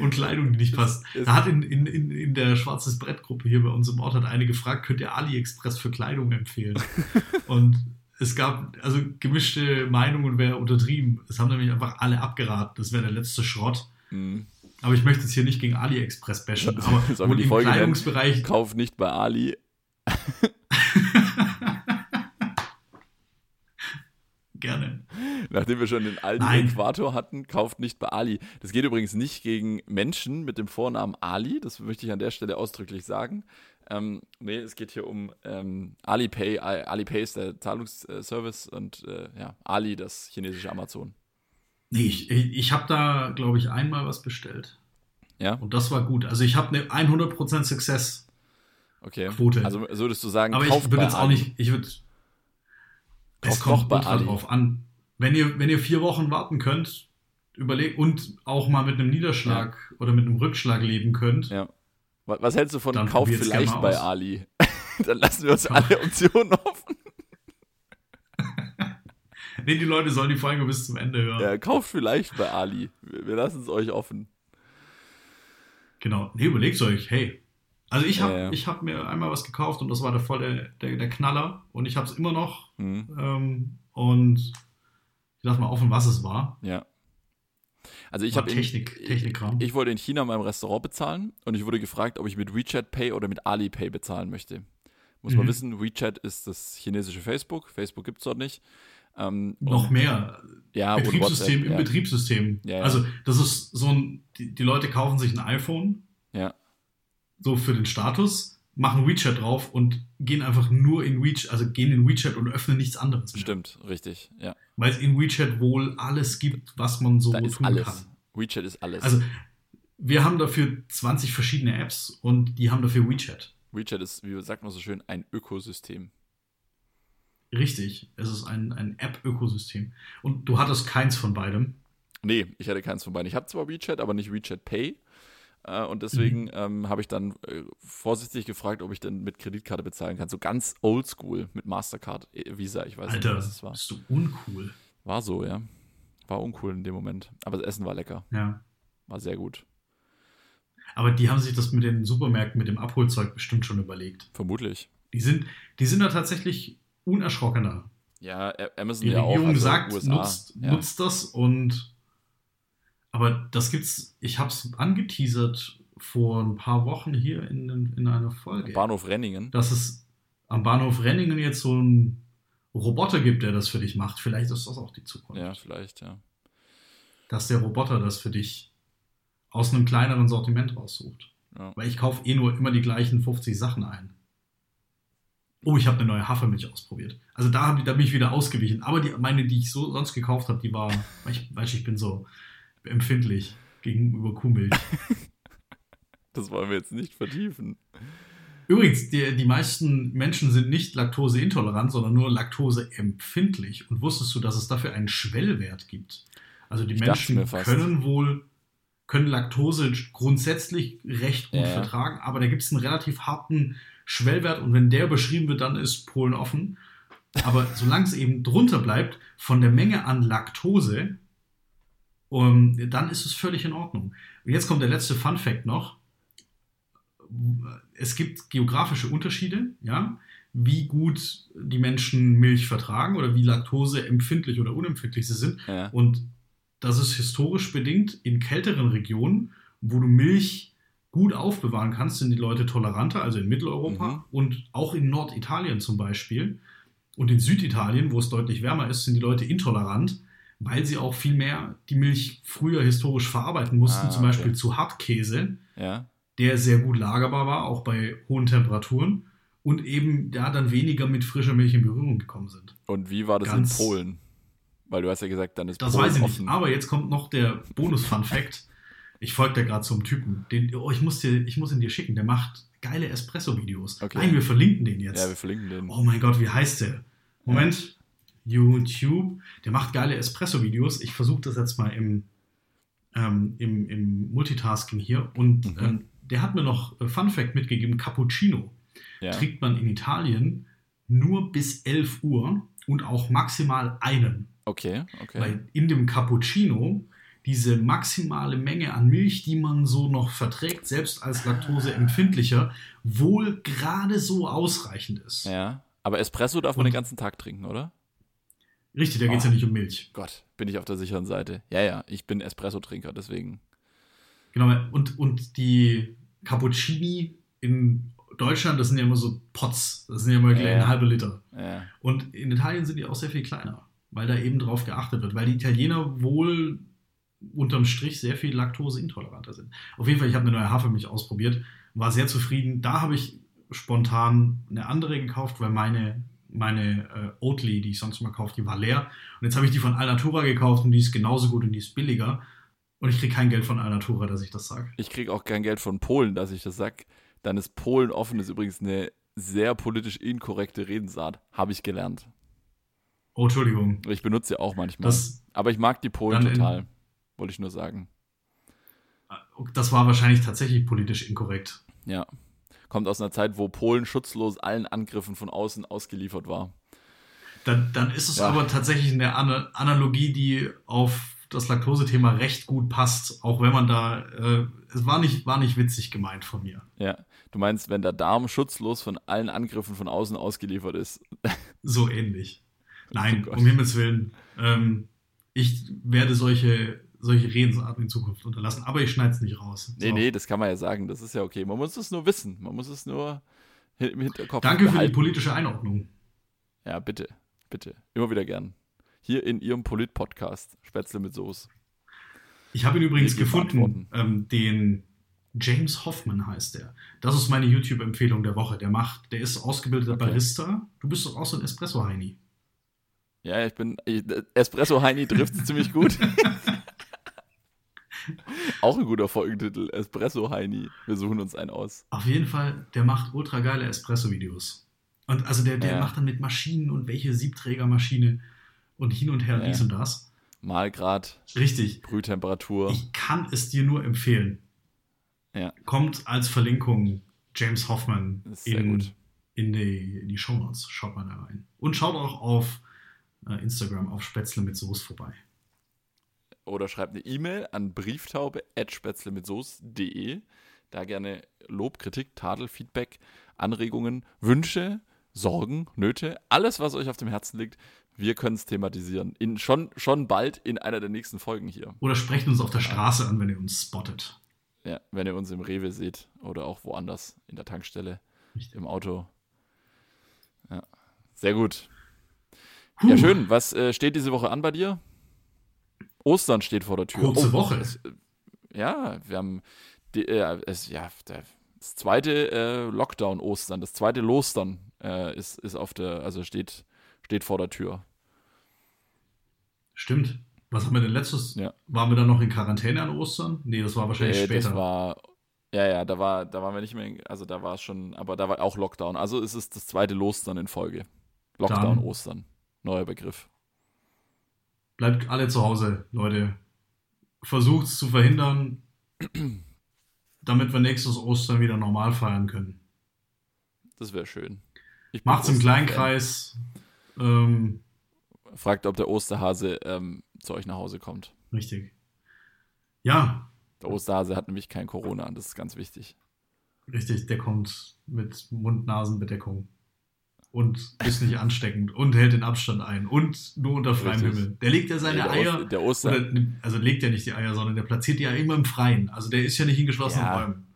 und Kleidung, die nicht passt. Da hat in, in, in, in der Schwarzes Brett-Gruppe hier bei uns im Ort hat eine gefragt, könnt ihr AliExpress für Kleidung empfehlen? und es gab also gemischte Meinungen, wäre untertrieben. Es haben nämlich einfach alle abgeraten. Das wäre der letzte Schrott. Mhm. Aber ich möchte jetzt hier nicht gegen AliExpress bashen. Aber Sollen die im Folge Kleidungsbereich. Nennen, kauf nicht bei Ali. Gerne. Nachdem wir schon den alten Nein. Äquator hatten, kauft nicht bei Ali. Das geht übrigens nicht gegen Menschen mit dem Vornamen Ali, das möchte ich an der Stelle ausdrücklich sagen. Ähm, nee, es geht hier um ähm, Alipay. Alipay ist der Zahlungsservice und äh, ja, Ali, das chinesische Amazon. Nee, ich, ich habe da, glaube ich, einmal was bestellt. Ja. Und das war gut. Also ich habe eine 100% Success. Okay. Quote. Also würdest du sagen, aber ich würde jetzt auch nicht, ich würde. Es kommt bei Ali. drauf an. Wenn ihr, wenn ihr vier Wochen warten könnt, überlegt und auch mal mit einem Niederschlag ja. oder mit einem Rückschlag leben könnt. Ja. Was hältst du von Dann Kauf vielleicht bei Ali? Dann lassen wir uns alle Optionen offen. nee, die Leute sollen die Folge bis zum Ende hören. Ja, kauft vielleicht bei Ali. Wir, wir lassen es euch offen. Genau. Nee, überlegt euch, hey. Also ich habe ja, ja. hab mir einmal was gekauft und das war der voll der, der, der Knaller und ich habe es immer noch. Mhm. Ähm, und ich dachte mal offen, was es war. Ja. Also ich habe Technik, Technikkram. Ich, ich, wollte in China meinem Restaurant bezahlen und ich wurde gefragt, ob ich mit WeChat Pay oder mit Alipay bezahlen möchte. Muss mhm. man wissen, WeChat ist das chinesische Facebook. Facebook gibt es dort nicht. Ähm, Noch mehr. Ja, Betriebssystem im ja. Betriebssystem. Ja, ja. Also das ist so ein, die, die, Leute kaufen sich ein iPhone. Ja. So für den Status, machen WeChat drauf und gehen einfach nur in WeChat, also gehen in WeChat und öffnen nichts anderes mehr. Stimmt, richtig, ja. Weil es in WeChat wohl alles gibt, was man so da tun alles. kann. WeChat ist alles. Also wir haben dafür 20 verschiedene Apps und die haben dafür WeChat. WeChat ist, wie sagt man so schön, ein Ökosystem. Richtig, es ist ein, ein App-Ökosystem. Und du hattest keins von beidem. Nee, ich hatte keins von beiden. Ich habe zwar WeChat, aber nicht WeChat Pay. Äh, und deswegen mhm. ähm, habe ich dann äh, vorsichtig gefragt, ob ich denn mit Kreditkarte bezahlen kann. So ganz oldschool mit Mastercard, äh, Visa, ich weiß Alter, nicht, was es war. Bist du uncool. War so, ja. War uncool in dem Moment. Aber das Essen war lecker. Ja. War sehr gut. Aber die haben sich das mit den Supermärkten, mit dem Abholzeug bestimmt schon überlegt. Vermutlich. Die sind, die sind da tatsächlich unerschrockener. Ja, Amazon Die ja Regierung auch, also sagt, USA, nutzt, ja. nutzt das und aber das gibt's, ich habe es angeteasert vor ein paar Wochen hier in, in einer Folge. Bahnhof Renningen. Dass es am Bahnhof Renningen jetzt so einen Roboter gibt, der das für dich macht. Vielleicht ist das auch die Zukunft. Ja, vielleicht, ja. Dass der Roboter das für dich aus einem kleineren Sortiment raussucht. Ja. Weil ich kaufe eh nur immer die gleichen 50 Sachen ein. Oh, ich habe eine neue Hafermilch ausprobiert. Also da, hab, da bin ich wieder ausgewichen. Aber die, meine, die ich so sonst gekauft habe, die war, weil ich, weil ich bin so empfindlich gegenüber Kuhmilch. Das wollen wir jetzt nicht vertiefen. Übrigens, die, die meisten Menschen sind nicht laktoseintolerant, sondern nur laktoseempfindlich. Und wusstest du, dass es dafür einen Schwellwert gibt? Also die ich Menschen können wohl können Laktose grundsätzlich recht gut ja. vertragen, aber da gibt es einen relativ harten Schwellwert und wenn der beschrieben wird, dann ist Polen offen. Aber solange es eben drunter bleibt von der Menge an Laktose, um, dann ist es völlig in Ordnung. Und jetzt kommt der letzte Fun Fact noch es gibt geografische Unterschiede, ja, wie gut die Menschen Milch vertragen oder wie Laktose empfindlich oder unempfindlich sie sind. Ja. Und das ist historisch bedingt in kälteren Regionen, wo du Milch gut aufbewahren kannst, sind die Leute toleranter, also in Mitteleuropa mhm. und auch in Norditalien zum Beispiel. Und in Süditalien, wo es deutlich wärmer ist, sind die Leute intolerant, weil sie auch viel mehr die Milch früher historisch verarbeiten mussten, ah, zum Beispiel zu Hartkäse. Ja der sehr gut lagerbar war, auch bei hohen Temperaturen und eben da dann weniger mit frischer Milch in Berührung gekommen sind. Und wie war das Ganz, in Polen? Weil du hast ja gesagt, dann ist Das Polen weiß ich offen. nicht, aber jetzt kommt noch der Bonus-Fun-Fact. Ich folge da gerade zum Typen. Den, oh, ich, muss dir, ich muss ihn dir schicken. Der macht geile Espresso-Videos. Okay. Nein, wir verlinken den jetzt. Ja, wir verlinken den. Oh mein Gott, wie heißt der? Moment. YouTube. Der macht geile Espresso-Videos. Ich versuche das jetzt mal im, ähm, im, im Multitasking hier. Und mhm. ähm, der hat mir noch äh, Fun Fact mitgegeben: Cappuccino ja. trinkt man in Italien nur bis 11 Uhr und auch maximal einen. Okay, okay. Weil in dem Cappuccino diese maximale Menge an Milch, die man so noch verträgt, selbst als Laktoseempfindlicher, wohl gerade so ausreichend ist. Ja, aber Espresso darf man und den ganzen Tag trinken, oder? Richtig, da geht es ja nicht um Milch. Gott, bin ich auf der sicheren Seite. Ja, ja, ich bin Espresso-Trinker, deswegen. Genau, und, und die Cappuccini in Deutschland, das sind ja immer so Pots, das sind ja immer ja, ein halber Liter. Ja. Und in Italien sind die auch sehr viel kleiner. weil da eben drauf geachtet wird, weil die Italiener wohl unterm Strich sehr viel laktoseintoleranter sind. Auf jeden Fall, ich habe eine neue Hafermilch ausprobiert, war sehr zufrieden. Da habe ich spontan eine andere gekauft, weil meine, meine äh, Oatly, die ich sonst mal kaufe, die war leer. Und jetzt habe ich die von Alnatura gekauft und die ist genauso gut und die ist billiger. Und ich kriege kein Geld von Alnatura, dass ich das sage. Ich kriege auch kein Geld von Polen, dass ich das sage. Dann ist Polen offen, ist übrigens eine sehr politisch inkorrekte Redensart. Habe ich gelernt. Oh, Entschuldigung. Ich benutze sie auch manchmal. Das, Aber ich mag die Polen total. Wollte ich nur sagen. Das war wahrscheinlich tatsächlich politisch inkorrekt. Ja. Kommt aus einer Zeit, wo Polen schutzlos allen Angriffen von außen ausgeliefert war. Dann, dann ist es ja. aber tatsächlich eine Analogie, die auf das Laktose-Thema recht gut passt, auch wenn man da, äh, es war nicht, war nicht witzig gemeint von mir. Ja, du meinst, wenn der Darm schutzlos von allen Angriffen von außen ausgeliefert ist. So ähnlich. Nein, oh um Himmels Willen. Ähm, ich werde solche, solche Redensarten in Zukunft unterlassen, aber ich schneide es nicht raus. Nee, so. nee, das kann man ja sagen, das ist ja okay. Man muss es nur wissen, man muss es nur im Hinterkopf Danke behalten. für die politische Einordnung. Ja, bitte, bitte. Immer wieder gern. Hier in Ihrem Polit-Podcast, Spätzle mit Soße. Ich habe ihn übrigens gefunden, ähm, den James Hoffman heißt der. Das ist meine YouTube-Empfehlung der Woche. Der macht, der ist ausgebildeter okay. Barista. Du bist doch auch so ein Espresso-Heini. Ja, ich bin. Espresso Heini trifft es ziemlich gut. Auch ein guter Folgentitel. Espresso Heini. Wir suchen uns einen aus. Auf jeden Fall, der macht ultra geile Espresso-Videos. Und also der, der ja. macht dann mit Maschinen und welche Siebträgermaschine und hin und her ja. dies und das. Malgrad. Richtig. Brühtemperatur. Ich kann es dir nur empfehlen. Ja. Kommt als Verlinkung James Hoffman in, in, die, in die Show Notes. Schaut mal da rein. Und schaut auch auf äh, Instagram auf Spätzle mit Soße vorbei. Oder schreibt eine E-Mail an brieftaube.spätzle Da gerne Lob, Kritik, Tadel, Feedback, Anregungen, Wünsche, Sorgen, Nöte, alles, was euch auf dem Herzen liegt. Wir können es thematisieren. In, schon, schon bald in einer der nächsten Folgen hier. Oder sprecht uns auf der Straße an, wenn ihr uns spottet. Ja, wenn ihr uns im Rewe seht oder auch woanders in der Tankstelle, Richtig. im Auto. Ja, sehr gut. Huh. Ja, schön. Was äh, steht diese Woche an bei dir? Ostern steht vor der Tür. Kurze oh, Woche. Es, ja, wir haben die, äh, es, ja, der, das zweite äh, Lockdown Ostern, das zweite Lostern äh, ist, ist auf der, also steht, steht vor der Tür. Stimmt. Was haben wir denn letztes? Ja. Waren wir dann noch in Quarantäne an Ostern? Nee, das war wahrscheinlich äh, später. Das war, ja, ja, da war, da waren wir nicht mehr, also da war es schon, aber da war auch Lockdown. Also es ist das zweite Lostern in Folge. Lockdown dann, Ostern neuer Begriff. Bleibt alle zu Hause, Leute. Versucht es zu verhindern, damit wir nächstes Ostern wieder normal feiern können. Das wäre schön. Macht es im kleinen Kreis. Ähm, Fragt, ob der Osterhase ähm, zu euch nach Hause kommt. Richtig. Ja. Der Osterhase hat nämlich kein Corona, das ist ganz wichtig. Richtig, der kommt mit Mund-Nasen-Bedeckung und ist nicht ansteckend und hält den Abstand ein und nur unter freiem Richtig. Himmel. Der legt ja seine der Eier, der Oster oder, also legt ja nicht die Eier, sondern der platziert die ja immer im Freien. Also der ist ja nicht in geschlossenen ja. Räumen.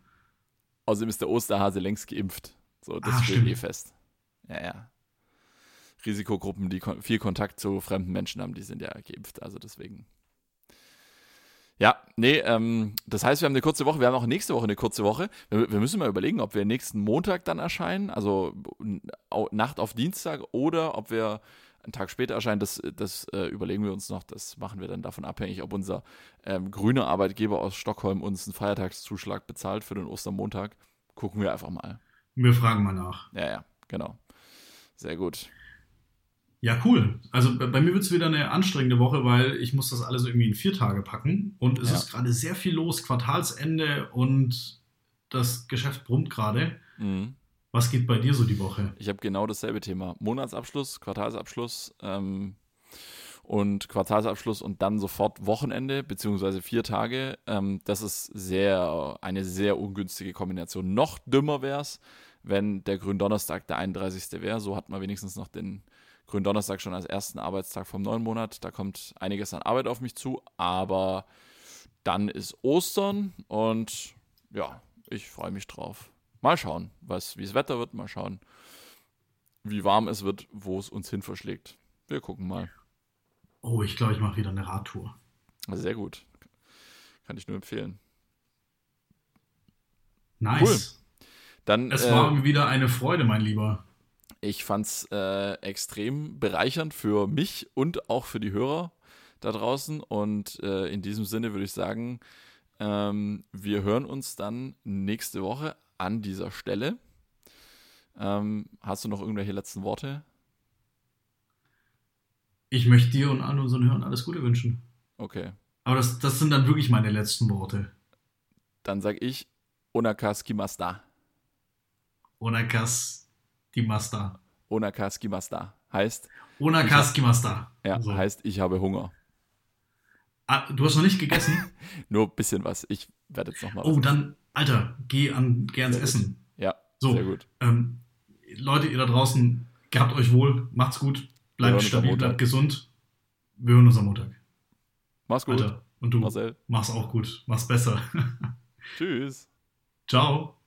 Außerdem ist der Osterhase längst geimpft. So, das ah, steht eh fest. Ja, ja. Risikogruppen, die viel Kontakt zu fremden Menschen haben, die sind ja geimpft. Also deswegen. Ja, nee, ähm, das heißt, wir haben eine kurze Woche, wir haben auch nächste Woche eine kurze Woche. Wir, wir, müssen mal überlegen, ob wir nächsten Montag dann erscheinen, also Nacht auf Dienstag, oder ob wir einen Tag später erscheinen. Das, das äh, überlegen wir uns noch. Das machen wir dann davon abhängig, ob unser ähm, grüner Arbeitgeber aus Stockholm uns einen Feiertagszuschlag bezahlt für den Ostermontag. Gucken wir einfach mal. Wir fragen mal nach. Ja, ja, genau. Sehr gut. Ja, cool. Also bei mir wird es wieder eine anstrengende Woche, weil ich muss das alles irgendwie in vier Tage packen. Und es ja. ist gerade sehr viel los, Quartalsende und das Geschäft brummt gerade. Mhm. Was geht bei dir so die Woche? Ich habe genau dasselbe Thema. Monatsabschluss, Quartalsabschluss ähm, und Quartalsabschluss und dann sofort Wochenende, beziehungsweise vier Tage. Ähm, das ist sehr eine sehr ungünstige Kombination. Noch dümmer wäre es, wenn der Gründonnerstag der 31. wäre. So hat man wenigstens noch den Gründonnerstag schon als ersten Arbeitstag vom neuen Monat. Da kommt einiges an Arbeit auf mich zu, aber dann ist Ostern und ja, ich freue mich drauf. Mal schauen, was, wie das Wetter wird, mal schauen, wie warm es wird, wo es uns hin verschlägt. Wir gucken mal. Oh, ich glaube, ich mache wieder eine Radtour. Sehr gut. Kann ich nur empfehlen. Nice. Cool. Dann, es äh, war wieder eine Freude, mein Lieber. Ich fand es äh, extrem bereichernd für mich und auch für die Hörer da draußen. Und äh, in diesem Sinne würde ich sagen, ähm, wir hören uns dann nächste Woche an dieser Stelle. Ähm, hast du noch irgendwelche letzten Worte? Ich möchte dir und allen unseren Hörern alles Gute wünschen. Okay. Aber das, das sind dann wirklich meine letzten Worte. Dann sag ich Onakas Kimasta. Onakas Kimasta. Onakas Kimasta. Heißt. Onakas Kimasta. Ja, so. heißt, ich habe Hunger. Ah, du hast noch nicht gegessen? Nur ein bisschen was. Ich werde jetzt nochmal. Oh, dann, Alter, geh, an, geh ans Essen. Ja, so, sehr gut. Ähm, Leute, ihr da draußen, gehabt euch wohl, macht's gut, bleibt stabil, bleibt gesund. Wir hören uns am Montag. Mach's gut. Alter, und du Marcel. mach's auch gut, mach's besser. Tschüss. Ciao.